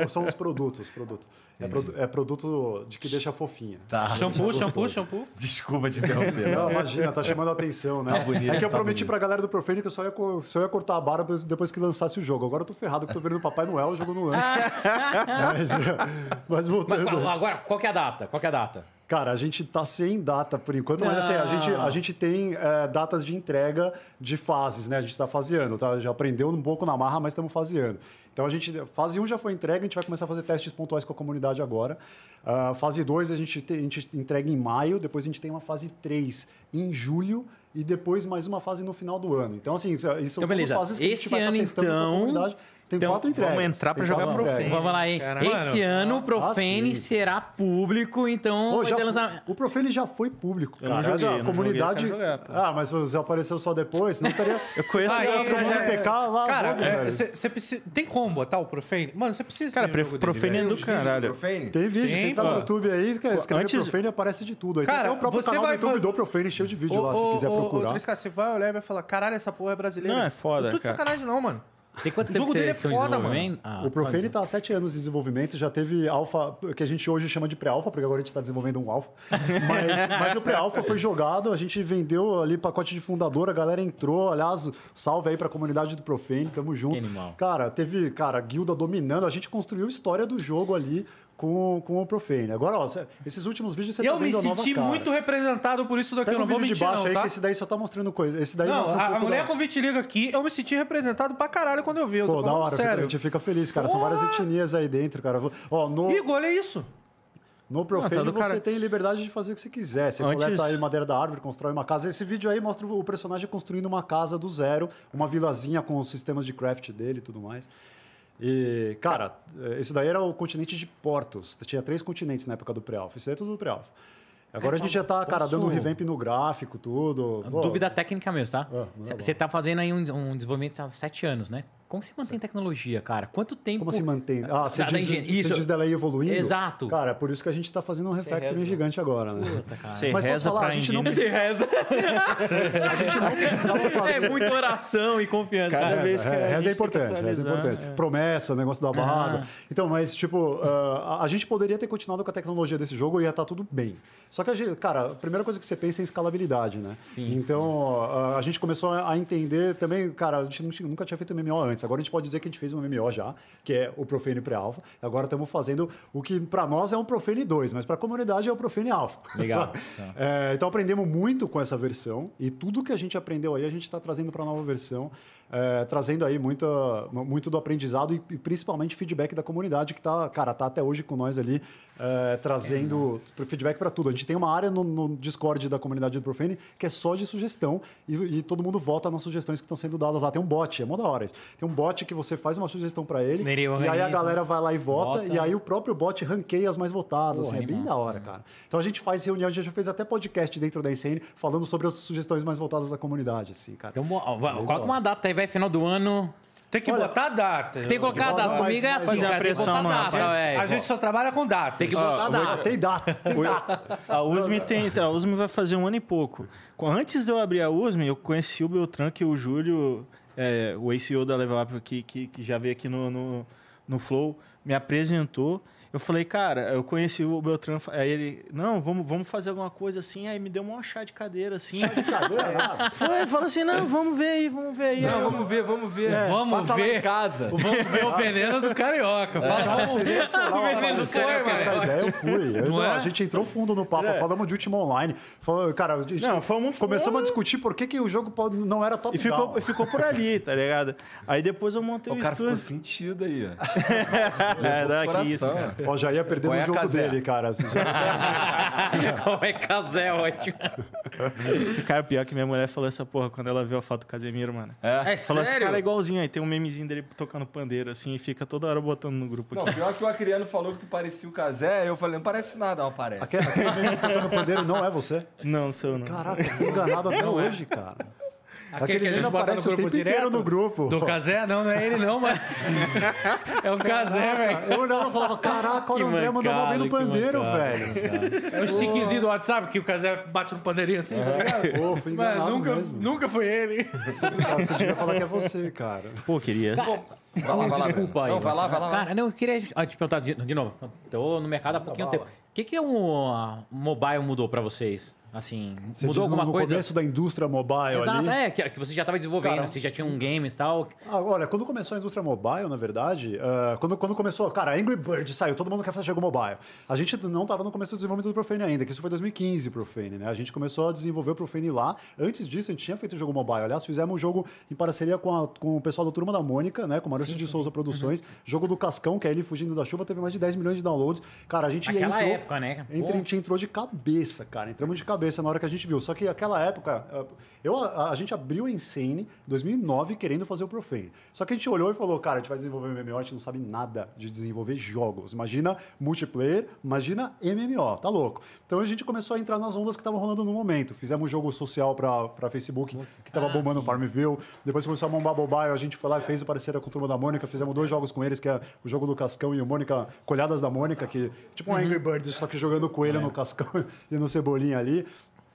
Não, são os produtos, os produtos. É, produ- é produto de que deixa fofinha. Tá. Shampoo, shampoo, shampoo. Desculpa te interromper. Não, imagina, tá chamando a atenção, né? Tá bonito, é que eu tá prometi bonito. pra galera do Profane que eu só ia, só ia cortar a barba depois que lançasse o jogo. Agora eu tô ferrado que eu tô vendo o Papai Noel o jogo no lance. mas, mas Mas voltando. qual- agora, qual que é a data? Qual que é a data? Cara, a gente tá sem data por enquanto, mas assim, a gente, a gente tem é, datas de entrega de fases, né? A gente tá faseando, tá? Já aprendeu um pouco na marra, mas estamos faseando. Então a gente. Fase 1 já foi entregue, a gente vai começar a fazer testes pontuais com a comunidade agora. Ah, fase 2 a gente, te- a gente entrega em maio, depois a gente tem uma fase 3 em julho e depois mais uma fase no final do ano. Então, assim, isso isso Então, beleza. fases que a gente Esse vai tá ano, testando com a então- comunidade. Tem então, quatro entregas. vamos entrar pra Tem jogar Profane. entregas. Vamos lá, hein? Cara, Esse mano. ano o Profane Ah, será público, então Pô, vai já lançamento. o Profane já foi público, Eu cara. não joguei, a não comunidade. joguei, jogar, ah, mas você apareceu só depois, não estaria. Eu conheço Aí, o mundo já é- PK lá, Cara, vamos, velho. você precisa. Tem como botar o Profane? Mano, você precisa. Cara, dele, Profane é do caralho. Profane? Tem vídeo, Tem, você entra no YouTube aí, escreve Antes- Profane aparece de tudo. Aí Cara, tem até o próprio você canal vai- do YouTube do Profane, cheio de vídeo Ô, lá, se ô, quiser ô, procurar. Ô, você vai olhar e vai falar: caralho, essa porra é brasileira. Não, é foda, Não tô de cara. sacanagem, não, mano. Tem quanto O tempo jogo que dele é foda, desenvolvendo? Ah, O Profane está há sete anos de desenvolvimento, já teve alfa, que a gente hoje chama de pré-alfa, porque agora a gente está desenvolvendo um alfa. Mas, mas o pré-alfa foi jogado, a gente vendeu ali pacote de fundador, a galera entrou. Aliás, salve aí para a comunidade do Profane, tamo junto. Que animal. Cara, teve, cara, guilda dominando, a gente construiu a história do jogo ali com, com o Profane. Agora, ó, esses últimos vídeos você eu tá me vendo a nova senti cara. muito representado por isso daqui. Pega eu não o vou vídeo de mentir, baixo não, aí, tá? que esse daí só tá mostrando coisa. Esse daí Não, mostra um a, a mulher da... com vitiligo aqui, eu me senti representado pra caralho quando eu vi. Eu Pô, da hora, fica- a sério. gente fica feliz, cara. São várias etnias aí dentro, cara. Ó, no, Igor, olha isso. No Profane tá do você cara- tem liberdade de fazer o que você quiser. Você Antes- coleta aí madeira da árvore, constrói uma casa. Esse vídeo aí mostra o personagem construindo uma casa do zero, uma vilazinha com os sistemas de craft dele e tudo mais. E, cara, eh, esse daí era o continente de Portos. Tinha três continentes na época do pré-alpha. Isso aí é tudo do pré-alpha. Agora a gente já tá, cara, dando um posso- revamp no gráfico, tudo. Pô, Dúvida técnica mesmo, tá? Ah, manda Você tá fazendo aí um, um desenvolvimento há sete anos, né? Como você mantém tecnologia, cara? Quanto tempo... Como se mantém? Ah, você Da- da diz, você Isso. diz dela evoluindo? Exato. Cara, é por isso que a gente tá fazendo um refactoring gigante agora, né? Puta, cara. Você Mas posso reza falar, pra a gente não engine. Você reza. Precisava fazer. É muita oração e confiança. Cada cara. vez que É, a reza é gente importante, reza é importante. é. Promessa, negócio da barba. Ah. Então, mas, tipo, ah, a, a gente poderia ter continuado com a tecnologia desse jogo e ia estar tudo bem. Só que, a gente, cara, a primeira coisa que você pensa é em escalabilidade, né? Então, ah, a gente começou a a entender também, cara, a gente não nunca tinha feito MMO antes. Agora a gente pode dizer que a gente fez um MMO já, que é o Profane Pre-Alpha. Agora estamos fazendo o que para nós é um Profane 2, mas para a comunidade é o Profane Alpha. Legal. É, então aprendemos muito com essa versão e tudo que a gente aprendeu aí a gente está trazendo para a nova versão, é, trazendo aí muita, muito do aprendizado e, e principalmente feedback da comunidade que tá, cara, tá até hoje com nós ali é, trazendo feedback para tudo. A gente tem uma área no, no Discord da comunidade do Profane que é só de sugestão e, e todo mundo vota nas sugestões que estão sendo dadas lá. Tem um bot, é mó da hora isso. Tem um bot que você faz uma sugestão para ele e aí a galera vai lá e vota, vota. e aí o próprio bot ranqueia as mais votadas. Pô, assim, é bem da hora, cara. Então a gente faz reunião, a gente já fez até podcast dentro da ICN falando sobre as sugestões mais votadas da comunidade, assim, cara. Então, ó, coloca uma data aí, vai final do ano. Tem que Olha, botar data. Tem que colocar a data. Comigo é assim, Fazer cara. Tem que pressão botar no data, rapaz. velho. A gente só trabalha com data. Tem que botar a data. Tem data, tem data. A USM tem, a USM vai fazer um ano e pouco. Antes de eu abrir a USM, eu conheci o Beltrán, que o Júlio, é, o ACO da Level Up, que, que, que já veio aqui no, no, no Flow, me apresentou. Eu falei, cara, eu conheci o Beltrán, aí ele, não, vamos, vamos fazer alguma coisa assim, aí me deu um chá de cadeira, assim. Chá de cadeira? Foi, falou assim, não, vamos ver aí, vamos ver aí. Não, vamos ver, vamos ver. Vamos Passa lá ver. em casa. Vamos ver o veneno do carioca. Fala, vamos ver o veneno do carioca. eu fui. Eu- Não é? A gente entrou fundo no papo, É. falamos de último online. Falou, cara, a gente Não, fomos- começamos a discutir por que, que o jogo não era top E ficou, down. e ficou por ali, tá ligado? Aí depois eu montei O o, cara ficou estúdio. sentido aí, ó. É, dá que isso, Coração. cara. Ó, já ia perder Qual no é a jogo Cazé? dele, cara. assim, já- Como é casé, ótimo. Cara, pior que minha mulher falou essa porra quando ela viu a foto do Casemiro, mano. É Falou esse sério? cara é igualzinho aí, tem um memezinho dele tocando pandeiro, assim, e fica toda hora botando no grupo Não, aqui. pior que o Acriano falou que tu parecia o Casé, eu falei, não parece nada, não parece. Aquele, aquele menino tocando pandeiro não é você? Não, sou eu não. Caraca, fui enganado até hoje, cara. Aquele que a gente bota no o grupo direto. no grupo. Do Casé? Não, não é ele não, mas... É o Casé, velho. Eu olhava e falava, caraca, olha o André mandou mal bem no pandeiro, velho. É o stickzinho do WhatsApp que o Casé bate no pandeirinho assim, tá ligado? Pô, fui enganado Mano, nunca, mesmo. nunca foi ele. Você, cara, você devia falar que é você, cara. Pô, queria. Vai lá, vai lá. Desculpa aí. Não, vai lá, vai lá. Cara, não, eu queria ah, te perguntar de, de novo. Tô no mercado há pouquinho tempo. O que, que um ah, mobile mudou pra vocês? Assim, Você mudou diz no, alguma no coisa? começo da indústria mobile Exato, ali. é, que, que você já estava desenvolvendo, Cara, você já tinha um games e tal. Ah, olha, quando começou a indústria mobile, na verdade, ah, quando, quando começou, cara, Angry Bird saiu, todo mundo quer fazer jogo mobile. A gente não estava no começo do desenvolvimento do Profane ainda, que isso foi 2015 Profane, né? A gente começou a desenvolver o Profane lá. Antes disso, a gente tinha feito jogo mobile. Aliás, fizemos um jogo em parceria com, a- com o pessoal da Turma da Mônica, né? Com o Maurício de Souza Produções. Jogo do Cascão, que é ele fugindo da chuva, teve mais de 10 milhões de downloads. Cara, a gente Naquela entrou... época, né? Entre, a gente entrou de cabeça, cara. Entramos de cabeça na hora que a gente viu. Só que aquela época, eu, a, a gente abriu a Insane em 2009 querendo fazer o Profane. Só que a gente olhou e falou, cara, a gente vai desenvolver MMO, a gente não sabe nada de desenvolver jogos. Imagina multiplayer, imagina MMO, tá louco. Então a gente começou a entrar nas ondas que estavam rolando no momento. Fizemos um jogo social para Facebook, que tava bombando no Farmville. Depois começou a bombar mobile, a gente foi lá e fez o parceira com a Turma da Mônica. Fizemos dois jogos com eles, que é o jogo do Cascão e o Mônica, Colhadas da Mônica, que tipo um Angry Birds, só que jogando coelho no Cascão e no Cebolinha ali.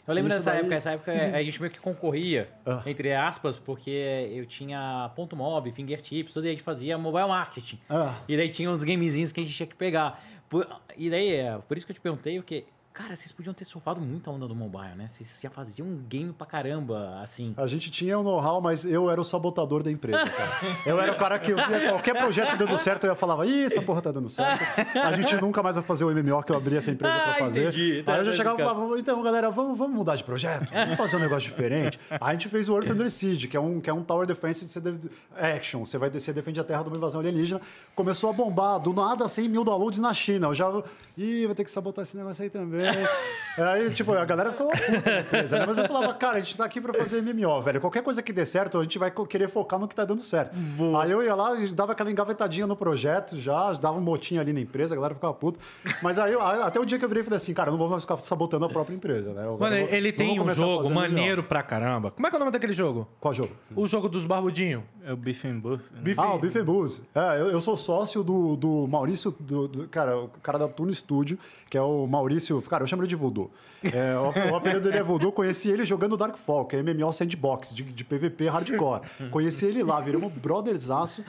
Eu lembro Isso dessa daí- época, essa época a gente meio que concorria, Ah. entre aspas, porque eu tinha ponto mob, fingertips, tudo e a gente fazia mobile marketing. Ah. E daí tinha uns gamezinhos que a gente tinha que pegar. Por- e daí, é, por isso que eu te perguntei, porque, cara, vocês podiam ter surfado muita onda do mobile, né? Vocês já faziam um game pra caramba, assim. A gente tinha o know-how, mas eu era o sabotador da empresa, cara. Eu era o cara que via qualquer projeto dando certo, eu ia falar, ih, essa porra tá dando certo. A gente nunca mais vai fazer o MMO que eu abri essa empresa pra Ah, fazer. entendi. Tá, Aí eu já tá chegava e falava, então, galera, vamos, vamos mudar de projeto? Vamos fazer um negócio diferente? Aí a gente fez o Earth Under Siege, que é um, que é um Tower Defense de action. Você vai descer, defende a terra de uma invasão alienígena. Começou a bombar, do nada 100 mil downloads na China. Eu já, ih, vou ter que sabotar esse negócio aí também. Aí, tipo, a galera ficou puta né? Mas eu falava, cara, a gente tá aqui pra fazer MMO, velho. Qualquer coisa que dê certo, a gente vai querer focar no que tá dando certo. Aí eu ia lá, e dava aquela engavetadinha no projeto já, dava um motinho ali na empresa, a galera ficava puta. Mas aí, até o dia que eu virei e falei assim, cara, eu não vou mais ficar sabotando a própria empresa, né? Eu- Mano, eu vou- ele tem um jogo maneiro pra caramba. Como é que é o nome daquele jogo? Qual jogo? O jogo dos barbudinhos. É o Beef and Buff. né? Ah, o Beef and Booze. É, eu, eu sou sócio do, do Maurício, do, do- cara, o cara da Tune Studio, que é o Maurício. Cara, eu chamo ele de Voodoo. É, o, o apelido dele é Voodoo. Conheci ele jogando Darkfall, que é MMO Sandbox, de, de PVP hardcore. Conheci ele lá, viramos brotherzaço.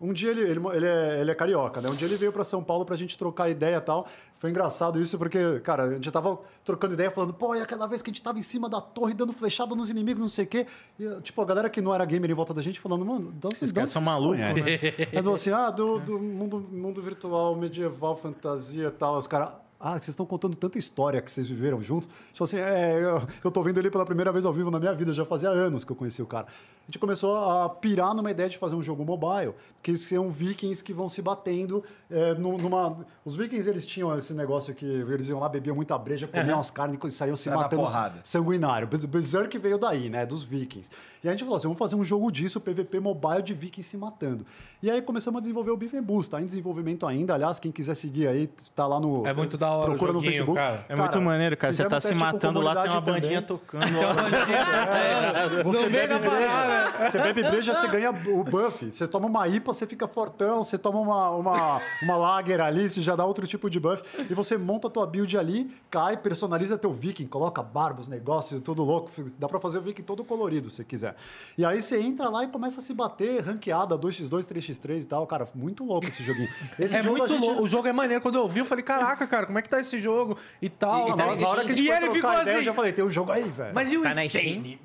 Um dia ele, ele, ele, é, ele é carioca, né? Um dia ele veio para São Paulo pra gente trocar ideia e tal. Foi engraçado isso, porque, cara, a gente tava trocando ideia, falando, pô, e aquela vez que a gente tava em cima da torre dando flechada nos inimigos, não sei o quê. E, tipo, a galera que não era gamer em volta da gente falando, mano, onde Esses caras são malucos? Aí falou assim, ah, do, do mundo, mundo virtual, medieval, fantasia e tal. Os caras, ah, vocês estão contando tanta história que vocês viveram juntos. Tipo assim, é, eu, eu tô vendo ele pela primeira vez ao vivo na minha vida, já fazia anos que eu conheci o cara. A gente começou a pirar numa ideia de fazer um jogo mobile, que são vikings que vão se batendo é, nu- numa... Os vikings, eles tinham esse negócio que eles iam lá, bebiam muita breja, comiam as carnes e saíam se na matando porrada. sanguinário. Berserk veio daí, né? Dos vikings. E a gente falou assim, vamos fazer um jogo disso, PVP mobile de vikings se matando. E aí começamos a desenvolver o Beef and Boost, tá em desenvolvimento ainda. Aliás, quem quiser seguir aí, tá lá no... É muito da hora procura o no Facebook. cara. É muito maneiro, cara. Você tá se matando lá, tem uma bandinha tocando. Você No meio da bebe breja, você bebe breja, você ganha o buff. Você toma uma IPA, você fica fortão. Você toma uma, uma, uma lager ali, você já dá outro tipo de buff. E você monta a tua build ali, cai, personaliza teu viking, coloca barba, os negócios, tudo louco. Dá pra fazer o viking todo colorido, se quiser. E aí você entra lá e começa a se bater, ranqueada, 2x2, 3x3 e tal. Cara, muito louco esse joguinho. Esse É jogo muito gente- louco. O jogo é maneiro. Quando eu vi, eu falei, caraca, cara, como é que tá esse jogo? E tal. Na hora- na hora que a gente e ele ficou ideia, eu assim. já falei, tem um jogo aí, velho. Mas e o Tá na Insane?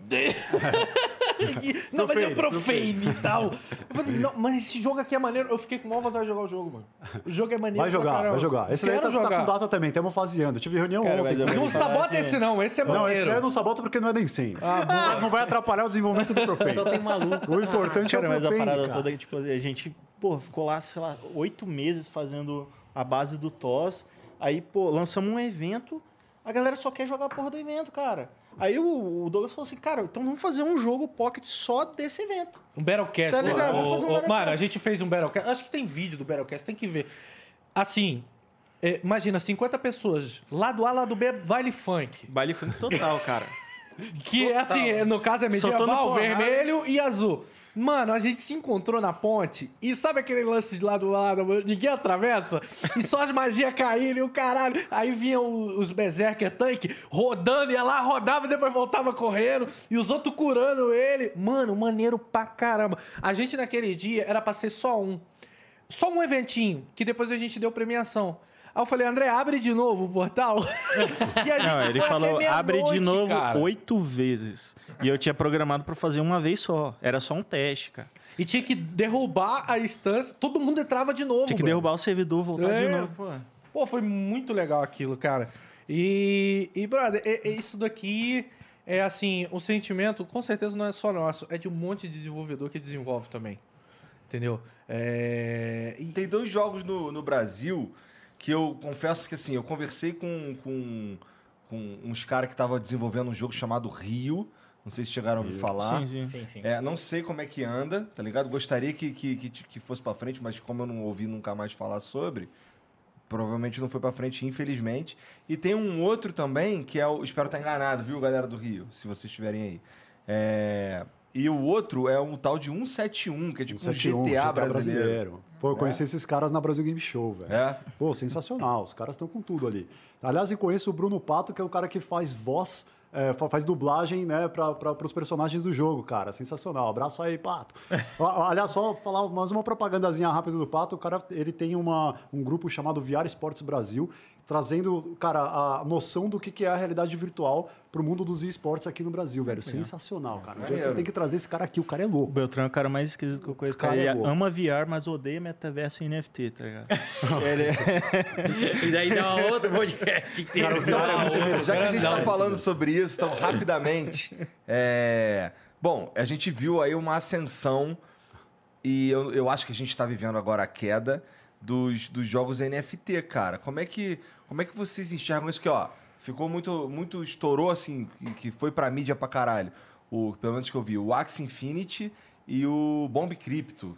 não, mas é Profane, Profane e tal. Eu falei, não, mas esse jogo aqui é maneiro. Eu fiquei com mal vontade de jogar o jogo, mano. O jogo é maneiro. Vai jogar, vai jogar. Esse daí tá, tá jogar. com data também, estamos faseando. Tive reunião Cara, ontem. eu Não sabota assim, esse não, esse é Não, esse maneiro. daí eu não sabota porque não é nem 100. não, vai, não vai atrapalhar o desenvolvimento do Profane. Só tem maluco. O importante Cara, é o mas a Profane, parada cara. toda que, tipo, a gente, pô, ficou lá, sei lá, oito meses fazendo a base do TOS. Aí, pô, lançamos um evento, a galera só quer jogar a porra do evento, cara. Aí o, o Douglas falou assim, cara, então vamos fazer um jogo Pocket só desse evento. Um Battlecast. Tá ligado? Vamos fazer um Battlecast. Mano, a gente fez um Battlecast. Acho que tem vídeo do Battlecast, tem que ver. Assim, é, imagina, 50 pessoas. Lado A, lado B, baile funk. Baile funk total, cara. Que, assim, é, no caso é medieval, vermelho e azul. Mano, a gente se encontrou na ponte e sabe aquele lance de lado a lado, ninguém atravessa e só as magias caíram e o caralho. Aí vinham os Berserker Tank rodando, ia lá, rodava e depois voltava correndo e os outros curando ele. Mano, maneiro pra caramba. A gente naquele dia era pra ser só um. Só um eventinho, que depois a gente deu premiação. Aí eu falei, André, abre de novo o portal. e a gente Não, ele falou, abre de novo cara. oito vezes. E eu tinha programado pra fazer uma vez só. Era só um teste, cara. E tinha que derrubar a instância. Todo mundo entrava de novo. Tinha que bro. derrubar o servidor, voltar É. de novo, pô. Pô, foi muito legal aquilo, cara. E, e brother, é- é isso daqui é assim, o sentimento com certeza não é só nosso, é de um monte de desenvolvedor que desenvolve também. Entendeu? É... Tem dois jogos no, no Brasil que eu confesso que assim, eu conversei com, com, com uns caras que estavam desenvolvendo um jogo chamado Rio. Não sei se chegaram a ouvir falar. Sim, sim. Sim, sim. É, não sei como é que anda, tá ligado? Gostaria que, que, que, que fosse pra frente, mas como eu não ouvi nunca mais falar sobre, provavelmente não foi pra frente, infelizmente. E tem um outro também, que é o. Espero estar enganado, viu, galera do Rio, se vocês estiverem aí. É, e o outro é um tal de 171, que é tipo um 171, GTA, brasileiro. Pô, eu conheci esses caras na Brasil Game Show, velho. É? Pô, sensacional. Os caras estão com tudo ali. Aliás, eu conheço o Bruno Pato, que é o cara que faz voz, é, fa- faz dublagem, né, para os personagens do jogo, cara. Sensacional. Abraço aí, Pato. Aliás, só falar mais uma propagandazinha rápida do Pato. O cara, ele tem uma, um grupo chamado VR Esportes Brasil, trazendo, cara, a noção do que que é a realidade virtual pro mundo dos esportes aqui no Brasil, velho. Sensacional, cara. Um dia vocês têm que trazer esse cara aqui. O cara é O louco. Beltrão é o cara mais esquisito que eu conheço. Cara, Cara, ele é ama VR, mas odeia metaverso e NFT, tá ligado? ele é... E daí dá uma outra podcast inteiro. Cara, o VR é Já que a gente está Não. falando sobre isso, então, rapidamente. é, Bom, a gente viu aí uma ascensão e eu, eu acho que a gente está vivendo agora a queda dos, dos jogos NFT, cara. Como é que, como é que vocês enxergam isso? Que, ó, ficou muito, muito estourou assim, que- foi pra mídia pra caralho. O, pelo menos que eu vi, o Axie Infinity e o Bomb Crypto.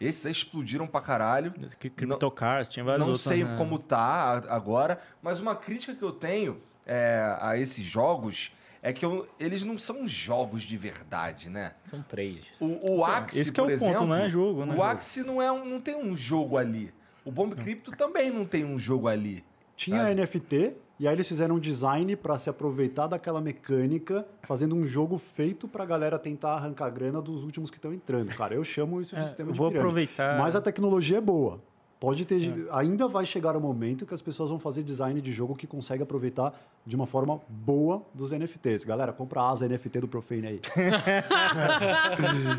Esses aí explodiram pra caralho. Que CryptoCars, tinha vários Não outros. sei né? como tá agora, mas uma crítica que eu tenho é, a esses jogos é que eu- eles não são jogos de verdade, né? São três. O, o Axie, esse que é por o ponto, exemplo, não é jogo, não é o jogo. Axie não, é um- não tem um jogo ali. O Bomb Crypto também não tem um jogo ali. Tinha Sabe? NFT, e aí eles fizeram um design para se aproveitar daquela mecânica, fazendo um jogo feito pra galera tentar arrancar grana dos últimos que estão entrando. Cara, eu chamo isso de É, sistema de vou pirâmide. aproveitar- Mas a tecnologia é boa. Pode ter. É. Ainda vai chegar o momento que as pessoas vão fazer design de jogo que consegue aproveitar de uma forma boa dos NFTs. Galera, compra a asa NFT do Profane aí.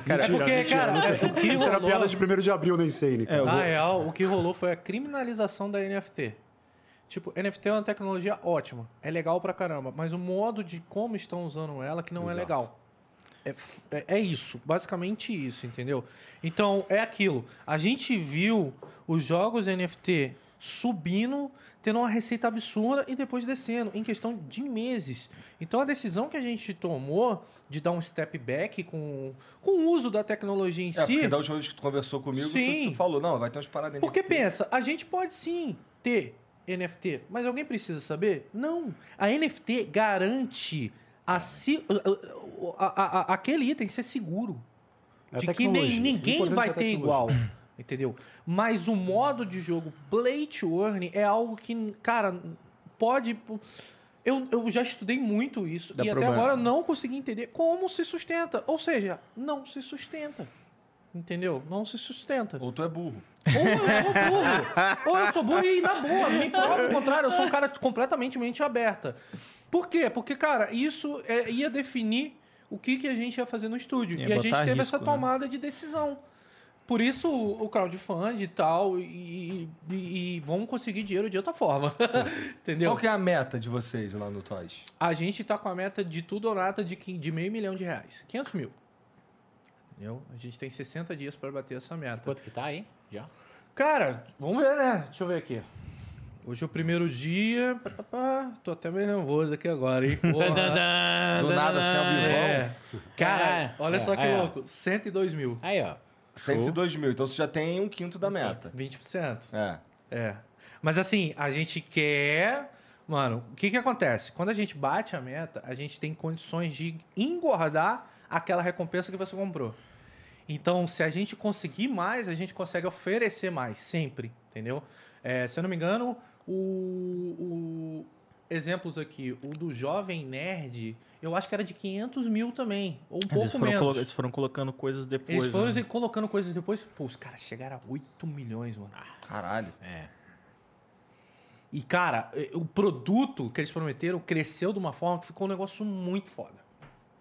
é porque, cara, é, o que Isso era piada de 1 de abril na Insane. É, cara. Na real, o que rolou foi a criminalização da NFT. Tipo, NFT é uma tecnologia ótima, é legal pra caramba, mas o modo de como estão usando ela que não é Exato. legal. É, f- é- é isso, basicamente isso, entendeu? Então, é aquilo. A gente viu os jogos NFT subindo, tendo uma receita absurda e depois descendo, em questão de meses. Então, a decisão que a gente tomou de dar um step back com, com o uso da tecnologia em É, si... porque da última vez que tu conversou comigo, tu, Sim. tu falou, não, vai ter umas paradas Porque NFT. pensa, a gente pode sim ter NFT. Mas alguém precisa saber? Não. A NFT garante a si- a- a- aquele item ser seguro. É de que nem, ninguém vai é ter igual. Entendeu? Mas o modo de jogo play to earn é algo que, cara, pode. Eu, eu já estudei muito isso Dá e problema. até agora não consegui entender como se sustenta. Ou seja, não se sustenta. Entendeu? Não se sustenta. Ou tu é burro. Ou eu sou burro. Ou eu sou burro e, na boa, me prova o contrário. Eu sou um cara completamente mente aberta. Por quê? Porque, cara, isso é, ia definir o que, que a gente ia fazer no estúdio. Ia e a gente teve risco, essa né? tomada de decisão. Por isso o crowdfunding e tal, e, e, e vamos conseguir dinheiro de outra forma. Entendeu? Qual que é a meta de vocês lá no Toys? A gente tá com a meta de tudo ou nada de, de meio milhão de reais. 500 mil. Entendeu? A gente tem 60 dias para bater essa meta. Quanto que tá aí? Já? Cara, vamos ver, né? Deixa eu ver aqui. Hoje é o primeiro dia. Tô até meio nervoso aqui agora, hein? Porra. Do nada, assim, ao vivão. É. Cara, É, olha é, só que é. louco. 102 mil. Aí, ó. 102 mil. Então você já tem um quinto da meta. 20%. É. É. Mas assim, a gente quer. Mano, o que que acontece? Quando a gente bate a meta, a gente tem condições de engordar aquela recompensa que você comprou. Então, se a gente conseguir mais, a gente consegue oferecer mais, sempre, entendeu? É, se eu não me engano, o, o- Exemplos aqui, o do Jovem Nerd, eu acho que era de 500 mil também, ou um Eles pouco foram, menos. eles foram colocando coisas depois. Eles foram né? colocando coisas depois. Pô, os caras chegaram a 8 milhões, mano. Caralho. É. E, cara, o produto que eles prometeram cresceu de uma forma que ficou um negócio muito foda.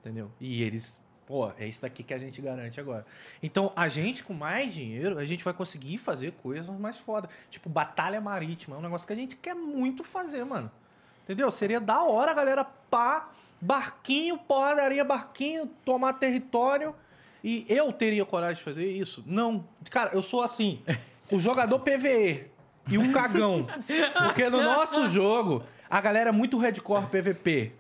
Entendeu? E eles, pô, é isso daqui que a gente garante agora. Então, a gente, com mais dinheiro, a gente vai conseguir fazer coisas mais foda. Tipo, Batalha Marítima. É um negócio que a gente quer muito fazer, mano. Entendeu? Seria da hora a galera pá, barquinho, porradaria, barquinho, tomar território. E eu teria coragem de fazer isso? Não. Cara, eu sou assim. O jogador PVE e um cagão. Porque no nosso jogo, a galera é muito hardcore PVP.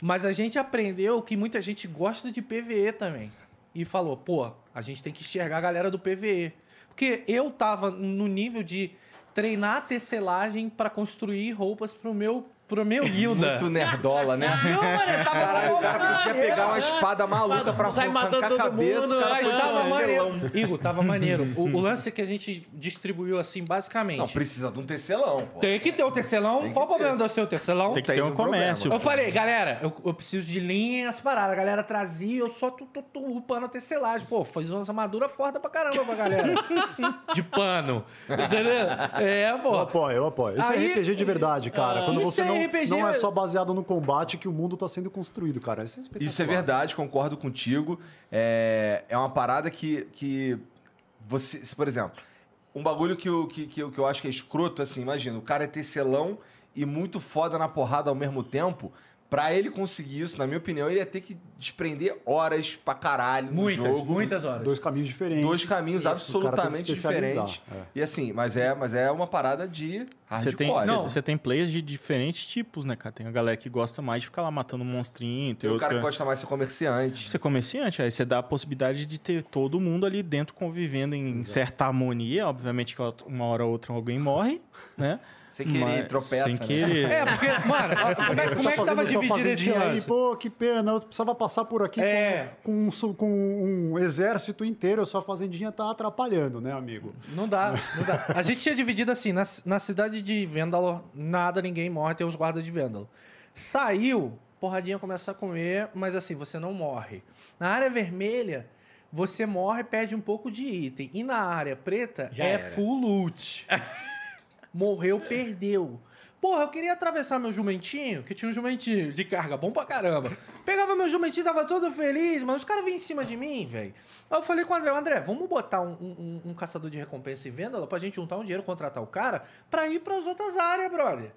Mas a gente aprendeu que muita gente gosta de PVE também. E falou, pô, a gente tem que enxergar a galera do PVE. Porque eu tava no nível de treinar tecelagem para construir roupas pro meu, pro meu guilda. Muito nerdola, né? Não, mano, eu tava Caralho, o cara podia maneiro, pegar uma né? espada maluca pra Sai arrancar matando a cabeça, mundo, o cara podia Tava fazer maneiro. Igor, tava maneiro. O, o lance é que a gente distribuiu assim, basicamente. Não, precisa de um tecelão, pô. Tem que ter o tecelão. Tem Qual o problema do seu tecelão? Tem que ter um um problema. comércio. Eu falei, galera, eu, eu preciso de linha e as paradas. A galera trazia, eu só tô, tô, tô upando a tecelagem. Pô, faz umas armaduras foda pra caramba pra galera. de pano. Entendeu? É, Eu pô. apoio, eu apoio. Isso Aí- é RPG de verdade, cara. Quando Isso você é não, RPG. não é só baseado no combate que o mundo tá sendo construído, cara. Isso é, Isso é verdade, concordo contigo. É, é uma parada que, que você, por exemplo, um bagulho que eu, que, que, eu, que eu acho que é escroto, assim, imagina, o cara é tecelão e muito foda na porrada ao mesmo tempo. Pra ele conseguir isso, na minha opinião, ele ia ter que desprender horas pra caralho no Muitas, jogo. muitas horas. Dois caminhos diferentes. Dois caminhos Isso, absolutamente diferentes. é. E assim, mas é, mas é uma parada de Você tem, você, Não. você tem players de diferentes tipos, né, cara? Tem a galera que gosta mais de ficar lá matando um monstrinho, tem Tem o cara que que... gosta mais de ser comerciante. É comerciante, aí você dá a possibilidade de ter todo mundo ali dentro convivendo em certa harmonia. Obviamente que uma hora ou outra alguém morre, né? Sem querer, Mas- tropeça, Sem né? querer. É, porque, mano, como é, como é que Tá tava sua dividido esse fazendinha aí, lance? pô, que pena, eu precisava passar por aqui É. com, com um com um exército inteiro, a sua fazendinha tá atrapalhando, né, amigo? Não dá, não dá. A gente tinha dividido assim, na, na cidade de Vêndalo, nada, ninguém morre, tem os guardas de Vêndalo. Saiu, porradinha começa a comer, mas assim, você não morre. Na área vermelha, você morre, perde um pouco de item. E na área preta, Já é era. full loot. Morreu, perdeu. Porra, eu queria atravessar meu jumentinho, que tinha um jumentinho de carga bom pra caramba. Pegava meu jumentinho, tava todo feliz, mas os caras vinham em cima de mim, velho. Aí eu falei com o André, André, vamos botar um, um- um caçador de recompensa em venda pra gente juntar um dinheiro, contratar o cara, pra ir pras outras áreas, brother.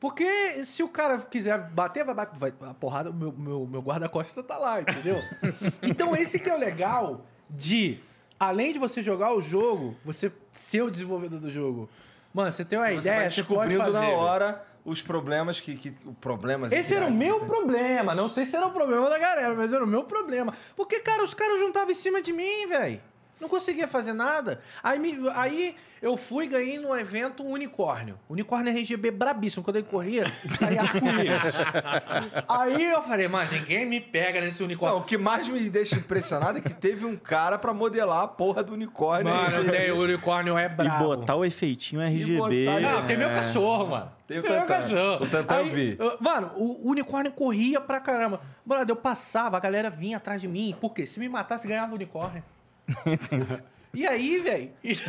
Porque se o cara quiser bater, vai bater. Vai, a porrada, meu, meu, meu guarda-costas tá lá, entendeu? então esse que é o legal de, além de você jogar o jogo, você ser o desenvolvedor do jogo. Mano, você tem uma Você ideia, vai você pode descobrindo fazer. na hora os problemas que. que problemas Esse era o meu problema. Não sei se era o problema da galera, mas era o meu problema. Porque, cara, os caras juntavam em cima de mim, velho. Não conseguia fazer nada. Aí, me- aí eu fui e ganhei no evento um unicórnio. Unicórnio RGB brabíssimo. Quando ele corria, saía arco-íris. aí eu falei, mano, ninguém me pega nesse Não, unicórnio. o que mais me deixa impressionado é que teve um cara pra modelar a porra do unicórnio. Mano, tenho, o unicórnio é E brabo. botar o efeitinho RGB. botar- Não, tem meu cachorro, mano. Tem o Tantan. cachorro. O Tantan eu vi. Mano, o, o unicórnio corria pra caramba. Mano, eu passava, a galera vinha atrás de mim. Por quê? Se me matasse, ganhava o unicórnio. e aí, velho? Isso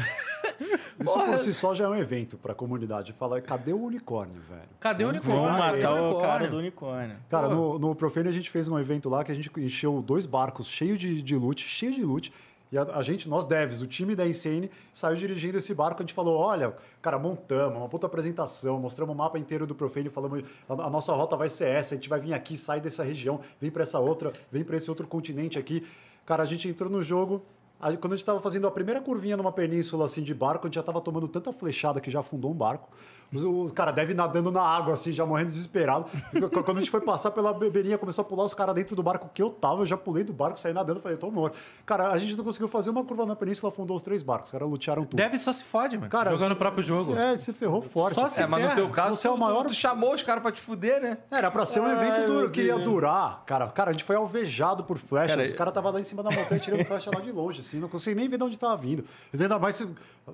Porra. por si só já é um evento pra comunidade. Falar, cadê o unicórnio, velho? Cadê o unicórnio? Vamos matar o unicórnio? cara do unicórnio. Cara, Pô. no, no Profane a gente fez um evento lá que a gente encheu dois barcos cheios de, de loot, cheio de loot. E a, a gente, nós devs, o time da Insane, saiu dirigindo esse barco. A gente falou: olha, cara, montamos, uma puta apresentação, mostramos o mapa inteiro do Profane, falamos: a, a nossa rota vai ser essa, a gente vai vir aqui, sai dessa região, vem pra essa outra, vem pra esse outro continente aqui. Cara, a gente entrou no jogo. Quando a gente estava fazendo a primeira curvinha numa península assim de barco, a gente já estava tomando tanta flechada que já afundou um barco. O o cara deve ir nadando na água, assim, já morrendo desesperado. Quando a gente foi passar pela beberinha, começou a pular os caras dentro do barco que eu tava, eu já pulei do barco, saí nadando, falei, tô morto. Cara, a gente não conseguiu fazer uma curva na península, afundou os três barcos. Os caras lutearam tudo. Deve só se fode, mano. Cara, Jogando o próprio jogo. É, você ferrou forte. Só se É, mas no teu caso, Você é o maior- tu, chamou os caras pra te fuder, né? Era pra ser um evento duro, que ia durar. Cara, cara, a gente foi alvejado por flechas. Cara, os caras estavam lá em cima da montanha tirando flecha lá de longe, assim. Não consegui nem ver de onde tava vindo. Ainda mais, se-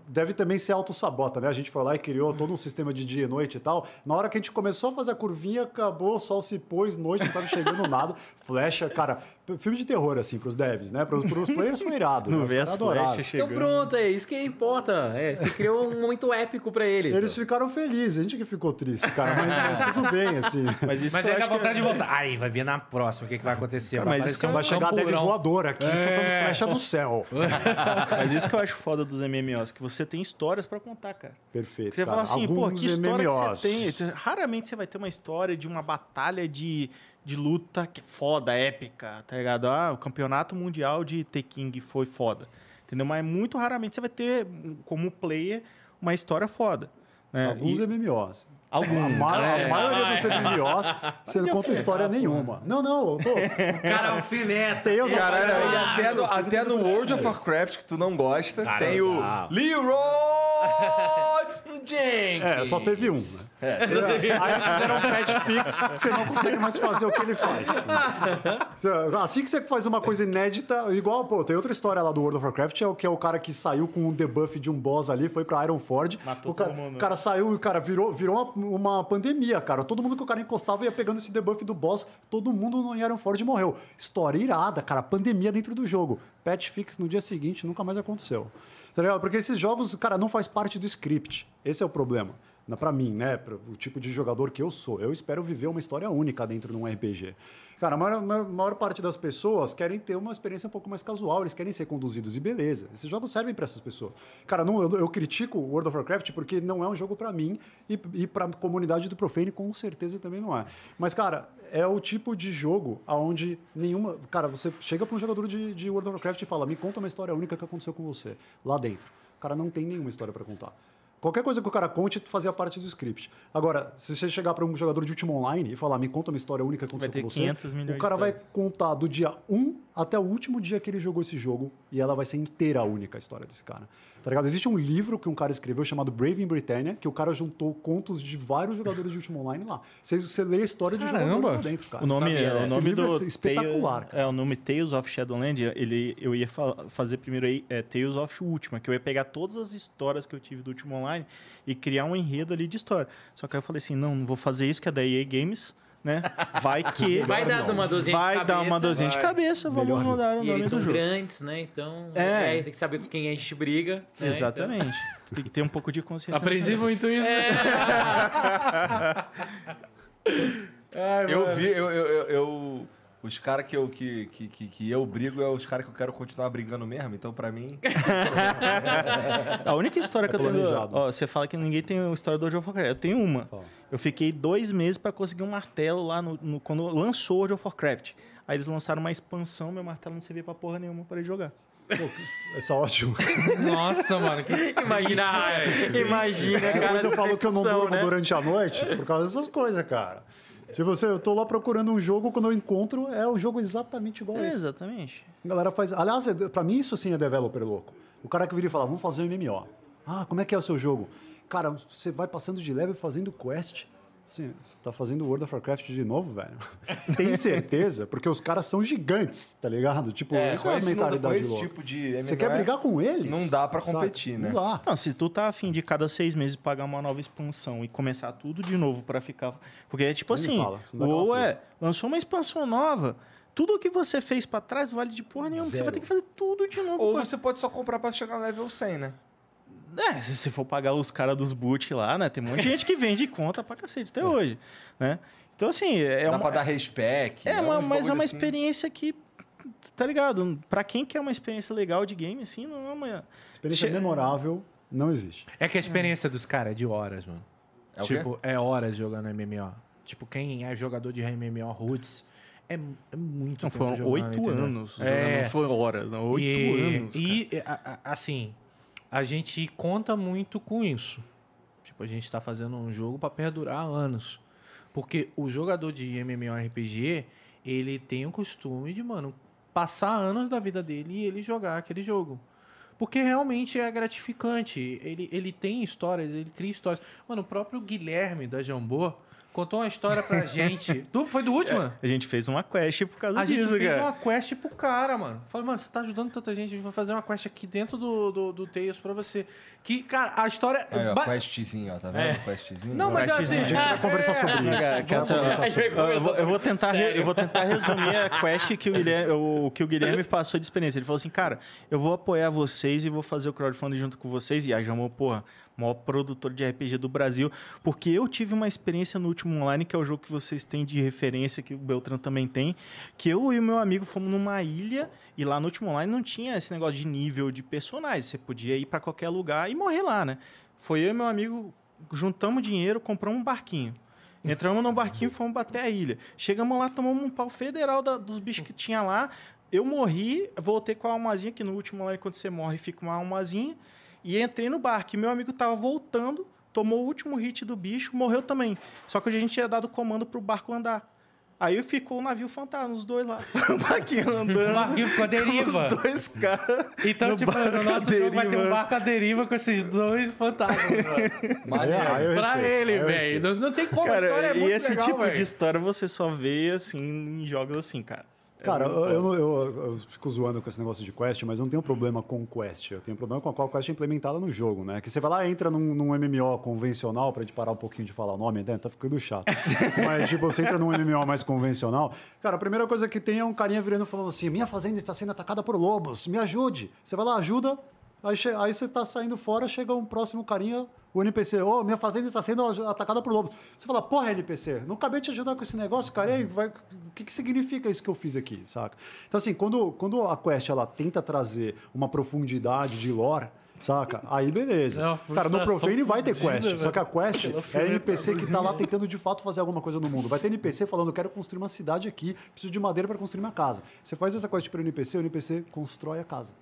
deve também ser auto-sabota, né? A gente foi lá e criou todo um sistema de dia e noite e tal. Na hora que a gente começou a fazer a curvinha, acabou, o sol se pôs, noite, não tava chegando nada. Flecha, cara, filme de terror, assim, pros devs, né? Pros, pros players foi irado. né? Não Os vê as flechas Então chegando. pronto, é isso que importa. É, se criou um momento épico pra eles. Eles ficaram felizes, a gente que ficou triste, cara, mas, mas tudo bem, assim. Mas isso Mas aí dá vontade de voltar. Aí, vai ver na próxima o que, que vai acontecer. Cara, vai mas um Vai chegar a deve voadora aqui, soltando flecha do céu. Mas isso que eu acho foda dos MMOs, que você tem histórias pra contar, cara. Perfeito. Você cara. fala assim, pô, Que história que MMOs. você tem? Raramente você vai ter uma história de uma batalha de, de luta que é foda, épica, tá ligado? Ah, o campeonato mundial de T-King foi foda. Entendeu? Mas muito raramente você vai ter, como player, uma história foda. né? Alguns E- MMOs. alguns. A, ma- a É, maioria vai. dos MMOs, você não conta história nenhuma. Não, não, tô. Cara, alfineta. Tales of Caralho, e Ah, até no, até no World of Warcraft, que tu não gosta, Cara, tem o. Leroy Jenkins. É, só teve um. Né? Aí eles fizeram um patch fix que você não consegue mais fazer o que ele faz. Assim que você faz uma coisa inédita, igual, pô, tem outra história lá do World of Warcraft, é o que é o cara que saiu com um debuff de um boss ali, foi pra Ironforge. Matou o cara, todo mundo. O cara saiu e o cara virou, virou uma, uma pandemia, cara. Todo mundo que o cara encostava ia pegando esse debuff do boss, todo mundo no Ironforge morreu. História irada, cara. Pandemia dentro do jogo. Patch fix no dia seguinte, nunca mais aconteceu. Tá? Porque esses jogos, cara, não faz parte do script. Esse é o problema. Pra mim, né? Pra- o tipo de jogador que eu sou. Eu espero viver uma história única dentro de um RPG. Cara, a maior, maior- maior parte das pessoas querem ter uma experiência um pouco mais casual, eles querem ser conduzidos e beleza. Esses jogos servem pra essas pessoas. Cara, não, eu, eu critico World of Warcraft porque não é um jogo pra mim e, e pra comunidade do Profane com certeza também não é. Mas, cara, é o tipo de jogo onde nenhuma. Cara, você chega pra um jogador de, de World of Warcraft e fala: me conta uma história única que aconteceu com você lá dentro. O cara não tem nenhuma história pra contar. Qualquer coisa que o cara conte fazia parte do script. Agora, se você chegar para um jogador de último online e falar, me conta uma história única que aconteceu com você, 500 milhões o cara vai contar do dia 1 até o último dia que ele jogou esse jogo e ela vai ser inteira única a história desse cara. Tá ligado? Existe um livro que um cara escreveu chamado Brave in Britannia, que o cara juntou contos de vários jogadores de último online lá. Você, você lê a história de Caramba! jogadores lá dentro, cara. O nome, sabia, né? o Esse nome livro do é espetacular, Tale- é o nome Tales of Shadowland. Ele, eu ia fa- fazer primeiro aí é, Tales of Ultima, que eu ia pegar todas as histórias que eu tive do último online e criar um enredo ali de história. Só que aí eu falei assim, não, não vou fazer isso que é da EA Games, né? Vai que Vai dar uma dorzinha de vai dar cabeça, uma dorzinha de vai. cabeça. Vamos Melhor não. mudar o E nome eles do são jogo. grandes, né? Então, É. é, tem que saber com quem a gente briga. né? Exatamente. Tem que ter um pouco de consciência. Aprendi muito isso. Ai, Eu vi, eu, eu, eu- eu- os caras que eu, que, que, que, que eu brigo é os caras que eu quero continuar brigando mesmo. Então, pra mim, A única história que eu tenho. Ó, você fala que ninguém tem uma história do World of Warcraft. Eu tenho uma. Eu fiquei dois meses pra conseguir um martelo lá no, no- quando lançou o World of Warcraft. Aí eles lançaram uma expansão, meu martelo não servia pra porra nenhuma para jogar. É só ótimo. Nossa, mano. Que... Imagina, imagina, cara. Depois eu falo que eu não durmo né? durante a noite por causa dessas coisas, cara. Tipo, você, eu tô lá procurando um jogo, quando eu encontro, é o jogo exatamente igual a É, esse. exatamente. A galera faz. Aliás, é- pra mim isso sim é developer louco. O cara que vira e fala, vamos fazer um MMO. Ah, como é que é o seu jogo? Cara, você vai passando de level fazendo quest. Assim, você tá fazendo World of Warcraft de novo, velho? Tem certeza? Porque os caras são gigantes, tá ligado? Tipo, É, isso é a mentalidade esse tipo de Você MMO quer brigar com eles? Não dá pra Saca? competir, né? Não dá. Não, se tu tá afim de cada seis meses pagar uma nova expansão e começar tudo de novo pra ficar. Porque é tipo me assim, fala, ou é, lançou uma expansão nova, tudo o que você fez pra trás vale de porra nenhuma, porque você vai ter que fazer tudo de novo. Ou pô. você pode só comprar pra chegar no level 100, né? É, se você for pagar os caras dos boot lá, né? Tem um monte de gente que vende conta pra cacete até hoje, né? Então, assim, é Dá uma, pra dar respec. é uma, uns mas é uma assim. experiência que, tá ligado? Pra quem quer uma experiência legal de game, assim, não é uma... Experiência Che- memorável não existe. É que a experiência dos caras é de horas, mano. É tipo, é horas jogando MMO. Tipo, quem é jogador de MMO Roots é, é muito Não, tempo foram oito anos. É. jogando, Não foram horas, não. Oito e, anos. E, a- a- assim, a gente conta muito com isso. Tipo, a gente tá fazendo um jogo pra perdurar anos. Porque o jogador de MMORPG, ele tem o costume de, mano, passar anos da vida dele e ele jogar aquele jogo. Porque realmente é gratificante. Ele, ele tem histórias, ele cria histórias. Mano, o próprio Guilherme da Jambô contou uma história pra gente. Do, foi do último? A gente fez uma quest por causa A gente disso, fez cara. uma quest pro cara, mano. Falei, mano, você tá ajudando tanta gente, a gente vai fazer uma quest aqui dentro do, do, do Tails pra você. Que, cara, a história. Aí, ó, ba- questzinho, ó, tá vendo? É. Questzinho. Não, mas assim. A gente vai conversar sobre isso. Cara, Vamos cara, ó, conversar sobre eu, eu vou, eu vou tentar re- eu vou tentar resumir a quest que o, Guilherme, o que o Guilherme passou de experiência. Ele falou assim, cara, eu vou apoiar vocês e vou fazer o crowdfunding junto com vocês. E a Jamon, porra, maior produtor de RPG do Brasil. Porque eu tive uma experiência no último online, que é o jogo que vocês têm de referência, que o Beltran também tem. Que eu e o meu amigo fomos numa ilha e lá no último online não tinha esse negócio de nível de personagens. Você podia ir pra qualquer lugar e morrer lá, né? Foi eu e meu amigo, juntamos dinheiro, compramos um barquinho. Entramos no barquinho e fomos bater a ilha. Chegamos lá, tomamos um pau federal da- dos bichos que tinha lá. Eu morri, voltei com a almazinha, que no último lá, quando você morre, fica uma almazinha. E entrei no barco. E meu amigo tava voltando, tomou o último hit do bicho, morreu também. Só que a gente tinha dado comando pro barco andar. Aí ficou o navio fantasma, os dois lá. O barquinho andando. O barquinho ficou à deriva. Os dois caras. Então, no tipo, no nosso jogo vai ter um deriva. barco à deriva com esses dois fantasmas. Aí eu pra respeito, ele, velho. Não, não tem como, a história Cara, é e muito esse legal, tipo velho. de história você só vê, assim, em jogos assim, cara. É Cara, muito eu, eu, eu- eu fico zoando com esse negócio de quest, mas eu não tenho problema com quest. Eu tenho problema com a qual quest é implementada no jogo, né? Que você vai lá, entra num, num MMO convencional, pra gente parar um pouquinho de falar o nome, né? tá ficando chato. mas, tipo, você entra num MMO mais convencional. Cara, a primeira coisa que tem é um carinha virando e falando assim: minha fazenda está sendo atacada por lobos, me ajude. Você vai lá, ajuda. Aí, aí você tá saindo fora, chega um próximo carinha, o NPC, ô, minha fazenda está sendo atacada por lobos. Você fala, porra, NPC, não acabei de te ajudar com esse negócio, cara, aí, vai, o que, que significa isso que eu fiz aqui, saca? Então, assim, quando, quando a quest, ela tenta trazer uma profundidade de lore, saca? Aí, beleza. É uma cara, no Profane vai ter quest, só que a quest é NPC que tá lá tentando, de fato, fazer alguma coisa no mundo. Vai ter NPC falando, eu quero construir uma cidade aqui, preciso de madeira para construir minha casa. Você faz essa quest para o NPC, o NPC constrói a casa.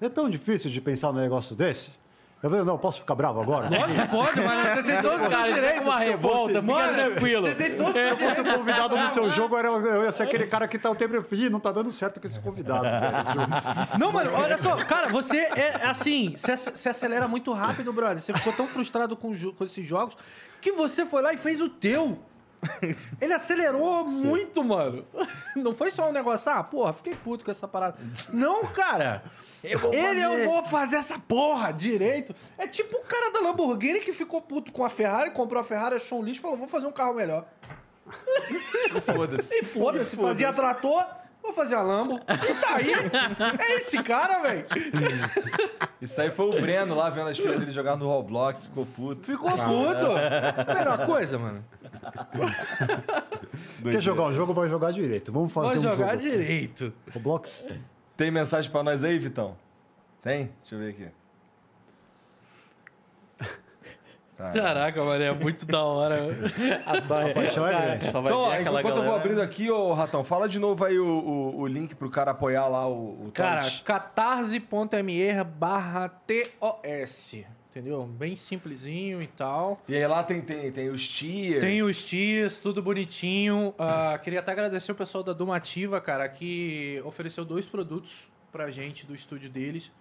É tão difícil de pensar num negócio desse? Eu falei, não, posso ficar bravo agora? Lógico, pode, mas você tem todos os Cara, direitos. uma revolta, mano, tranquilo. Você tem todos os Se eu fosse convidado no seu jogo, eu, era- eu ia ser aquele cara que tá o tempo. Ih, não tá dando certo com esse convidado. Não, mano, olha só, cara, você é assim, você ac- você acelera muito rápido, brother. Você ficou tão frustrado com, com esses jogos que você foi lá e fez o teu. Ele acelerou muito, mano. Não foi só um negócio, ah, porra, fiquei puto com essa parada. Não, cara. Ele, eu vou fazer essa porra direito. É tipo o cara da Lamborghini que ficou puto com a Ferrari, comprou a Ferrari, achou um lixo e falou, vou fazer um carro melhor. Foda-se. E foda-se, fazia trator, vou fazer a Lambo. E tá aí. É esse cara, velho. Isso aí foi o Breno lá vendo as filhas dele jogar no Roblox, ficou puto. Ficou puto. Melhor coisa, mano. Quer jogar um jogo, vai jogar direito. Vamos fazer Vou um jogar jogo. direito. Roblox? Tem mensagem pra nós aí, Vitão? Tem? Deixa eu ver aqui. Tá. Caraca, mano, é muito da hora. A paixão é grande. Só vai Então, ó, enquanto eu vou galera- abrindo aqui, ô Ratão, fala de novo aí o, o, o link pro cara apoiar lá o, o Cara, catarse.me barra TOS. Entendeu? Bem simplesinho e tal. E aí lá tem, tem, tem os tiers. Tem os tiers, tudo bonitinho. Ah, queria até agradecer o pessoal da Dumativa, cara, que ofereceu dois produtos pra gente do estúdio deles.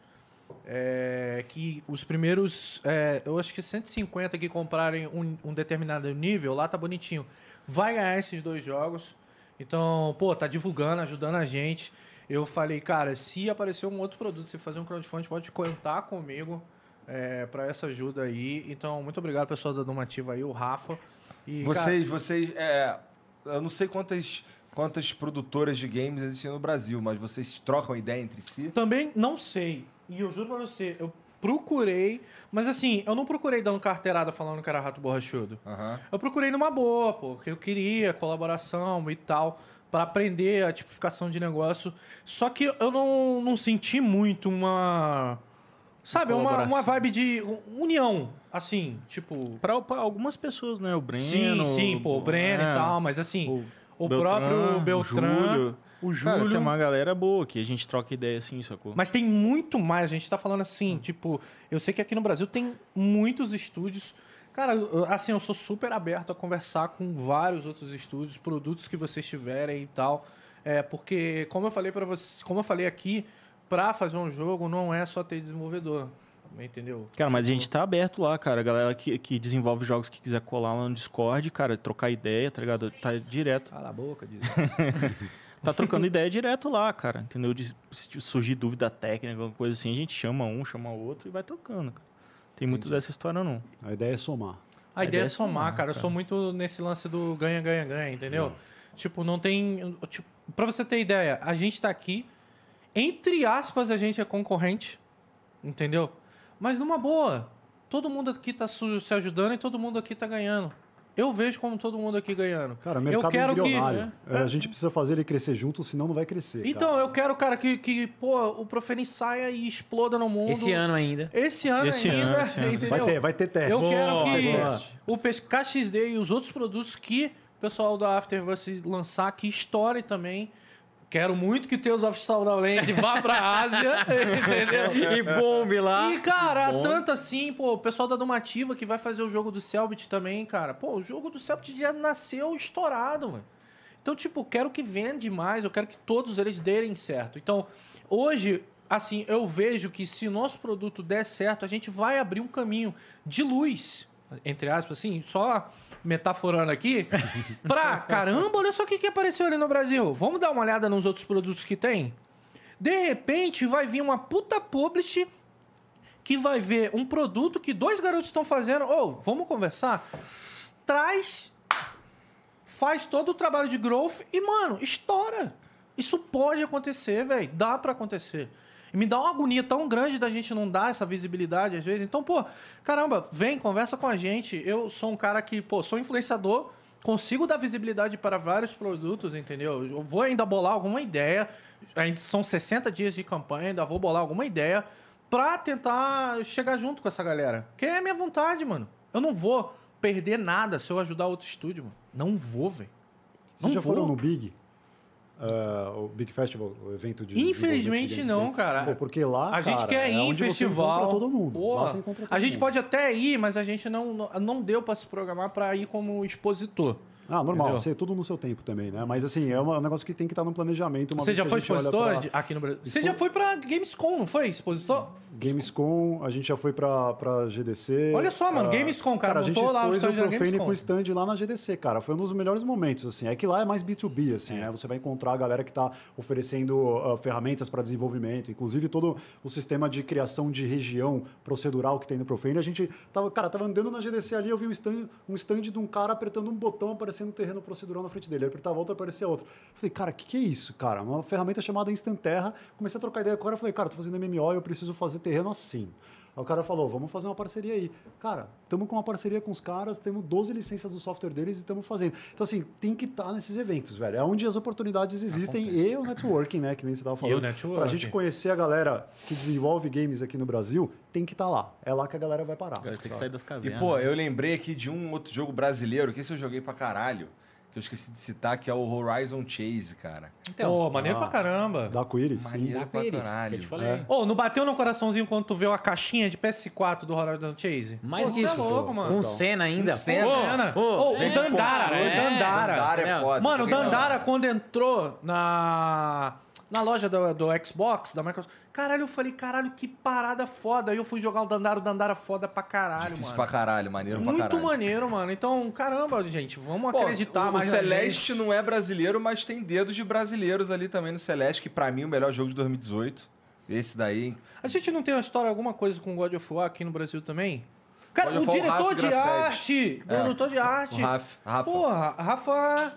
É, que os primeiros, é, eu acho que 150 que comprarem um, um determinado nível, lá tá bonitinho. Vai ganhar esses dois jogos. Então, pô, tá divulgando, ajudando a gente. Eu falei, cara, se aparecer um outro produto, você fazer um crowdfunding, pode contar comigo é, para essa ajuda aí. Então, muito obrigado, pessoal da Dumativa aí, o Rafa. E, cara, Vocês, vocês, é, eu não sei quantas, quantas produtoras de games existem no Brasil, mas vocês trocam ideia entre si? Também não sei. E eu juro pra você, eu procurei, mas assim, eu não procurei dando carteirada falando que era rato borrachudo. Aham. Eu procurei numa boa, pô, porque eu queria colaboração e tal, pra aprender a tipificação de negócio. Só que eu não, não senti muito uma. Sabe, uma, uma vibe de união, assim, tipo. Pra, pra algumas pessoas, né? O Breno. sim, sim, pô, o Breno é, e tal, mas assim, o, Beltrán, próprio o Beltrán, Júlio. o Cara, Júlio. tem uma galera boa que a gente troca ideia assim, sacou? Mas tem muito mais. A gente tá falando assim, tipo, eu sei que aqui no Brasil tem muitos estúdios. Cara, assim, eu sou super aberto a conversar com vários outros estúdios, produtos que vocês tiverem e tal. É, porque, como eu falei para vocês, como eu falei aqui, pra fazer um jogo não é só ter desenvolvedor. Entendeu? Cara, mas a Tipo, gente tá aberto lá, cara. A galera que, que desenvolve jogos que quiser colar lá no Discord, cara, trocar ideia, tá ligado? Tá direto. Cala a boca, diz. Tá trocando ideia direto lá, cara. Entendeu? De, se surgir dúvida técnica, alguma coisa assim, a gente chama um, chama outro e vai trocando, cara. Tem muito dessa história, não. A ideia é somar. A ideia é é somar, somar, cara. Eu cara. sou muito nesse lance do ganha, ganha, ganha, entendeu? Tipo, não tem. Tipo, pra você ter ideia, a gente tá aqui, entre aspas, a gente é concorrente, entendeu? Mas numa boa, todo mundo aqui tá su- se ajudando e todo mundo aqui tá ganhando. Eu vejo como todo mundo aqui ganhando. Cara, o eu mercado quero é embrionário. que. É, A gente precisa fazer ele crescer junto, senão não vai crescer. Então, cara. eu quero, cara, que, que pô, o Profene saia e exploda no mundo. Esse ano ainda. Esse ano Esse ainda. ano, esse ano. Vai ter, vai ter teste. Eu quero Boa, que boa. o PS KXD e os outros produtos que o pessoal da Afterverse lançar, que estoure também. Quero muito que Tales of Land vá pra Ásia, entendeu? E bombe lá. E, cara, tanto assim, pô, o pessoal da Domativa que vai fazer o jogo do Selbit também, cara. Pô, o jogo do Selbit já nasceu estourado, mano. Então, tipo, quero que vende mais, eu quero que todos eles derem certo. Então, hoje, assim, eu vejo que se o nosso produto der certo, a gente vai abrir um caminho de luz, entre aspas, assim, só metaforando aqui, pra caramba, olha só o que, que apareceu ali no Brasil. Vamos dar uma olhada nos outros produtos que tem? De repente, vai vir uma puta publish que vai ver um produto que dois garotos estão fazendo. Ô, vamos conversar? Traz, faz todo o trabalho de growth e, mano, estoura. Isso pode acontecer, velho. Dá pra acontecer. Me dá uma agonia tão grande da gente não dar essa visibilidade às vezes. Então, pô, caramba, vem, conversa com a gente. Eu sou um cara que, pô, sou influenciador, consigo dar visibilidade para vários produtos, entendeu? Eu vou ainda bolar alguma ideia. Ainda são 60 dias de campanha, ainda vou bolar alguma ideia pra tentar chegar junto com essa galera. Que é a minha vontade, mano. Eu não vou perder nada se eu ajudar outro estúdio, mano. Não vou, velho. Vocês já vou. foram no Big? Ah, o Big Festival, o evento de. Infelizmente de não, dele? cara. Pô, porque lá. A gente cara, quer é ir em onde você festival. todo mundo. Porra. Todo a gente mundo. pode até ir, mas a gente não, não, deu pra se programar pra ir como expositor. Ah, normal, Entendeu? você tudo no seu tempo também, né? Mas assim, é uma- um negócio que tem que estar no planejamento. Uma Você já foi expositor pra aqui no Brasil? Você Expo- já foi pra Gamescom, não foi? Expositor? Gamescom, a gente já foi pra, pra GDC. Olha só, mano, ah, Gamescom, cara, a gente lá o stand o da Profane Gamescom. com o stand lá na GDC, cara. Foi um dos melhores momentos, assim. É que lá é mais B2B, assim, né? Você vai encontrar a galera que tá oferecendo ah, ferramentas para desenvolvimento. Inclusive, todo o sistema de criação de região procedural que tem no Profane. A gente tava, cara, tava andando na GDC ali, eu vi um stand, um stand de um cara apertando um botão, aparecendo um terreno procedural na frente dele. Ele apertava outra, aparecia outro. Falei, cara, o que, que é isso, cara? Uma ferramenta chamada Instant Terra. Comecei a trocar ideia cara, falei, cara, tô fazendo MMO e eu preciso fazer terreno assim. Aí o cara falou, vamos fazer uma parceria aí. Cara, estamos com uma parceria com os caras, temos 12 licenças do software deles e estamos fazendo. Então, assim, tem que estar nesses eventos, velho. É onde as oportunidades existem e o networking, né? Que nem você estava falando. networking. Pra gente conhecer a galera que desenvolve games aqui no Brasil, tem que estar lá. É lá que a galera vai parar. Cara, tem que sair das E, cavernas. pô, eu lembrei aqui de um outro jogo brasileiro, que esse eu joguei pra caralho, que eu esqueci de citar, que é o Horizon Chase, cara. Então, Pô, maneiro ah. pra caramba. Da sim. Maneiro pra caralho. que eu te falei. É. Ô, não bateu no coraçãozinho quando tu viu a caixinha de PS4 do Horizon Chase? Mais Pô, que cê isso, é louco, mano. Com cena ainda. Com cena. Pô, Cena. pô, Ô, o Dandara, cara, o é. Dandara. Dandara é foda. Mano, o Dandara, quando entrou na, na loja do, do Xbox, da Microsoft, caralho, eu falei, caralho, que parada foda. Aí eu fui jogar o Dandara, o Dandara foda pra caralho, Difícil mano. pra caralho, maneiro pra Muito caralho. maneiro, mano. Então, caramba, gente, vamos Pô, acreditar o, mais O Celeste gente. não é brasileiro, mas tem dedos de brasileiros ali também no Celeste, que pra mim é o melhor jogo de 2018. Esse daí. A gente não tem uma história, alguma coisa com God of War aqui no Brasil também? Cara, o diretor de arte! É. Diretor de arte! O Rafa. Rafa. Porra, Rafa.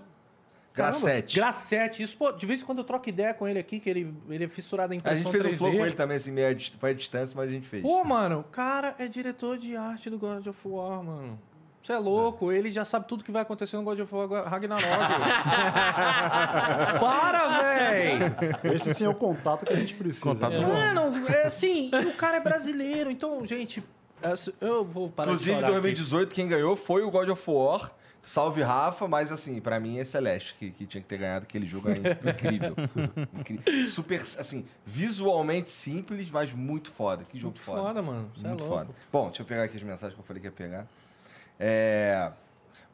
Grassetti. Grassetti. Isso, pô, de vez em quando eu troco ideia com ele aqui, que ele, ele é fissurado em A impressão gente fez um 3D. flow com ele também, assim, meio a foi a distância, mas a gente fez. Pô, mano, o cara é diretor de arte do God of War, mano. Você é louco, ele já sabe tudo que vai acontecer no God of War Ragnarok. Para, véi! Esse sim é o contato que a gente precisa. Contato né? Mano, é assim, e o cara é brasileiro, então, gente, eu vou parar Inclusive, de em chorar 2018, quem ganhou foi o God of War. Salve Rafa, mas assim, pra mim é Celeste que, que tinha que ter ganhado aquele jogo é incrível. Incrível. Super, assim, visualmente simples, mas muito foda. Que jogo Muito foda. foda, mano. Cê é Muito louco. foda. Bom, deixa eu pegar aqui as mensagens que eu falei que ia pegar. É,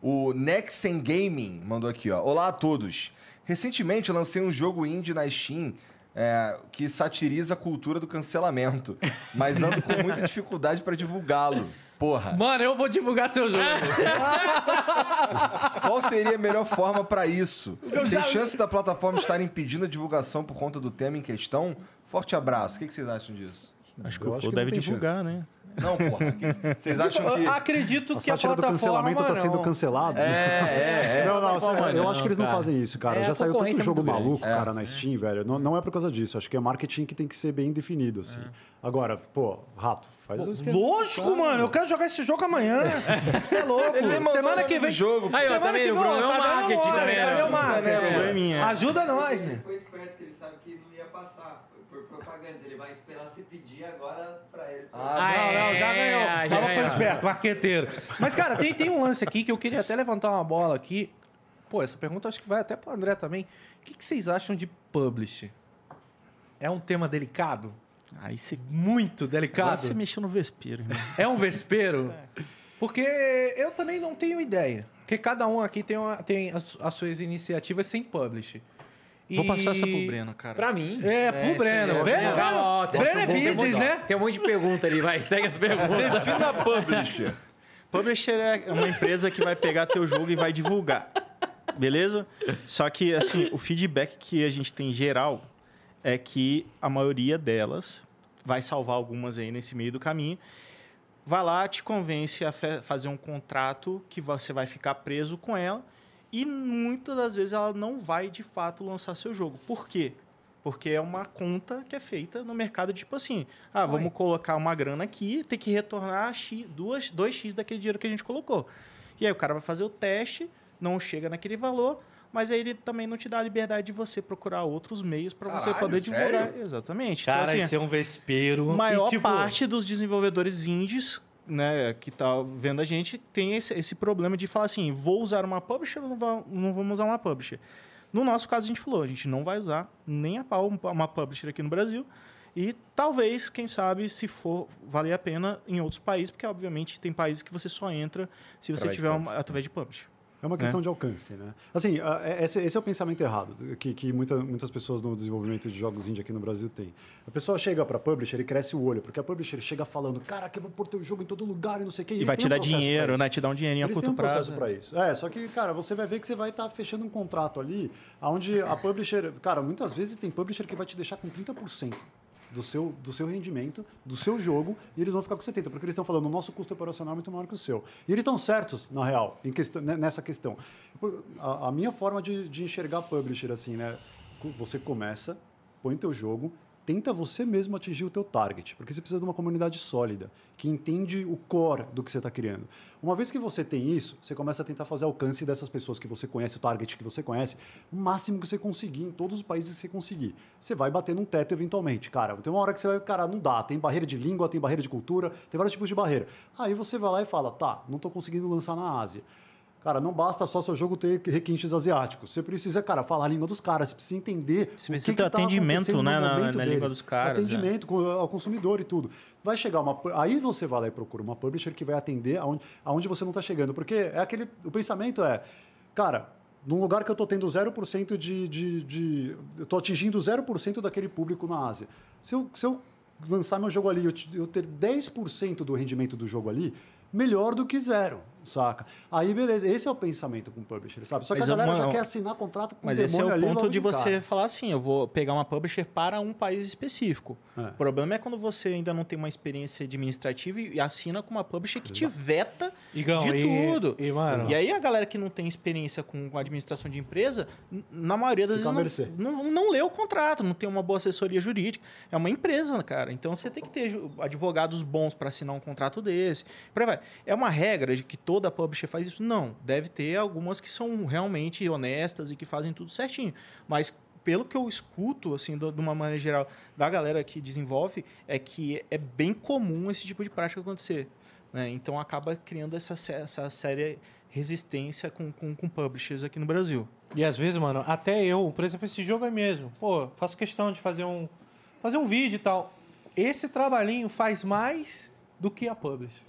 O Nexen Gaming mandou aqui, ó. Olá a todos. Recentemente eu lancei um jogo indie na Steam é, que satiriza a cultura do cancelamento, mas ando com muita dificuldade pra divulgá-lo. Porra. Mano, eu vou divulgar seu jogo. Qual seria a melhor forma pra isso? Eu Tem já- chance da plataforma estar impedindo a divulgação por conta do tema em questão? Forte abraço. O que vocês acham disso? Acho que Eu o acho Flow que não deve divulgar, né? Não, porra. Vocês acham que. Eu acredito A que a sátira do plataforma, cancelamento tá sendo cancelado. É, é, é. Não, não, Não, eu não, acho que eles não fazem isso, cara. É, Já saiu tanto é jogo grande. maluco, cara, na Steam, velho. Não, não é por causa disso. Acho que é marketing que tem que ser bem definido, assim. Agora, pô, rato, faz o esquema. Lógico, mano. Eu quero jogar esse jogo amanhã. Você é louco. Ele nem mandou Semana que vem. jogo. Aí, Semana tá que vem, O Bruno é tá dando marketing mole, também, cadê o marketing? É. Ajuda nós, né? Ele foi esperto que ele sabe que não ia passar por propagandas. Ele vai esperar se pedir agora pra ele. Ah, Não, não, já ganhou. já Tava foi esperto, marqueteiro. Mas, cara, tem, tem um lance aqui que eu queria até levantar uma bola aqui. Pô, essa pergunta acho que vai até pro André também. O que, que vocês acham de publish? É um tema delicado? Aí você, Muito agora delicado? você mexeu no vespeiro, irmão. É um vespeiro? Porque eu também não tenho ideia. Porque cada um aqui tem, uma- tem as, as suas iniciativas sem publish. Vou E- passar essa pro Breno, cara. Pra mim. É, pro isso Breno. aí, Breno, ó. Breno, Ó, tem- Breno é um business, né? Tem um monte de pergunta ali, vai. Segue as perguntas. Defina publisher. Publisher é uma empresa que vai pegar teu jogo e vai divulgar. Beleza? Só que, assim, o feedback que a gente tem em geral é que a maioria delas vai salvar algumas aí nesse meio do caminho. Vai lá, te convence a fazer um contrato que você vai ficar preso com ela e muitas das vezes ela não vai de fato lançar seu jogo. Por quê? Porque é uma conta que é feita no mercado, tipo assim, ah, vamos colocar uma grana aqui, tem que retornar X, duas, 2x daquele dinheiro que a gente colocou. E aí o cara vai fazer o teste, não chega naquele valor, mas aí ele também não te dá a liberdade de você procurar outros meios para você poder divulgar. sério? Exatamente. Cara, então, assim, esse é um vespeiro. a maior E, tipo, parte dos desenvolvedores indies, né, que tá vendo a gente, tem esse, esse problema de falar assim, vou usar uma publisher ou não, va- não vamos usar uma publisher? No nosso caso, a gente falou, a gente não vai usar nem a pau uma publisher aqui no Brasil. E talvez, quem sabe, se for valer a pena em outros países, porque obviamente tem países que você só entra se você Através tiver uma, através de publisher. É uma questão de alcance, né? Assim, é- esse, esse é o pensamento errado que, que muita- muitas pessoas no desenvolvimento de jogos indie aqui no Brasil têm. A pessoa chega para publisher e cresce o olho, porque a publisher chega falando, cara, que eu vou pôr teu jogo em todo lugar e não sei o que. E vai te dar dinheiro, né? Te dar um dinheirinho a Eles curto um prazo. para isso. É, só que, cara, você vai ver que você vai estar fechando um contrato ali, onde a publisher. Cara, muitas vezes tem publisher que vai te deixar com 30% do seu, do seu rendimento, do seu jogo, e eles vão ficar com 70%, porque eles estão falando, o nosso custo operacional é muito maior que o seu. E eles estão certos, na real, em questão, né, nessa questão. A, a minha forma de, de enxergar publisher, assim, né? Você começa, põe teu jogo, tenta você mesmo atingir o teu target, porque você precisa de uma comunidade sólida, que entende o core do que você está criando. Uma vez que você tem isso, você começa a tentar fazer alcance dessas pessoas que você conhece, o target que você conhece, o máximo que você conseguir, em todos os países que você conseguir. Você vai bater num teto eventualmente. Cara, tem uma hora que você vai, cara, não dá, tem barreira de língua, tem barreira de cultura, tem vários tipos de barreira. Aí você vai lá e fala, tá, não estou conseguindo lançar na Ásia. Cara, não basta só seu jogo ter requintes asiáticos. Você precisa, cara, falar a língua dos caras. Você precisa entender Você o precisa que ter que tá atendimento, né, na- na língua dos caras, é. Atendimento com- ao consumidor e tudo. Vai chegar uma... Aí você vai lá e procura uma publisher que vai atender aonde, aonde você não está chegando. Porque é aquele... O pensamento é, cara... Num lugar que eu estou tendo 0% de, de, de. Eu estou atingindo 0% daquele público na Ásia. Se eu, se eu lançar meu jogo ali, eu, eu ter 10% do rendimento do jogo ali, melhor do que zero, saca? Aí, beleza. Esse é o pensamento com o publisher, sabe? Só que Mas a é galera uma- já quer assinar contrato com Mas esse é o ponto de você cara. falar assim, eu vou pegar uma publisher para um país específico. É. O problema é quando você ainda não tem uma experiência administrativa e assina com uma publisher que te veta Igão, de e- tudo. e, mano- E aí a galera que não tem experiência com administração de empresa, na maioria das vezes não, não, não lê o contrato, não tem uma boa assessoria jurídica. É uma empresa, cara. Então você tem que ter advogados bons para assinar um contrato desse. Por aí vai. É uma regra de que toda publisher faz isso? Não. Deve ter algumas que são realmente honestas e que fazem tudo certinho. Mas pelo que eu escuto, assim, do- de uma maneira geral, da galera que desenvolve, é que é bem comum esse tipo de prática acontecer. né? Então acaba criando essa, essa séria resistência com, com, com publishers aqui no Brasil. E às vezes, mano, até eu, por exemplo, esse jogo é mesmo. Pô, faço questão de fazer um, fazer um vídeo e tal. Esse trabalhinho faz mais do que a Publish.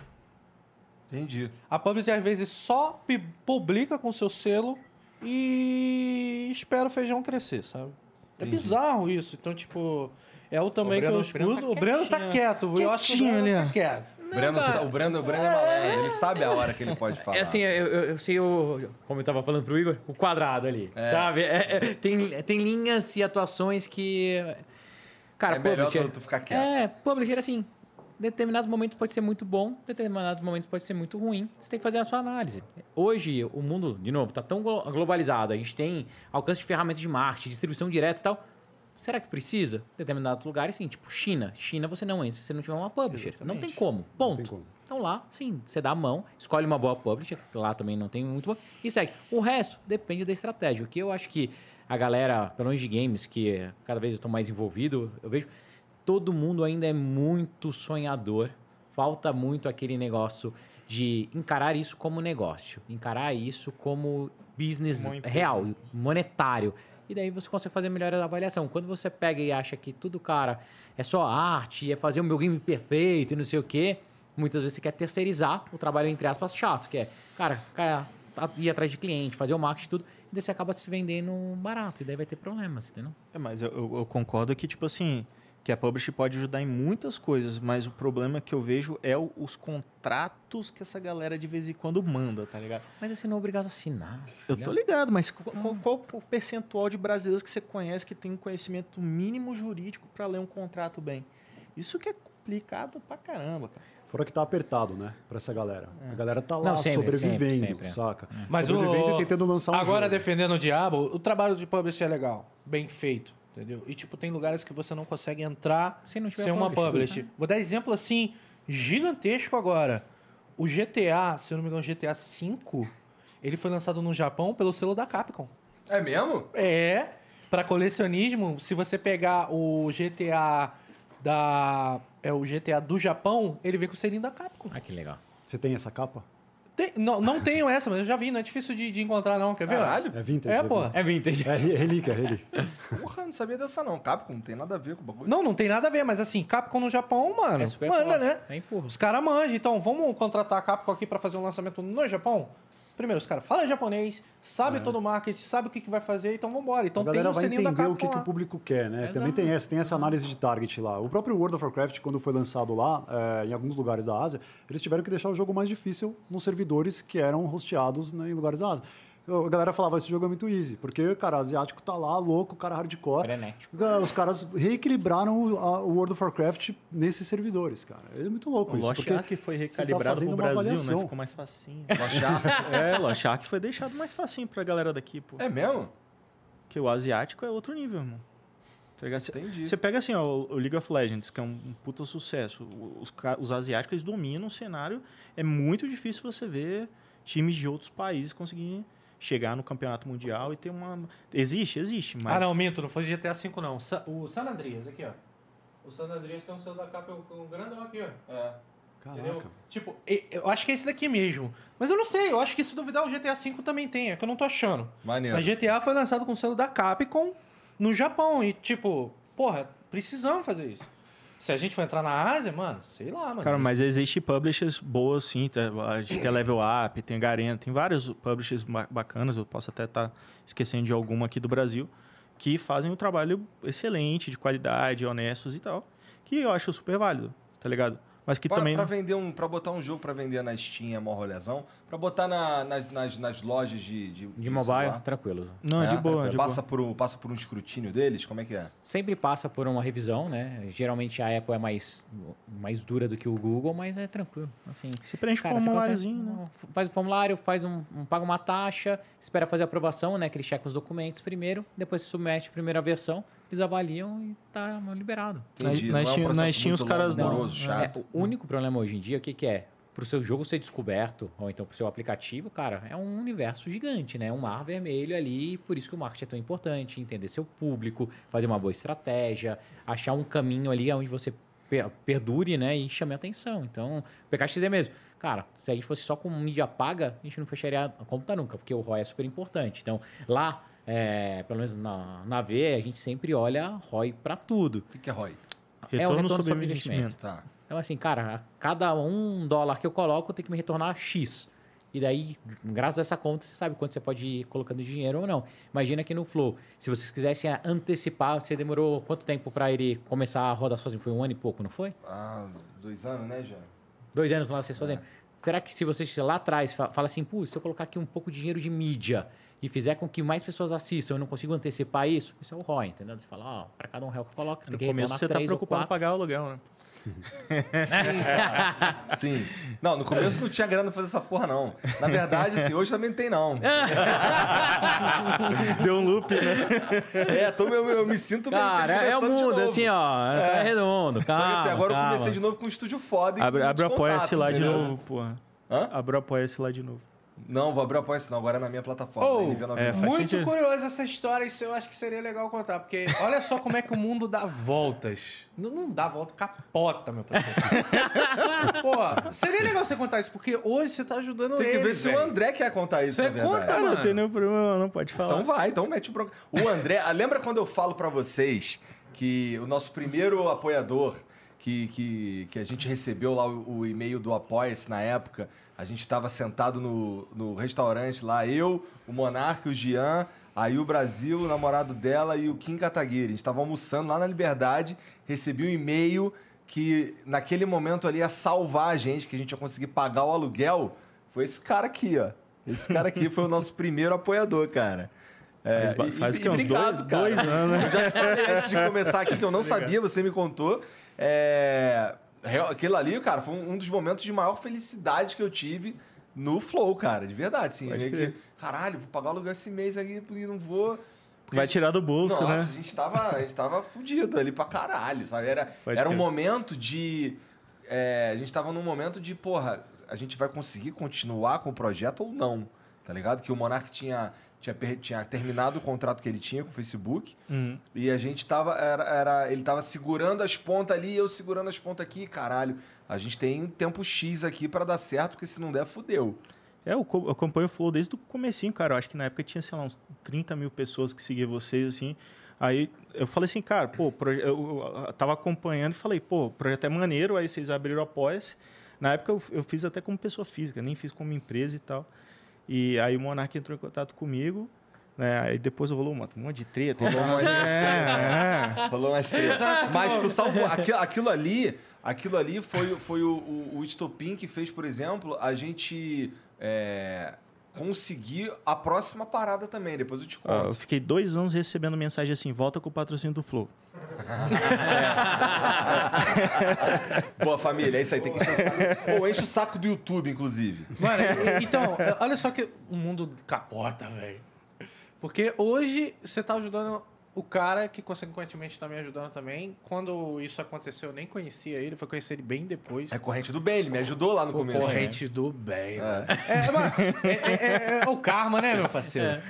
Entendi. A Publish às vezes só publica com seu selo e espera o feijão crescer, sabe? É Entendi. bizarro isso. Então, tipo, é o também O que eu o Breno escuto. tá o Breno tá quietinho. quieto. Eu acho que o Breno ali, tá quieto. Breno, o Breno, o Breno é malandro, ele sabe a hora que ele pode falar. É assim, eu, eu, eu sei o. Como eu tava falando pro Igor, o quadrado ali. Sabe? É- é- tem, tem linhas e atuações que. Cara, é melhor publisher. tu, tu ficar quieto. É, publisher assim. Determinados momentos pode ser muito bom, determinados momentos pode ser muito ruim. Você tem que fazer a sua análise. Hoje, o mundo, de novo, tá tão glo- globalizado. A gente tem alcance de ferramentas de marketing, distribuição direta e tal. Será que precisa? Determinados lugares, sim. Tipo, China. China você não entra se você não tiver uma publisher. Não tem como. Ponto. tem como. Então lá, sim, você dá a mão, escolhe uma boa publisher, que lá também não tem muito boa, e segue. O resto depende da estratégia. O que eu acho que a galera, pelo menos de games, que cada vez eu estou mais envolvido, eu vejo, todo mundo ainda é muito sonhador. Falta muito aquele negócio de encarar isso como negócio, encarar isso como business empresa. real, monetário. E daí você consegue fazer melhor a avaliação. Quando você pega e acha que tudo, cara, é só arte, é fazer o meu game perfeito e não sei o quê, muitas vezes você quer terceirizar o trabalho, entre aspas, chato, que é, cara, cara ir atrás de cliente, fazer o marketing e tudo, e daí você acaba se vendendo barato, e daí vai ter problemas, entendeu? É, mas eu, eu- eu concordo que, tipo assim, que a publisher pode ajudar em muitas coisas, mas o problema que eu vejo é o- os contratos que essa galera de vez em quando manda, tá ligado? Mas você não é obrigado a assinar. Eu filha. tô ligado, mas qual, qual- qual o percentual de brasileiros que você conhece que tem um conhecimento mínimo jurídico para ler um contrato bem? Isso que é complicado pra caramba, cara. Fora que tá apertado, né? Pra essa galera. A galera tá lá Não, sempre, sobrevivendo, sempre, sempre, é. saca? Mas sobrevivendo o... e tentando lançar um Agora, jogo. defendendo o diabo, o trabalho de publisher é legal. Bem feito, entendeu? E, tipo, tem lugares que você não consegue entrar Se não tiver sem uma publisher, publisher. Vou dar exemplo, assim, gigantesco agora. O GTA, se eu não me engano, GTA V, ele foi lançado no Japão pelo selo da Capcom. É mesmo? É, para colecionismo, se você pegar o GTA da... É o GTA do Japão, ele vem com o selinho da Capcom. Ah, que legal. Você tem essa capa? Tem- não, não tenho essa, mas eu já vi, não é difícil de, de encontrar não, quer ver? Caralho. É vintage? É, pô. vintage. É vintage. É re- relíquia, relíquia. Porra, não sabia dessa não. Capcom não tem nada a ver com o bagulho. Não, não tem nada a ver, mas assim, Capcom no Japão, mano, É super manda, forte. né? É empurra. Os caras manjam, então vamos contratar a Capcom aqui pra fazer um lançamento no Japão? Primeiro, os caras falam japonês, sabe todo o marketing, sabe o que, que vai fazer, então vambora. Então a tem galera o vai entender o que, que o público quer, né? Também tem essa, tem essa análise de target lá. O próprio World of Warcraft, quando foi lançado lá, é, em alguns lugares da Ásia, eles tiveram que deixar o jogo mais difícil nos servidores que eram hosteados né, em lugares da Ásia. A galera falava, esse jogo é muito easy, porque, cara, asiático tá lá, louco, o cara hardcore. Frenético. Os caras reequilibraram o, o World of Warcraft nesses servidores, cara. É muito louco O isso. Lost Ark foi tá recalibrado fazendo pro Brasil, né? Ficou mais facinho. Lost Ark? é, Lost Ark foi deixado mais facinho pra galera daqui, pô. É mesmo? Porque o asiático é outro nível. Tá Entendi. Você pega assim, ó, o League of Legends, que é um, puta sucesso. O- Os, os asiáticos eles dominam o cenário. É muito difícil você ver times de outros países conseguirem chegar no campeonato mundial e ter uma. Existe, existe, mas. Ah, não, minto, não foi GTA V, não. Sa- O San Andreas, aqui, ó. O San Andreas tem um selo da Capcom com um grandão aqui, ó. É. Entendeu? Caraca. Tipo, e- eu acho que é esse daqui mesmo. Mas eu não sei, eu acho que se duvidar o GTA V também tem, é que eu não tô achando. Maneiro. Mas GTA foi lançado com o selo da Capcom no Japão. E, tipo, porra, precisamos fazer isso. Se a gente for entrar na Ásia, mano, sei lá, mano. Cara, mas existe publishers boas, sim. tá? A gente tem a Level Up, tem a Garena, tem vários publishers ba- bacanas. Eu posso até estar esquecendo de alguma aqui do Brasil, que fazem um trabalho excelente, de qualidade, honestos e tal. Que eu acho super válido, tá ligado? Mas que Pra, também. pra vender um, pra botar um jogo pra vender na Steam é mó rolezão. Pra botar na- nas, nas, nas lojas de, de, De mobile, celular. tranquilo. Não, é de boa, de boa. passa, por um, passa por um escrutínio deles? Como é que é? Sempre passa por uma revisão, né? Geralmente a Apple é mais, mais dura do que o Google, mas é tranquilo. Assim, Se preenche Cara, um você formuláriozinho, consegue- né? Faz o formulário, faz um, um- paga uma taxa, espera fazer a aprovação, né? Que eles checam os documentos primeiro, depois se submete a primeira versão, eles avaliam e tá liberado. Entendi. Na- não na é um muito os caras dão- moroso, chato. É, o único problema hoje em dia, o que, que é? Pro seu jogo ser descoberto, ou então pro seu aplicativo, cara, é um universo gigante, né? Um mar vermelho ali, por isso que o marketing é tão importante, entender seu público, fazer uma boa estratégia, achar um caminho ali onde você per- perdure, né? E chame a atenção. Então, o PKXD mesmo. Cara, se a gente fosse só com mídia paga, a gente não fecharia a conta nunca, porque o ROI é super importante. Então, lá, é, pelo menos na, na V, a gente sempre olha ROI para tudo. O que, que é ROI? É o Retorno retorno sobre sobre investimento. Tá. Então, assim, cara, a cada um dólar que eu coloco, eu tenho que me retornar X. E daí, graças a essa conta, você sabe quanto você pode ir colocando dinheiro ou não. Imagina que no Flow, se vocês quisessem antecipar, você demorou quanto tempo para ele começar a rodar sozinho? Foi um ano e pouco, não foi? Ah, dois anos, né, Jean? Dois anos lá vocês fazendo. Será que se vocês lá atrás fa- fala assim, pô, se eu colocar aqui um pouco de dinheiro de mídia e fizer com que mais pessoas assistam, eu não consigo antecipar isso? Isso é o ROI, entendeu? Você fala, ó, para cada um real que eu coloco, tem No que começo retornar você tá ou preocupado em pagar o aluguel, né? Sim. Não, no começo não tinha grana pra fazer essa porra, não. Na verdade, assim, hoje também não tem, não. Deu um loop, né? É, tô, eu, eu me sinto meio Cara, é o mundo, assim, ó, é, redondo, Só calma, que assim, agora eu calma. comecei de novo com um estúdio foda e Abre, abre apoia-se lá de novo, porra. Hã? Abre o apoia-se lá de novo. Não, vou abrir o apoia não, agora é na minha plataforma. Oh, NV99. é, Muito sentido. curiosa essa história, isso eu acho que seria legal contar, porque olha só como é que o mundo dá voltas. Não, não dá volta, capota, meu parceiro. Pô, seria legal você contar isso, porque hoje você tá ajudando Tem ele. que ver se o velho. André quer contar isso, Você na verdade. conta, mano. não tem nenhum problema, não pode falar. Então vai, então mete o bronca. O André, ah, lembra quando eu falo pra vocês que o nosso primeiro apoiador, que, que, que a gente recebeu lá o, o e-mail do Apoia-se na época, a gente estava sentado no, no restaurante lá, eu, o Monarca, o Gian, aí o Brasil, o namorado dela e o Kim Kataguiri. A gente estava almoçando lá na Liberdade, recebi um e-mail que naquele momento ali ia salvar a gente, que a gente ia conseguir pagar o aluguel. Foi esse cara aqui, ó. Esse cara aqui foi o nosso primeiro apoiador, cara. É, Faz e- faz e- o quê? Uns obrigado, dois- dois anos, né? Eu já te falei antes de começar aqui que eu não sabia, você me contou. É, aquilo ali, cara, foi um dos momentos de maior felicidade que eu tive no Flow, cara, de verdade. Assim, meio que, caralho, vou pagar o aluguel esse mês aqui e não vou. Vai tirar do bolso, nossa, né? a gente tava, a gente tava fudido ali pra caralho, sabe? Era, Pode era um momento de. é, a gente tava num momento de, porra, a gente vai conseguir continuar com o projeto ou não? Tá ligado? Que o Monark tinha, tinha, tinha terminado o contrato que ele tinha com o Facebook Uhum. e a gente tava. Era, era, ele tava segurando as pontas ali, eu segurando as pontas aqui, caralho. A gente tem um tempo X aqui pra dar certo, porque se não der, fudeu. É, eu co- eu acompanho o Flow desde o comecinho, cara. Eu acho que na época tinha, sei lá, uns 30 mil pessoas que seguiam vocês, assim. Aí eu falei assim, cara, pô, eu tava acompanhando e falei, pô, o projeto é maneiro, aí vocês abriram o Apoia-se. Na época eu, eu fiz até como pessoa física, nem fiz como empresa e tal. E aí o Monark entrou em contato comigo, né? Aí depois rolou um monte de treta. Rolou um monte de é, é. Rolou umas três. Mas tu salvou. Aquilo, aquilo ali, aquilo ali foi, foi o, o, o estopim que fez, por exemplo, a gente é, conseguir a próxima parada também. Depois eu te Ó, eu conto. fiquei dois anos recebendo mensagem assim, volta com o patrocínio do Flow. Boa, família, é isso aí. Tem que encher o saco. Ou enche o saco do YouTube, inclusive. Mano, então, olha só que o mundo capota, velho. Porque hoje você tá ajudando o cara que, consequentemente, tá me ajudando também. Quando isso aconteceu, eu nem conhecia ele, foi conhecer ele bem depois. É corrente do bem, ele me ajudou lá no começo. Corrente do bem. É, mano, é, é- é- é o karma, né, meu parceiro?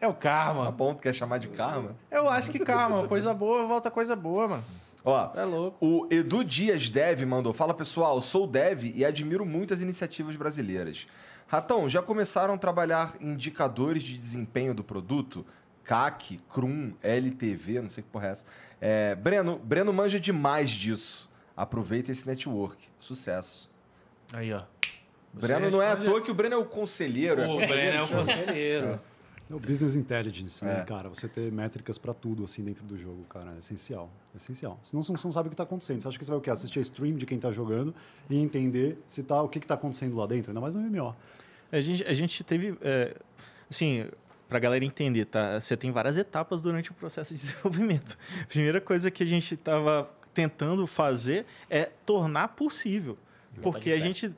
É o Tá karma. bom, tu quer chamar de karma? Eu acho que karma, coisa boa volta coisa boa, mano. Ó, É louco. o Edu Dias Dev mandou: Fala pessoal, sou dev e admiro muito as iniciativas brasileiras. Ratão, já começaram a trabalhar indicadores de desempenho do produto? CAC, CRUM, LTV, não sei que porra é essa. É, Breno, Breno manja demais disso. Aproveita esse network. Sucesso. Aí, ó. Você Breno não é à toa que o Breno é o conselheiro. O é Breno é o conselheiro. É o business intelligence, né, É. cara? Você ter métricas pra tudo, assim, dentro do jogo, cara, é essencial. É essencial. Senão você não sabe o que tá acontecendo. Você acha que você vai o quê? Assistir a stream de quem tá jogando e entender se tá, o que, que tá acontecendo lá dentro, ainda mais no MMO. A gente, a gente teve, é, assim, pra galera entender, tá? Você tem várias etapas durante o processo de desenvolvimento. A primeira coisa que a gente estava tentando fazer é tornar possível. Porque a gente,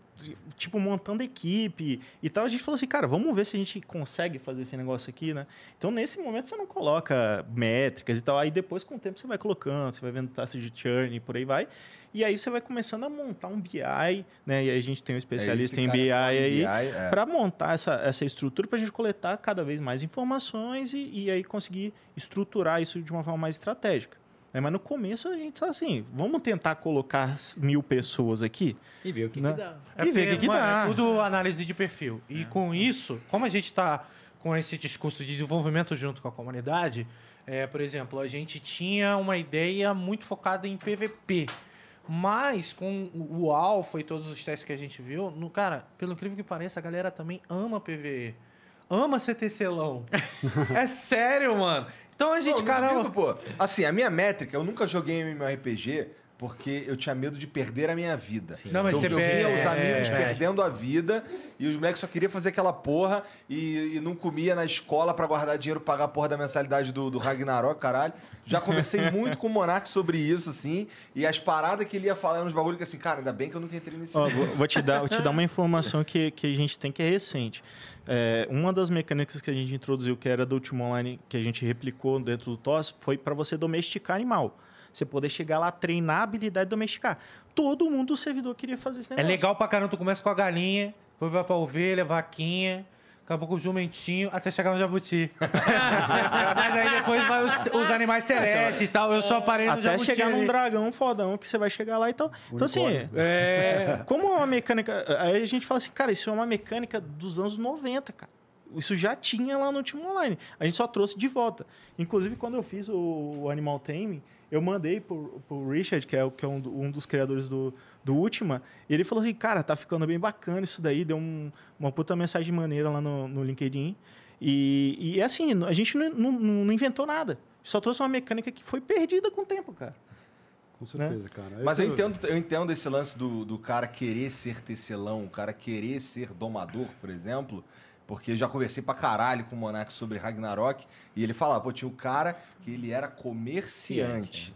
tipo, montando equipe e tal, a gente falou assim, cara, vamos ver se a gente consegue fazer esse negócio aqui, né? Então, nesse momento, você não coloca métricas e tal. Aí, depois, com o tempo, você vai colocando, você vai vendo taxa de churn e por aí vai. E aí, você vai começando a montar um BI, né? E aí, a gente tem um especialista É em BI aí é. para montar essa, essa estrutura para a gente coletar cada vez mais informações e, e aí conseguir estruturar isso de uma forma mais estratégica. Né? Mas no começo a gente tá assim, vamos tentar colocar mil pessoas aqui E ver o que, Né? que dá. e ver o que, que mano, dá. É tudo análise de perfil. E com isso, como a gente está com esse discurso de desenvolvimento junto com a comunidade, é, por exemplo, a gente tinha uma ideia muito focada em PVP. Mas com o Alpha e todos os testes que a gente viu, no, cara, pelo incrível que pareça, a galera também ama PVE. Ama ser tecelão. é sério, mano. Então a gente, caramba. duvido, pô. Assim, a minha métrica, eu nunca joguei MMORPG porque eu tinha medo de perder a minha vida. Não, mas então, você eu via os amigos perde. perdendo a vida e os moleques só queriam fazer aquela porra e, e não comia na escola pra guardar dinheiro pra pagar a porra da mensalidade do, do Ragnarok, caralho. Já conversei muito com o Monark sobre isso, assim, e as paradas que ele ia falar nos bagulho que assim, cara, ainda bem que eu nunca entrei nesse vou, vou te dar, vou te dar uma informação que, que a gente tem que é recente. É, uma das mecânicas que a gente introduziu, que era do último online, que a gente replicou dentro do TOS, foi para você domesticar animal. Você poder chegar lá, treinar a habilidade de domesticar. Todo mundo do servidor queria fazer esse É legal pra caramba, tu começa com a galinha, depois vai pra ovelha, vaquinha, acabou com o jumentinho, até chegar no jabuti. Mas aí depois vai os, os animais celestes e tal. Eu só parei no Até jabuti. chegar num ali. dragão fodão que você vai chegar lá e tal. Então, assim, Unicórnio. É. como é uma mecânica. Aí a gente fala assim, cara, isso é uma mecânica dos anos 90, cara. Isso já tinha lá no Team Online. A gente só trouxe de volta. Inclusive, quando eu fiz o, o Animal Taming, eu mandei pro, pro Richard, que é, que é um, um dos criadores do, do Ultima, e ele falou assim, cara, tá ficando bem bacana isso daí, deu um- uma puta mensagem maneira lá no, no LinkedIn. E, e assim, a gente não, não- não inventou nada. Só trouxe uma mecânica que foi perdida com o tempo, cara. Com certeza, cara. Mas eu entendo, eu entendo esse lance do, do cara querer ser tecelão, o cara querer ser domador, por exemplo, porque eu já conversei pra caralho com o Monark sobre Ragnarok, e ele falava, pô, tinha o cara que ele era comerciante.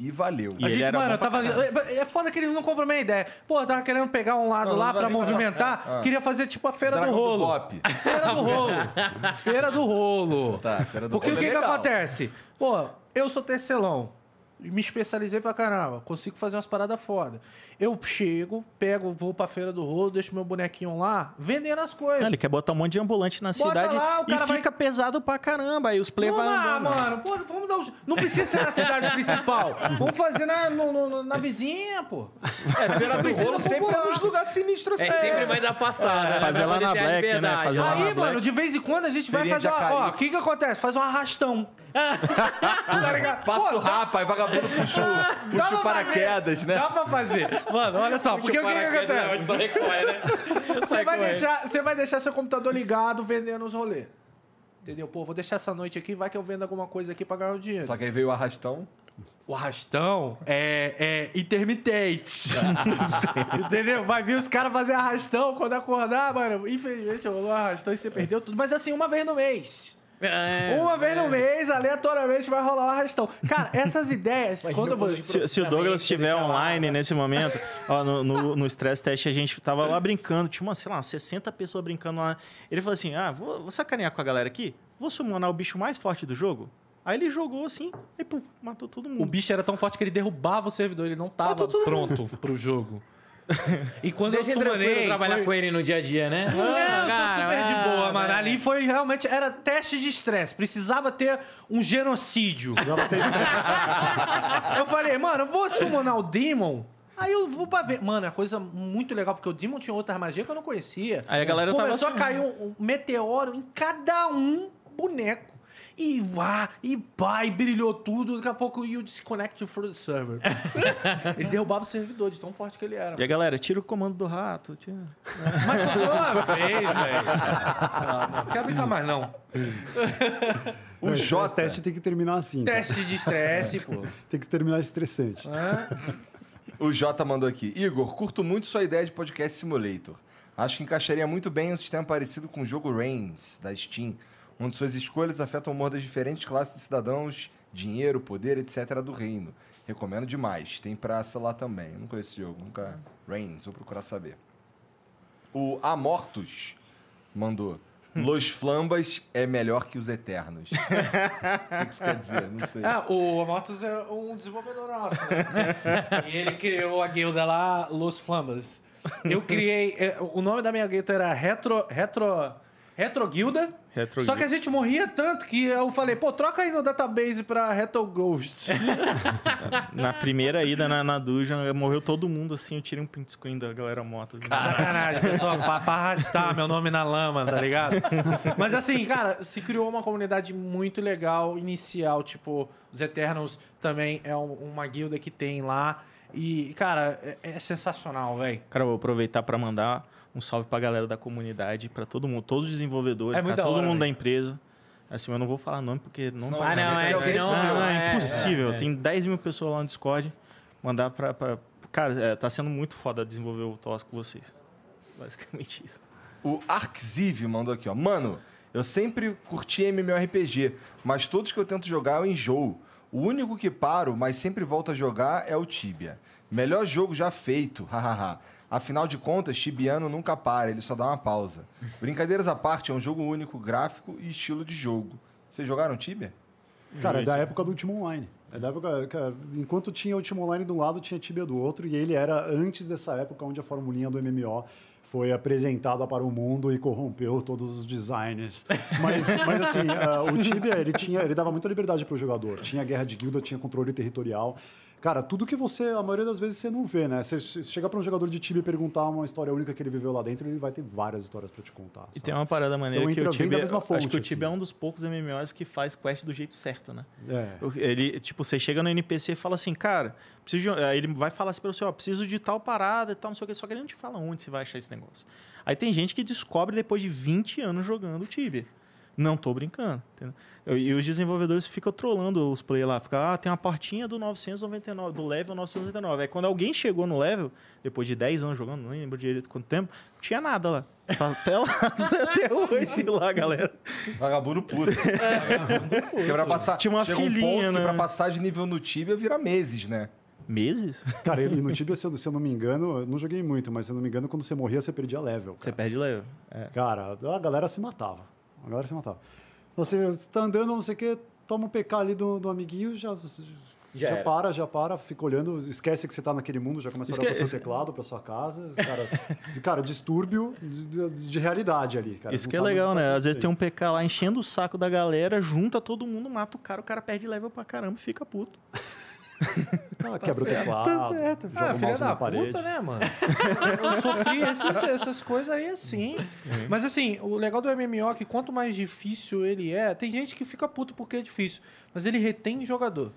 E valeu. E a gente, era mano, tava. É foda que eles não compram minha ideia. Pô, eu tava querendo pegar um lado Não, lá não pra essa- movimentar. Ah. Queria fazer tipo a feira Dragão do rolo. Bop. Feira do rolo. Feira do rolo. Tá, feira do Porque rolo o que, é que acontece? Pô, eu sou tecelão. Me especializei pra caramba. Consigo fazer umas paradas foda. Eu chego, pego, vou pra feira do rolo, deixo meu bonequinho lá, vendendo as coisas. Ele quer botar um monte de ambulante na Bota cidade lá, o e cara vai- fica pesado pra caramba. Aí os play Vamos vai lá, andando. mano. Pô, vamos dar um... Não precisa ser na cidade principal. Vamos fazer na, no- no- na vizinha, pô. É, feira do precisa rolo sempre é nos lugares sinistros É assim. sempre mais afastado. né? fazer lá na Black, né? Fazer lá na Aí, Black. mano, de vez em quando a gente vai fazer uma... Ó, o que que acontece? Faz um arrastão. tá? Passa o rapa, aí vagabundo puxa o, dá puxa pra o paraquedas, né? Dá pra fazer. Mano, olha só. Porque o que, que acontece? Só recolhe, né? Você vai, deixar, você vai deixar seu computador ligado vendendo os rolês. Entendeu? Pô, vou deixar essa noite aqui, vai que eu vendo alguma coisa aqui pra ganhar um dinheiro. Só que aí veio o arrastão. O arrastão é, é intermitente. Entendeu? Vai vir os caras fazer arrastão quando acordar, mano. Infelizmente rolou arrastão e você perdeu tudo. Mas assim, uma vez no mês. É, Uma vez no mês, aleatoriamente, vai rolar o arrastão. Cara, essas ideias, quando vou. Se, se o Douglas estiver online nesse momento, ó, no, no, no Stress Test a gente tava lá brincando, tinha uma, sei lá, umas 60 pessoas brincando lá. Ele falou assim: ah, vou, vou sacanear com a galera aqui, vou summonar o bicho mais forte do jogo. Aí ele jogou assim, e puf, matou todo O mundo. bicho era tão forte que ele derrubava o servidor, ele não tava pronto pro jogo. E quando ser eu summonei... trabalhar foi- com ele no dia a dia, né? Não, eu sou super de boa, mano. Ali foi realmente... Era teste de estresse. Precisava ter um genocídio. Precisava ter estresse. Eu falei, mano, eu vou summonar o Demon... Aí eu vou pra ver. Mano, é coisa muito legal, porque o Demon tinha outra magia que eu não conhecia. Aí a galera tava Começou assim, a cair um, um meteoro em cada um boneco. E vá, e pá, e brilhou tudo. Daqui a pouco o Yuji se connect from the server. ele derrubava o servidor de tão forte que ele era. E a galera, tira o comando do rato. Tira... Mas pô, fez, velho. Não, quero brincar mais, não. O Não, esse Jota. teste tem que terminar assim. cara. Teste de estresse, pô. Tem que terminar estressante. O Jota mandou aqui. Igor, curto muito sua ideia de podcast simulator. Acho que encaixaria muito bem um sistema parecido com o jogo Reigns, da Steam, onde suas escolhas afetam o humor das diferentes classes de cidadãos, dinheiro, poder, etc. do reino. Recomendo demais. Tem pra celular também. Eu não conheço esse jogo, nunca. Reigns, vou procurar saber. O Amortus mandou. Los Flambas é melhor que os Eternos. o que que isso quer dizer? Não sei. Ah, o Amortus é um desenvolvedor nosso, né? e ele criou a guilda lá, Los Flambas. Eu criei... é, O nome da minha guilda era Retro... Retro... Retro Guilda. Retro Só que a gente morria tanto que eu falei, pô, troca aí no database pra Retro Ghost. Na primeira ida na, na dungeon, morreu todo mundo assim. Eu tirei um print screen da galera moto. Sacanagem, pessoal, pra, pra arrastar meu nome na lama, tá ligado? Mas assim, cara, se criou uma comunidade muito legal, inicial, tipo, os Eternals também é um- uma guilda que tem lá. E, cara, é, é sensacional, velho. Cara, eu vou aproveitar para mandar um salve pra galera da comunidade, pra todo mundo, todos os desenvolvedores, É da todo hora, mundo da empresa. Assim, eu não vou falar nome porque não Senão Ah, não, é, senão... for- Não, é, é, impossível. é. Tem 10 mil pessoas lá no Discord. Mandar pra. pra... Cara, é, tá sendo muito foda desenvolver o TOS com vocês. Basicamente isso. O Arxiv mandou aqui, ó. Mano, eu sempre curti MMORPG, mas todos que eu tento jogar eu enjoo. O único que paro, mas sempre volto a jogar é o Tibia. Melhor jogo já feito, hahaha. Afinal de contas, Tibiano nunca para, ele só dá uma pausa. Brincadeiras à parte, é um jogo único, gráfico e estilo de jogo. Vocês jogaram Tibia? Cara, é da época do Ultima Online. É da época, cara, enquanto tinha o Ultima Online do lado, tinha Tibia do outro, e ele era antes dessa época onde a formulinha do MMO foi apresentada para o mundo e corrompeu todos os designers. Mas, mas assim, ah, o Tibia, ele, tinha, ele dava muita liberdade para o jogador. Tinha guerra de guilda, tinha controle territorial. Cara, tudo que você, a maioria das vezes, você não vê, né? Você chegar para um jogador de Tibia e perguntar uma história única que ele viveu lá dentro, ele vai ter várias histórias para te contar. E sabe? tem uma parada maneira Então que o Tibia. mesma fonte, acho que o Tibia assim. é um dos poucos MMOs que faz quest do jeito certo, né? É. Ele, tipo, você chega no NPC e fala assim, cara, preciso de... aí ele vai falar assim pra você, ó, preciso de tal parada e tal, não sei o que, só que ele não te fala onde você vai achar esse negócio. Aí tem gente que descobre depois de 20 anos jogando o Tibia. Não tô brincando. entendeu? E os desenvolvedores ficam trolando os players lá. Ficam, ah, tem uma portinha do 999, do level 999. Aí quando alguém chegou no level, depois de 10 anos jogando, não lembro direito quanto tempo, não tinha nada lá. Tá até lá, até hoje lá, galera. Vagabundo puto. Porque pra passar, Tinha uma chega um né? que pra passar de nível no Tibia vira meses, né? Meses? Cara, e no Tibia, se eu, se eu não me engano, eu não joguei muito, mas se eu não me engano, quando você morria, você perdia level. Você cara. perde level. É. Cara, a galera se matava. A galera se matava. Você está andando, não sei o que, toma um PK ali do, do amiguinho, já, já, era. para, já para, fica olhando, esquece que você está naquele mundo, já começa a olhar para o seu teclado, para sua casa. Cara, cara distúrbio de, de realidade ali, cara. Isso Não que é legal, né? Às vezes tem um PK lá enchendo o saco da galera, junta todo mundo, mata o cara, o cara perde level pra caramba e fica puto. Ah, quebra o teclado, Tá certo. joga Ah, o filha mouse da na parede. puta, né, mano? Eu sofri essas, essas coisas aí assim. Mas assim, o legal do MMO é que quanto mais difícil ele é, tem gente que fica puto porque é difícil, mas ele retém jogador.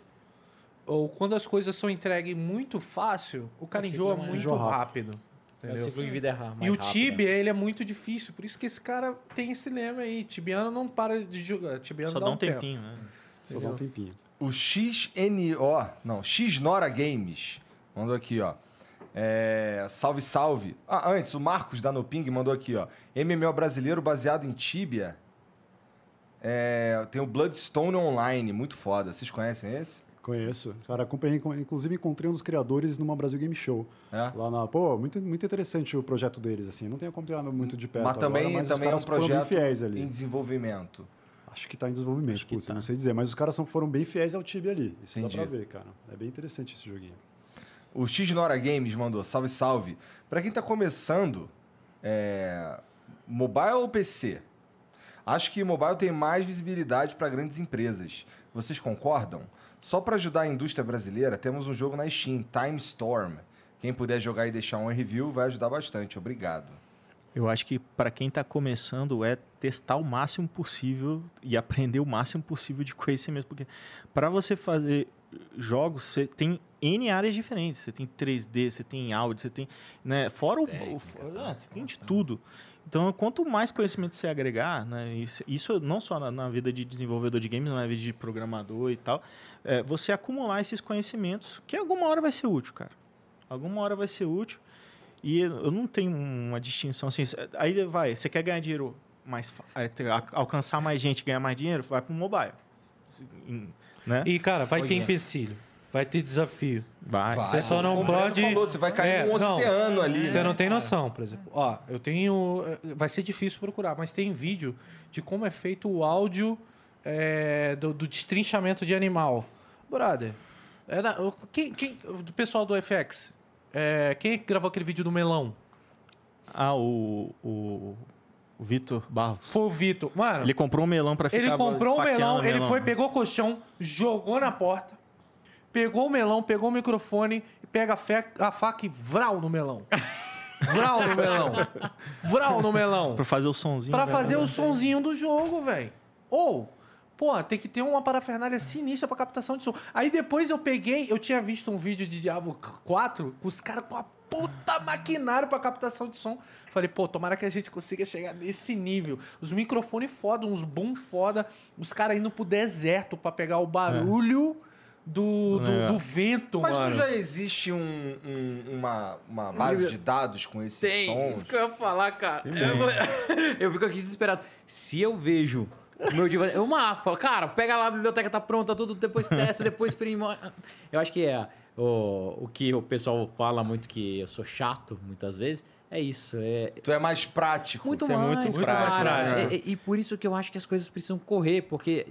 Ou quando as coisas são entregues muito fácil, o cara O enjoa é muito enjoa rápido. rápido. É, o entendeu? ciclo de vida é ra- mais E o rápido, Tibia, né? ele é muito difícil, por isso que esse cara tem esse lema aí. Tibiano não para de jogar. Tibiano Só dá um tempo. tempinho, né? Só dá um tempinho. O XNO, não, XNora Games, mandou aqui, ó. É, salve, salve. Ah, antes, o Marcos da Noping mandou aqui, ó. MMO brasileiro baseado em Tibia. É, tem o Bloodstone Online, muito foda. Vocês conhecem esse? Conheço. Cara, acompanhei, inclusive encontrei um dos criadores numa Brasil Game Show. É? Lá na. Pô, muito, muito interessante o projeto deles, assim. Não tenho acompanhado muito de perto. Mas também, agora, mas também é um projeto em desenvolvimento. Acho que está em desenvolvimento, putz, tá. não sei dizer. Mas os caras são, foram bem fiéis ao Tibia ali. Isso Entendi. dá pra ver, cara. É bem interessante esse joguinho. O X Nora Games mandou, salve, salve. Pra quem tá começando, é, mobile ou PC? Acho que mobile tem mais visibilidade para grandes empresas. Vocês concordam? Só para ajudar a indústria brasileira, temos um jogo na Steam, Time Storm. Quem puder jogar e deixar um review vai ajudar bastante. Obrigado. Eu acho que para quem está começando é testar o máximo possível e aprender o máximo possível de conhecimento, porque para você fazer jogos, você tem N áreas diferentes. Você tem 3D, você tem áudio, você tem, né, fora o, o Técnica, ah, tá, você tem de tá. tudo. Então, quanto mais conhecimento você agregar, né, isso, isso não só na, na vida de desenvolvedor de games, mas na vida de programador e tal, é, você acumular esses conhecimentos, que alguma hora vai ser útil, cara. Alguma hora vai ser útil. E eu não tenho uma distinção assim. Aí vai, você quer ganhar dinheiro mais é, alcançar mais gente, ganhar mais dinheiro, vai para o mobile. Né? E, cara, vai Pois ter é. empecilho. Vai ter desafio. Vai. Você só não Como o pode- Falou, você vai cair É, num não. oceano ali. Você né? não tem noção, por exemplo. Ó, eu tenho. eh, Vai ser difícil procurar, mas tem vídeo de como é feito o áudio eh, do, do destrinchamento de animal. Brother, é da- o- quem, quem, do pessoal do FX, eh, quem é que gravou aquele vídeo do melão? Ah, o, o, o Vitor Barros. Foi o Vitor. Mano, Ele comprou um melão para ficar Ele comprou o esfaqueando melão, ele foi, pegou o colchão, jogou na porta, pegou o melão, pegou o microfone, pega a, fe- a faca e vral no melão. Vral no melão. Vral no melão. Pra fazer o sonzinho. Pra né? fazer o sonzinho do jogo, velho. Ou, pô, tem que ter uma parafernália sinistra pra captação de som. Aí depois eu peguei, eu tinha visto um vídeo de Diablo 4 com os caras com a puta maquinário pra captação de som. Falei, pô, tomara que a gente consiga chegar nesse nível. Os microfones foda, uns boom foda, os caras indo pro deserto pra pegar o barulho do, do, É. do vento, Mas mano. não já existe um- um- uma, uma base de dados com esses Tem, sons? isso que eu ia falar, cara. Eu, eu fico aqui desesperado. Se eu vejo o meu diva, eu mato. Falo, cara, pega lá, a biblioteca tá pronta, tudo, depois testa, depois prima. Eu acho que é o, o que o pessoal fala muito que eu sou chato, muitas vezes, é isso. É, Tu é mais prático. muito Você é mais, muito muito mais prático. É- é- e por isso que eu acho que as coisas precisam correr, porque,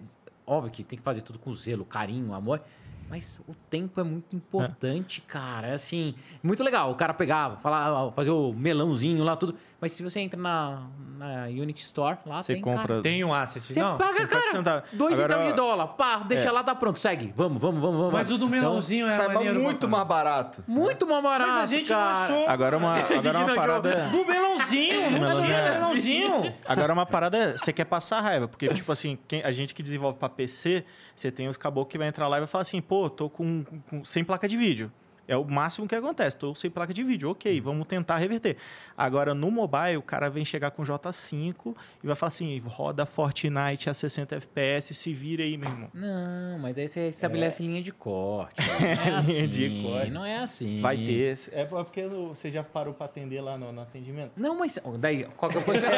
óbvio que tem que fazer tudo com zelo, carinho, amor. Mas o tempo é muito importante, cara. É assim, muito legal. O cara pegava, falar, fazer o melãozinho lá, tudo. Mas se você entra na, na Unity Store, lá Você tem, compra. cara, Tem um asset, você não? paga, 50 cara, centavos. dois Agora- centavos de dólar. Pá, deixa É. lá, tá pronto. Segue. Vamos, vamos, vamos, vamos. Mas o do Então, melãozinho é Sai maneiro, muito mais barato. muito mais barato, Mas a gente não cara. achou. Agora uma, gente agora uma não parada. Do melãozinho, não melãozinho é- melãozinho. Agora uma parada é, você quer passar raiva, porque, tipo assim, quem- a gente que desenvolve pra PC, você tem os caboclos que vai entrar lá e vai falar assim, pô, tô com, com- sem placa de vídeo. É o máximo que acontece, tô sem placa de vídeo. Ok, vamos tentar reverter. Agora, no mobile, o cara vem chegar com J5 e vai falar assim, roda Fortnite a 60 FPS, se vira aí, meu irmão. Não, mas aí você estabelece linha de corte. Não é linha assim, de corte. Não é assim. Vai ter. É porque você já parou pra atender lá no, no atendimento? Não, mas daí, qualquer coisa.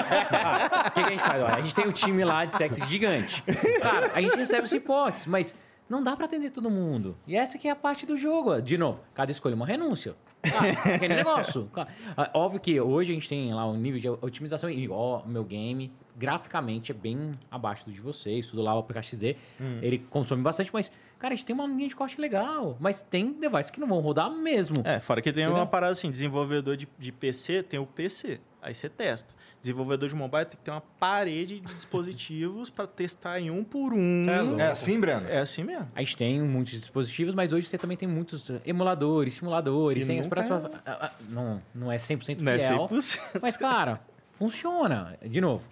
O que, que a gente faz? Olha, a gente tem um time lá de sexo gigante. Cara, a gente recebe os reportes, mas não dá pra atender todo mundo. E essa que é a parte do jogo. De novo, cada escolha é uma renúncia. Cara, aquele negócio. Cara, ah, Óbvio que hoje a gente tem lá um nível de otimização e ó, meu game graficamente é bem abaixo do de vocês, tudo lá o PKXD. Ele consome bastante, mas, cara, a gente tem uma linha de corte legal. Mas tem devices que não vão rodar mesmo. É, fora que tem Entendeu? uma parada assim, desenvolvedor de, de PC tem o PC, aí você testa. Desenvolvedor de mobile tem que ter uma parede de dispositivos para testar em um por um. É. É assim, Breno? É assim mesmo. A gente tem muitos dispositivos, mas hoje você também tem muitos eh, emuladores, simuladores, sem nunca expresso. ah, ah, Não, não é 100% Não é fiel. 100%. Mas, cara, funciona. De novo,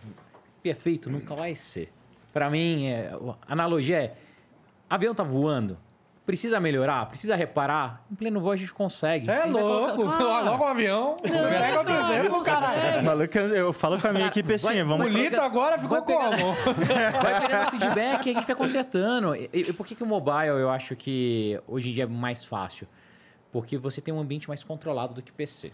perfeito nunca vai ser. Pra mim, é, a analogia é: avião tá voando, precisa melhorar, precisa reparar. Em pleno voo a gente consegue. É louco. colocar- Logo o avião. Pega o exemplo, caralho. Maluco, eu falo com a minha equipe assim, vai- vamos... O Lito agora ficou Vai pegar- como? Vai pegando feedback e a gente vai consertando. E, e por que, que o mobile eu acho que hoje em dia é mais fácil? Porque você tem um ambiente mais controlado do que PC.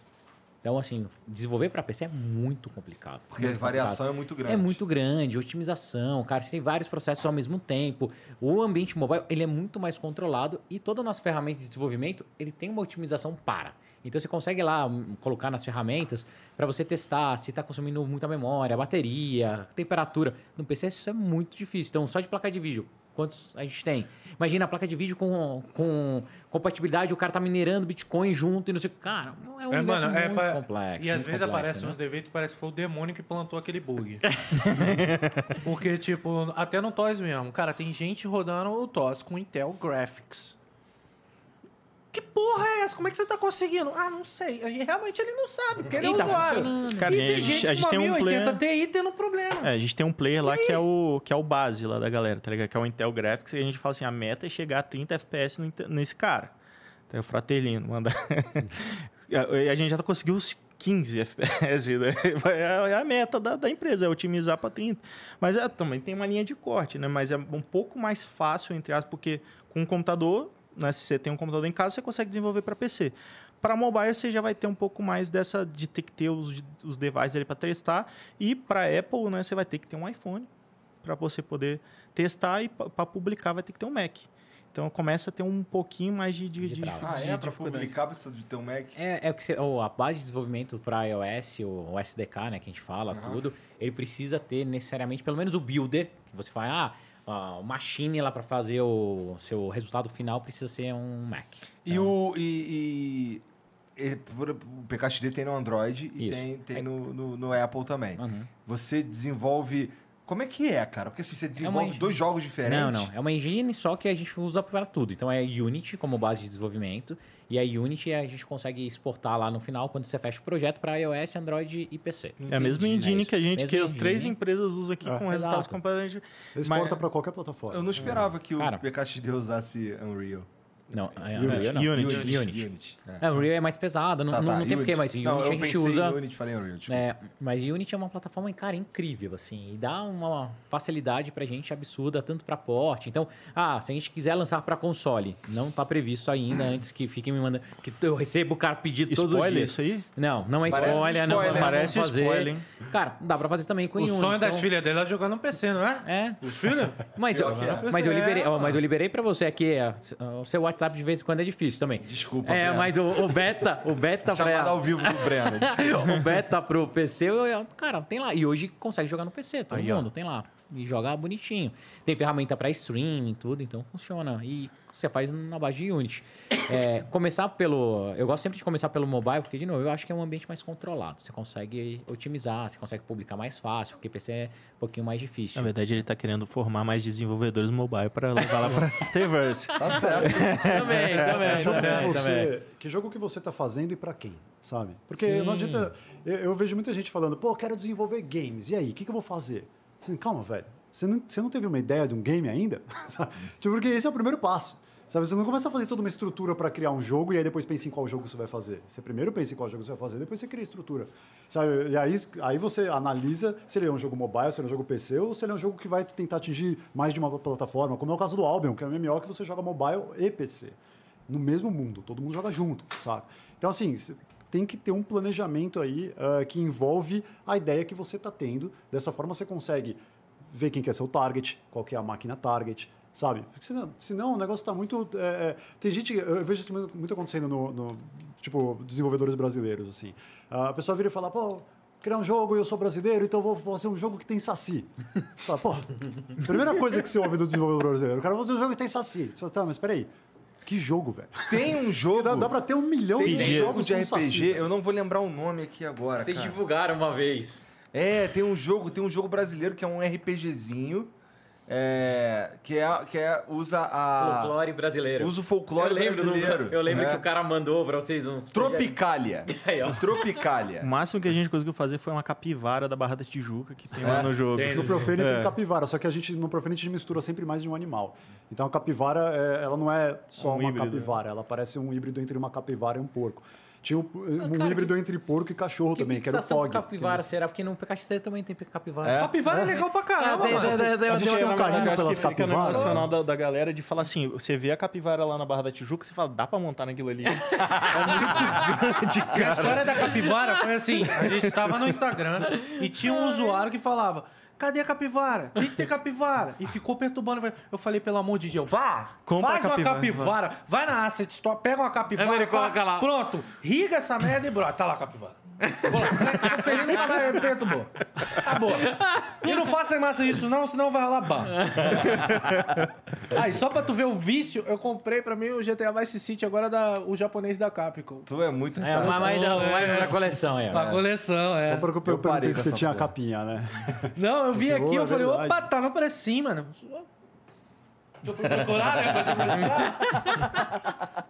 Então, assim, desenvolver para PC é muito complicado. Porque a muito variação é muito grande. É muito grande, otimização, cara, você tem vários processos ao mesmo tempo. O ambiente mobile, ele é muito mais controlado e toda a nossa ferramenta de desenvolvimento, ele tem uma otimização para. Então você consegue lá hum, colocar nas ferramentas para você testar se está consumindo muita memória, bateria, temperatura. No PC isso é muito difícil. Então só de placa de vídeo, quantos a gente tem. Imagina a placa de vídeo com, com compatibilidade, o cara tá minerando Bitcoin junto e não sei o que. Cara, não é um É, universo mano, é muito pa- complexo. E às vezes complexo, aparecem né? uns defeitos, parece que foi o demônio que plantou aquele bug. Porque, tipo, até no TOS mesmo, cara, tem gente rodando o TOS com Intel Graphics. Que porra é essa? Como é que você tá conseguindo? Ah, não sei. E Realmente ele não sabe, porque ele é E tá usuário. Cara, e a tem gente- gente a gente com tem um 1080 player- Ti tendo problema. É, a gente tem um player lá que é, o, que é o base lá da galera, tá ligado? Que é o Intel Graphics, e a gente fala assim, a meta é chegar a 30 FPS nesse cara. Então, o Fratelino, manda... E a gente já conseguiu os 15 FPS, né? É a meta da, da empresa, é otimizar para 30. Mas é, também tem uma linha de corte, né? Mas é um pouco mais fácil, entre aspas, porque com um computador, né? se você tem um computador em casa, você consegue desenvolver para PC. Para mobile, você já vai ter um pouco mais dessa de ter que ter os, os devices ali para testar. E para Apple, né, você vai ter que ter um iPhone para você poder testar e para publicar vai ter que ter um Mac. Então começa a ter um pouquinho mais de, de, De de. Ah, de é? Dificuldade. publicar precisa de ter um Mac? É, é o que você, ou a base de desenvolvimento para iOS, o, o SDK, né, que a gente fala, Aham. tudo, ele precisa ter necessariamente pelo menos o builder, que você fala, ah, o machine lá para fazer o seu resultado final precisa ser um Mac. E o. E, e- e- o PKXD tem no Android e Isso. tem, tem no, no, no Apple também. Uhum. Você desenvolve. Como é que é, cara? Porque assim, você desenvolve engine- dois jogos diferentes. Não, não. É uma engine só que a gente usa para tudo. Então é Unity como base de desenvolvimento. E a Unity a gente consegue exportar lá no final quando você fecha o projeto para iOS, Android e PC. É a mesma Entendi. engine É que a gente, Mesma que as três empresas usam aqui É. com resultados Exato. completamente... Exporta para qualquer plataforma. Eu não esperava que o Cara. PKXD usasse Unreal. Não, é Unity. Unreal não. Unity. Unity. Unity. É. É, Unreal é mais pesada, não, Tá, não, tá, não tem porquê, mas Unity não, a gente usa. Unity, falei Unreal. É, mas Unity é uma plataforma, cara, incrível, assim, e dá uma facilidade pra gente absurda, tanto pra porte. Então, ah, se a gente quiser lançar pra console, não tá previsto ainda, antes que fiquem me mandando, que eu recebo o cara pedido todos os Spoiler dias. isso aí? Não, não é Parece spoiler, não, spoiler, não parece vamos fazer. spoiler, hein? Cara, dá pra fazer também com O Unity. sonho das então- filhas dele é jogar no PC, não é? É, Os filhos? mas, eu, é. mas, eu É, liberei, ó, mano. mas eu liberei pra você aqui, é, o seu WhatsApp de vez em quando é difícil também. Desculpa, É, Breno. mas o, o beta, o beta Chamada pra, ao vivo do Breno. o beta pro PC, eu- cara, tem lá. E hoje consegue jogar no PC, todo Aí, ó. mundo tem lá. E jogar bonitinho. Tem ferramenta para streaming tudo, então funciona. E você faz na base de Unity. É, começar pelo. Eu gosto sempre de começar pelo mobile, porque, de novo, eu acho que é um ambiente mais controlado. Você consegue otimizar, você consegue publicar mais fácil, porque PC é um pouquinho mais difícil. Na verdade, ele tá querendo formar mais desenvolvedores mobile para levar lá para Afterverse. Tá certo. também, também, Que jogo, também, que também. você, que jogo que você está fazendo e para quem, sabe? Porque Sim. não adianta. Eu, eu vejo muita gente falando, pô, quero desenvolver games. E aí, o que, que eu vou fazer? Assim, calma, velho. Você não, você não teve uma ideia de um game ainda? Tipo, porque esse é o primeiro passo. Sabe? Você não começa a fazer toda uma estrutura para criar um jogo e aí depois pensa em qual jogo você vai fazer. Você primeiro pensa em qual jogo você vai fazer, depois você cria a estrutura. Sabe? E aí, aí você analisa se ele é um jogo mobile, se ele é um jogo PC ou se ele é um jogo que vai tentar atingir mais de uma plataforma, como é o caso do Albion, que é um MMO que você joga mobile e PC no mesmo mundo, todo mundo joga junto, sabe? Então, assim, tem que ter um planejamento aí ah, que envolve a ideia que você está tendo. Dessa forma, você consegue ver quem quer ser o target, qual que é a máquina target, sabe? Porque senão, senão o negócio está muito... é, é, tem gente, eu vejo isso muito- acontecendo no, no, tipo, desenvolvedores brasileiros, assim. Ah, a pessoa vira e fala, pô, criar um jogo e eu sou brasileiro, então eu vou fazer um jogo que tem saci. Fala, pô, primeira coisa que você ouve do desenvolvedor brasileiro, o cara vai fazer um jogo que tem saci. Você fala, tá, mas peraí, que jogo, velho? Tem um jogo. Dá, dá pra ter um milhão tem de jogos jogo de RPG, saci, eu não vou lembrar o nome aqui agora. Vocês cara. divulgaram uma vez. É, tem um jogo, tem um jogo brasileiro que é um RPGzinho. É, que é, que é usa a Folclore brasileiro. usa o folclore eu lembro, do- brasileiro. eu lembro né? que o cara mandou pra vocês uns. Tropicália. Aí, ó. O Tropicália. máximo que a gente conseguiu fazer foi uma capivara da Barra da Tijuca que tem lá É, no jogo. tem. No Profane É. tem capivara, só que a gente, no Profane a gente mistura sempre mais de um animal. Então a capivara, é, ela não é só Um uma híbrido, capivara, ela parece um híbrido entre uma capivara e um porco. Tinha um, um cara, híbrido entre porco e cachorro também, que era o Pog. capivara que será? Porque no PKXC também tem capivara. É? Capivara é legal pra caramba, tem- mano. a gente tem- um carinho acho pelas que fica no capivaras. emocional da, da galera de falar assim, você vê a capivara lá na Barra da Tijuca, você fala, dá pra montar naquilo ali? é muito grande, E a cara. história da capivara foi assim: a gente estava no Instagram e tinha um usuário que falava. Cadê a capivara? Tem que ter capivara. E ficou perturbando. Eu falei, pelo amor de Deus, vá! Compra faz a uma capivara. capivara, vai na Asset Store, pega uma capivara. Ele pá, coloca lá. Pronto, riga essa merda e brota. Tá lá a capivara. Ficou feliz nunca mais me perturbou. Acabou. E não faça mais isso não, senão vai rolar ban. Aí, só pra tu ver o vício, eu comprei pra mim o GTA Vice City agora da, o japonês da Capcom. Tu é muito É, retardado. mas mais, mais pra coleção ó. Pra coleção, é. Só porque eu Eu parei perguntei com se você essa tinha a porra. capinha, né? Não, eu vi Você aqui, eu a falei, verdade. opa, tá no sim, mano. Eu fui procurar, né? Pra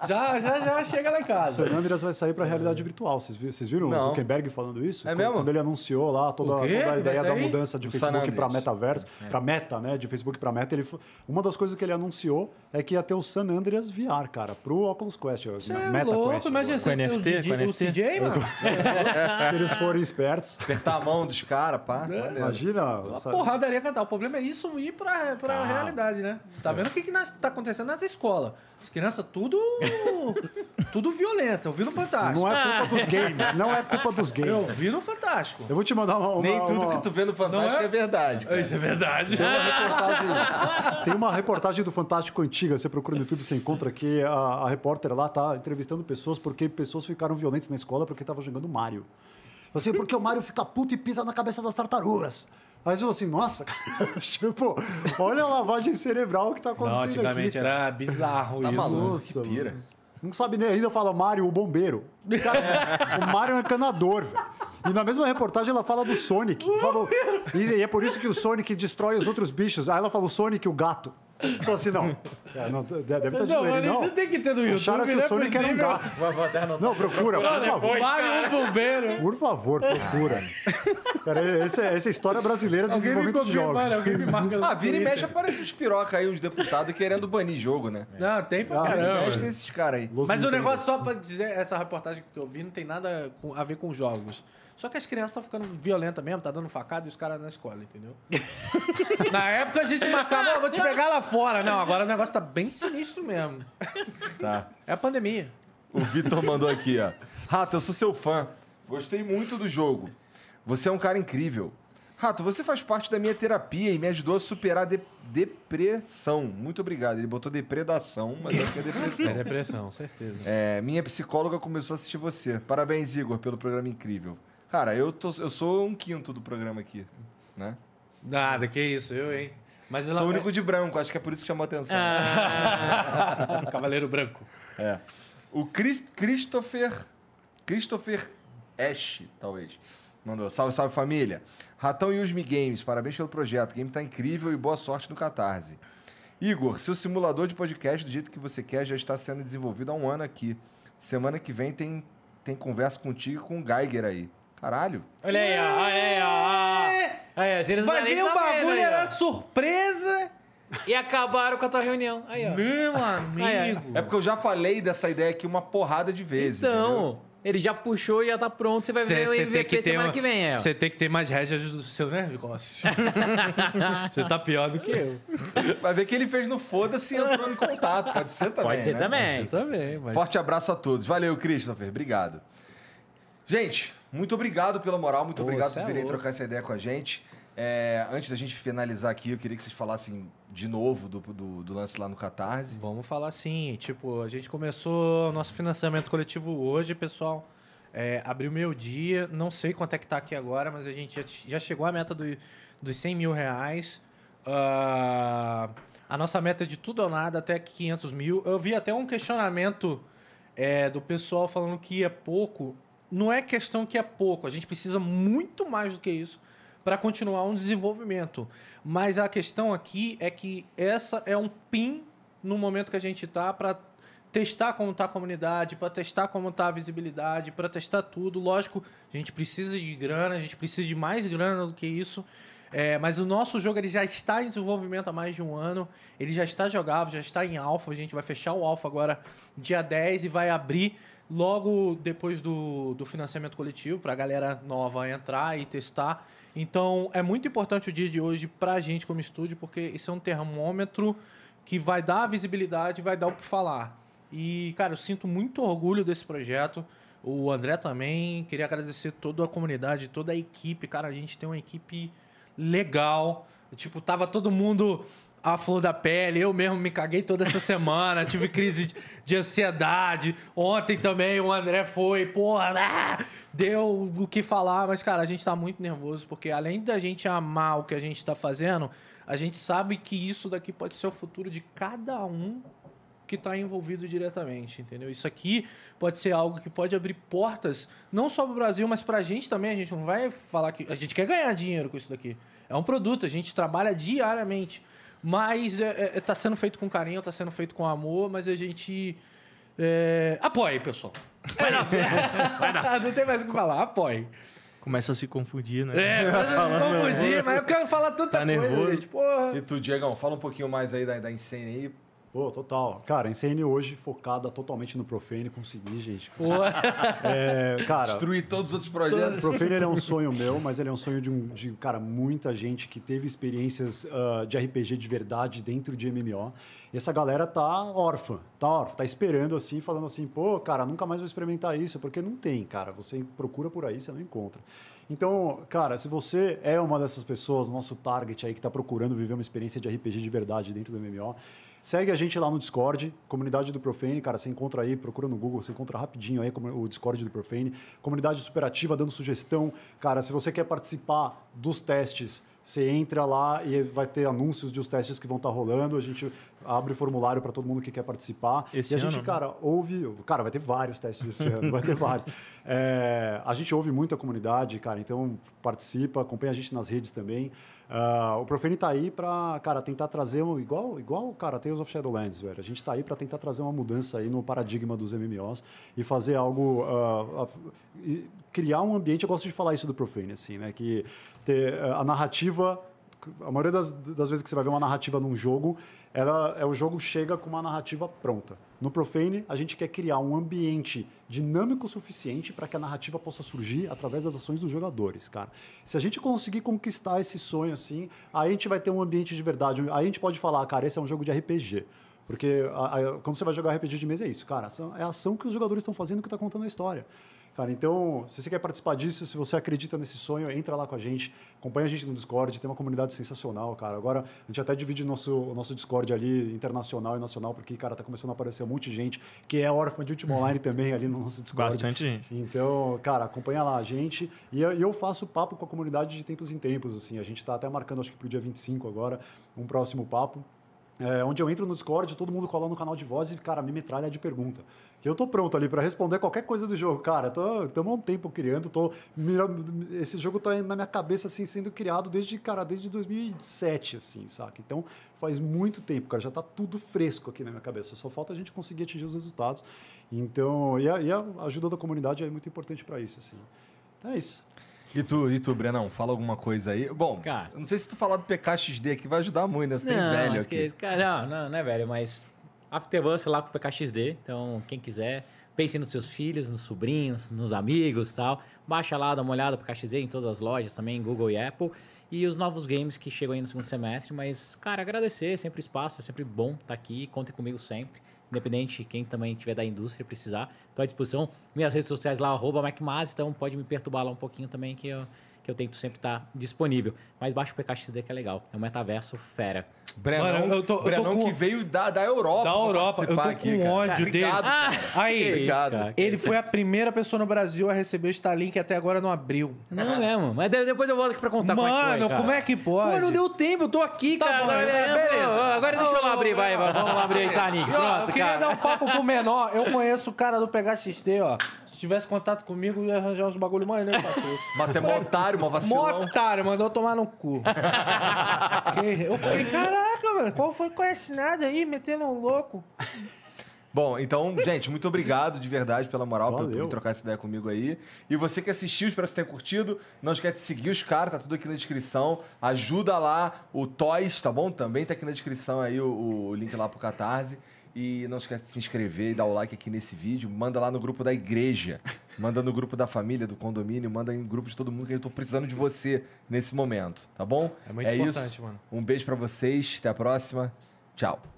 já, já, já chega lá em O casa. San Andreas vai sair para realidade virtual. Vocês viram, vocês viram o. Zuckerberg falando isso? É Quando- mesmo? Quando ele anunciou lá toda, toda a ideia da mudança de O Facebook para Andreas. metaverso, para meta, né? De Facebook para meta, ele, uma das coisas que ele anunciou é que ia ter o San Andreas VR, cara, pro Oculus Quest, Você é Meta louco, Quest. imagina agora. você ser o, NFT, o NFT. CJ, mano. Se eles forem espertos, Apertar a mão dos caras, pá. Maneiro. imagina. Uma sabe? porradaria cantar. O problema é isso ir pra, pra Ah. realidade, né? Você tá vendo o que, que nas- tá acontecendo nas escolas? As crianças tudo. tudo violento. Eu vi no Fantástico. Não é culpa dos games, não é culpa dos Eu games. vi no Fantástico. Eu vou te mandar uma. uma- Nem tudo uma- que tu vê no Fantástico é? é? verdade. cara. Isso é verdade. Tem uma reportagem, tem uma reportagem do Fantástico antiga, você procura no YouTube, você encontra que a, a repórter lá tá entrevistando pessoas porque pessoas ficaram violentas na escola porque estavam jogando Mario. Assim, porque o Mario fica puto e pisa na cabeça das tartarugas. Aí eu assim, nossa, tipo, olha a lavagem cerebral que tá Não, acontecendo antigamente aqui. era bizarro Tá isso. maluco, Nossa, que pira. Não sabe nem ainda fala Mario, o bombeiro. Cara, o Mario é um encanador, velho. E na mesma reportagem ela fala do Sonic. Falou, e é por isso que o Sonic destrói os outros bichos. Aí ela fala o Sonic, o gato. Só assim, não. É, não, deve estar de Não, joelho, mas não. isso tem que ter no YouTube, Acharam que não é o Sonic era um gato. Não, procura, por favor. Mario o bombeiro. Por favor, procura. Cara, essa, essa é a história brasileira de Alguém me desenvolvimento de jogos. mano, alguém me marca no Ah, vira e mexe aparece uns piroca aí, uns deputados querendo banir jogo, né? Não, tem pra Ah, Vira e caramba. mexe tem esses caras aí. Los Mas o negócio, só pra dizer, essa reportagem que eu vi não tem nada a ver com jogos. Só que as crianças estão ficando violentas mesmo, tá dando facada e os caras na escola, entendeu? na época a gente marcava, "Ó, vou te pegar lá fora. Não, agora o negócio tá bem sinistro mesmo. Tá. É a pandemia. O Vitor mandou aqui, ó. Rato, eu sou seu fã. Gostei muito do jogo. Você é um cara incrível. Rato, você faz parte da minha terapia e me ajudou a superar a de- depressão. Muito obrigado. Ele botou depredação, mas acho que é depressão. depressão, certeza. É, minha psicóloga começou a assistir você. Parabéns, Igor, pelo programa incrível. Cara, eu, tô, eu sou um quinto do programa aqui, né? Nada, que isso, eu, hein? Mas ela... Sou o único de branco, acho que é por isso que chamou a atenção. Cavaleiro branco. É. O Chris- Christopher. Christopher Ash, talvez. Mandou. Salve, salve família. Ratão e Usme Games, parabéns pelo projeto. O game tá incrível e boa sorte no Catarse. Igor, seu simulador de podcast do jeito que você quer já está sendo desenvolvido há um ano aqui. Semana que vem tem, tem conversa contigo e com o Geiger aí. Caralho. Olha aí, ó. Olha aí, ó. Aí, vocês não Vai ver o sabendo bagulho, aí, era surpresa. E acabaram com a tua reunião. Aí, ó. Meu amigo. É porque eu já falei dessa ideia aqui uma porrada de vezes. entendeu? Então, ele já puxou e já tá pronto. Você vai ver o MVP semana que vem, é. ó. Você tem que ter mais rédeas do seu negócio. Você tá pior do que eu. Vai ver que ele fez no Foda-se e entrou em contato. Pode ser também. Pode ser né? também. Você também, mas... Forte abraço a todos. Valeu, Christopher. Obrigado. Gente, muito obrigado pela moral. Muito Pô, obrigado cê por é virem louco. trocar essa ideia com a gente. É, antes da gente finalizar aqui, eu queria que vocês falassem de novo do, do, do lance lá no Catarse. Vamos falar assim, tipo, a gente começou o nosso financiamento coletivo hoje, pessoal. É, abriu meio dia, não sei quanto é que tá aqui agora, mas a gente já, já chegou à meta do, dos 100 mil reais. Ah, a nossa meta é de tudo ou nada até 500 mil. Eu vi até um questionamento é, do pessoal falando que é pouco. Não é questão que é pouco, a gente precisa muito mais do que isso para continuar um desenvolvimento. Mas a questão aqui é que essa é um pin no momento que a gente está para testar como está a comunidade, para testar como está a visibilidade, para testar tudo. Lógico, a gente precisa de grana, a gente precisa de mais grana do que isso. É, mas o nosso jogo ele já está em desenvolvimento há mais de um ano. Ele já está jogável, já está em alfa. A gente vai fechar o alfa agora dia 10 e vai abrir logo depois do, do financiamento coletivo para a galera nova entrar e testar. Então é muito importante o dia de hoje para a gente como estúdio, porque isso é um termômetro que vai dar visibilidade, vai dar o que falar. E, cara, eu sinto muito orgulho desse projeto. O André também. Queria agradecer toda a comunidade, toda a equipe. Cara, a gente tem uma equipe legal. Tipo, tava todo mundo a flor da pele. Eu mesmo me caguei toda essa semana, tive crise de, de ansiedade. Ontem também o André foi, porra, ah, deu o que falar, mas cara, a gente tá muito nervoso porque além da gente amar o que a gente tá fazendo, a gente sabe que isso daqui pode ser o futuro de cada um que está envolvido diretamente, entendeu? Isso aqui pode ser algo que pode abrir portas, não só para o Brasil, mas para a gente também. A gente não vai falar que a gente quer ganhar dinheiro com isso daqui. É um produto, a gente trabalha diariamente, mas está é, é, tá sendo feito com carinho, está sendo feito com amor, mas a gente é... apoie, pessoal. Vai dar certo. Vai dar certo. não tem mais o que falar, apoie. Começa a se confundir, né? É, começa a se confundir, mas eu quero falar tanta tá coisa, nervoso. gente. Porra. E tu, Diegão, fala um pouquinho mais aí da, da Insane aí. Pô, total. Cara, a Insane hoje focada totalmente no Profane, consegui, gente. Porra. É, cara, Destruir todos os outros o projetos. Profane ele é um sonho meu, mas ele é um sonho de, um, de cara, muita gente que teve experiências ah, de RPG de verdade dentro de MMO. E essa galera tá órfã, tá órfã, tá esperando assim, falando assim, pô, cara, nunca mais vou experimentar isso, porque não tem, cara. Você procura por aí, você não encontra. Então, cara, se você é uma dessas pessoas, nosso target aí que está procurando viver uma experiência de RPG de verdade dentro do MMO, Segue a gente lá no Discord, comunidade do Profane, cara, você encontra aí, procura no Google, você encontra rapidinho aí o Discord do Profane. Comunidade superativa dando sugestão. Cara, se você quer participar dos testes, você entra lá e vai ter anúncios de os testes que vão estar rolando. A gente abre formulário para todo mundo que quer participar. Esse e a gente, ano, né? cara, ouve. Cara, vai ter vários testes esse ano, vai ter vários. É, a gente ouve muito a comunidade, cara, então participa, acompanha a gente nas redes também. Ah, o Profane tá aí para, cara, tentar trazer um, igual, igual, cara, Tales of Shadowlands, velho. A gente tá aí para tentar trazer uma mudança aí no paradigma dos MMOs e fazer algo, ah, e criar um ambiente. Eu gosto de falar isso do Profane, assim, né? Que ter a narrativa, a maioria das, das vezes que você vai ver uma narrativa num jogo, ela, é o jogo chega com uma narrativa pronta. No Profane, a gente quer criar um ambiente dinâmico suficiente para que a narrativa possa surgir através das ações dos jogadores, cara. Se a gente conseguir conquistar esse sonho assim, aí a gente vai ter um ambiente de verdade. Aí a gente pode falar, cara, esse é um jogo de RPG. Porque a- a- quando você vai jogar RPG de mesa é isso, cara. É a ação que os jogadores estão fazendo que está contando a história. Cara, então, se você quer participar disso, se você acredita nesse sonho, entra lá com a gente, acompanha a gente no Discord, tem uma comunidade sensacional, cara. Agora, a gente até divide o nosso, o nosso Discord ali, internacional e nacional, porque, cara, tá começando a aparecer um monte de gente que é órfã de Ultima Online também ali no nosso Discord. Bastante gente. Então, cara, acompanha lá a gente. E eu faço papo com a comunidade de tempos em tempos, assim. A gente está até marcando, acho que pro dia 25 agora, um próximo papo. É, onde eu entro no Discord, todo mundo cola no canal de voz e, cara, me metralha de pergunta. Que eu tô pronto ali para responder qualquer coisa do jogo. Cara, tô, há um tempo criando, tô esse jogo tá na minha cabeça assim sendo criado desde, cara, desde 2007 assim, saca? Então, faz muito tempo, cara, já tá tudo fresco aqui na minha cabeça. Só falta a gente conseguir atingir os resultados. Então, e a, e a ajuda da comunidade é muito importante para isso, assim. Então é isso. E tu, e tu, Brenão, fala alguma coisa aí. Bom, Cara. não sei se tu falar do PKXD aqui vai ajudar muito, né? Você tem velho aqui. cara, não, não, não é velho, mas Afterburst lá com o PKXD. Então, quem quiser, pense nos seus filhos, nos sobrinhos, nos amigos e tal. Baixa lá, dá uma olhada pro PKXD em todas as lojas também, Google e Apple. E os novos games que chegam aí no segundo semestre. Mas, cara, agradecer, sempre espaço, é sempre bom estar aqui. Contem comigo sempre. Independente, quem também tiver da indústria precisar, estou à disposição. Minhas redes sociais lá, arroba então pode me perturbar lá um pouquinho também, que eu, que eu tento sempre estar disponível. Mas baixa o PKXD que é legal. É um metaverso fera. Brenão, Mano, eu tô- eu tô Brenão com- que veio da, da Europa. Da Europa, eu tô com aqui, cara. ódio Obrigado, dele. cara. Aí, Obrigado. cara. ele foi a primeira pessoa no Brasil a receber o Starlink que até agora não abriu. Não mesmo. Mas de- depois eu volto aqui pra contar como é que foi, Mano, cara. como é que pode? Pô, não deu tempo, eu tô aqui, Tá cara. bom, é, beleza. Pô, Agora deixa eu lá abrir, vai, vamos lá abrir esse Starlink. Ó, eu Pronto, queria cara. dar um papo pro menor. Eu conheço o cara do PHXT, ó. Se tivesse contato comigo, ia arranjar uns bagulho mais né, pra tu. Bater mó otário, mó Mó vacilão. otário, mandou tomar no cu. Fiquei- eu fiquei, caraca, mano, qual foi com esse nada aí, metendo um louco? Bom, então, gente, muito obrigado de verdade pela moral, por, Valeu. por trocar essa ideia comigo aí. E você que assistiu, espero que você tenha curtido. Não esquece de seguir os caras, tá tudo aqui na descrição. Ajuda lá o Toys, tá bom? Também tá aqui na descrição aí o, o link lá pro Catarse. E não esquece de se inscrever e dar o like aqui nesse vídeo. Manda lá no grupo da igreja. Manda no grupo da família, do condomínio. Manda em grupo de todo mundo que eu tô precisando de você nesse momento, tá bom? É muito importante, isso. mano. Um beijo pra vocês. Até a próxima. Tchau.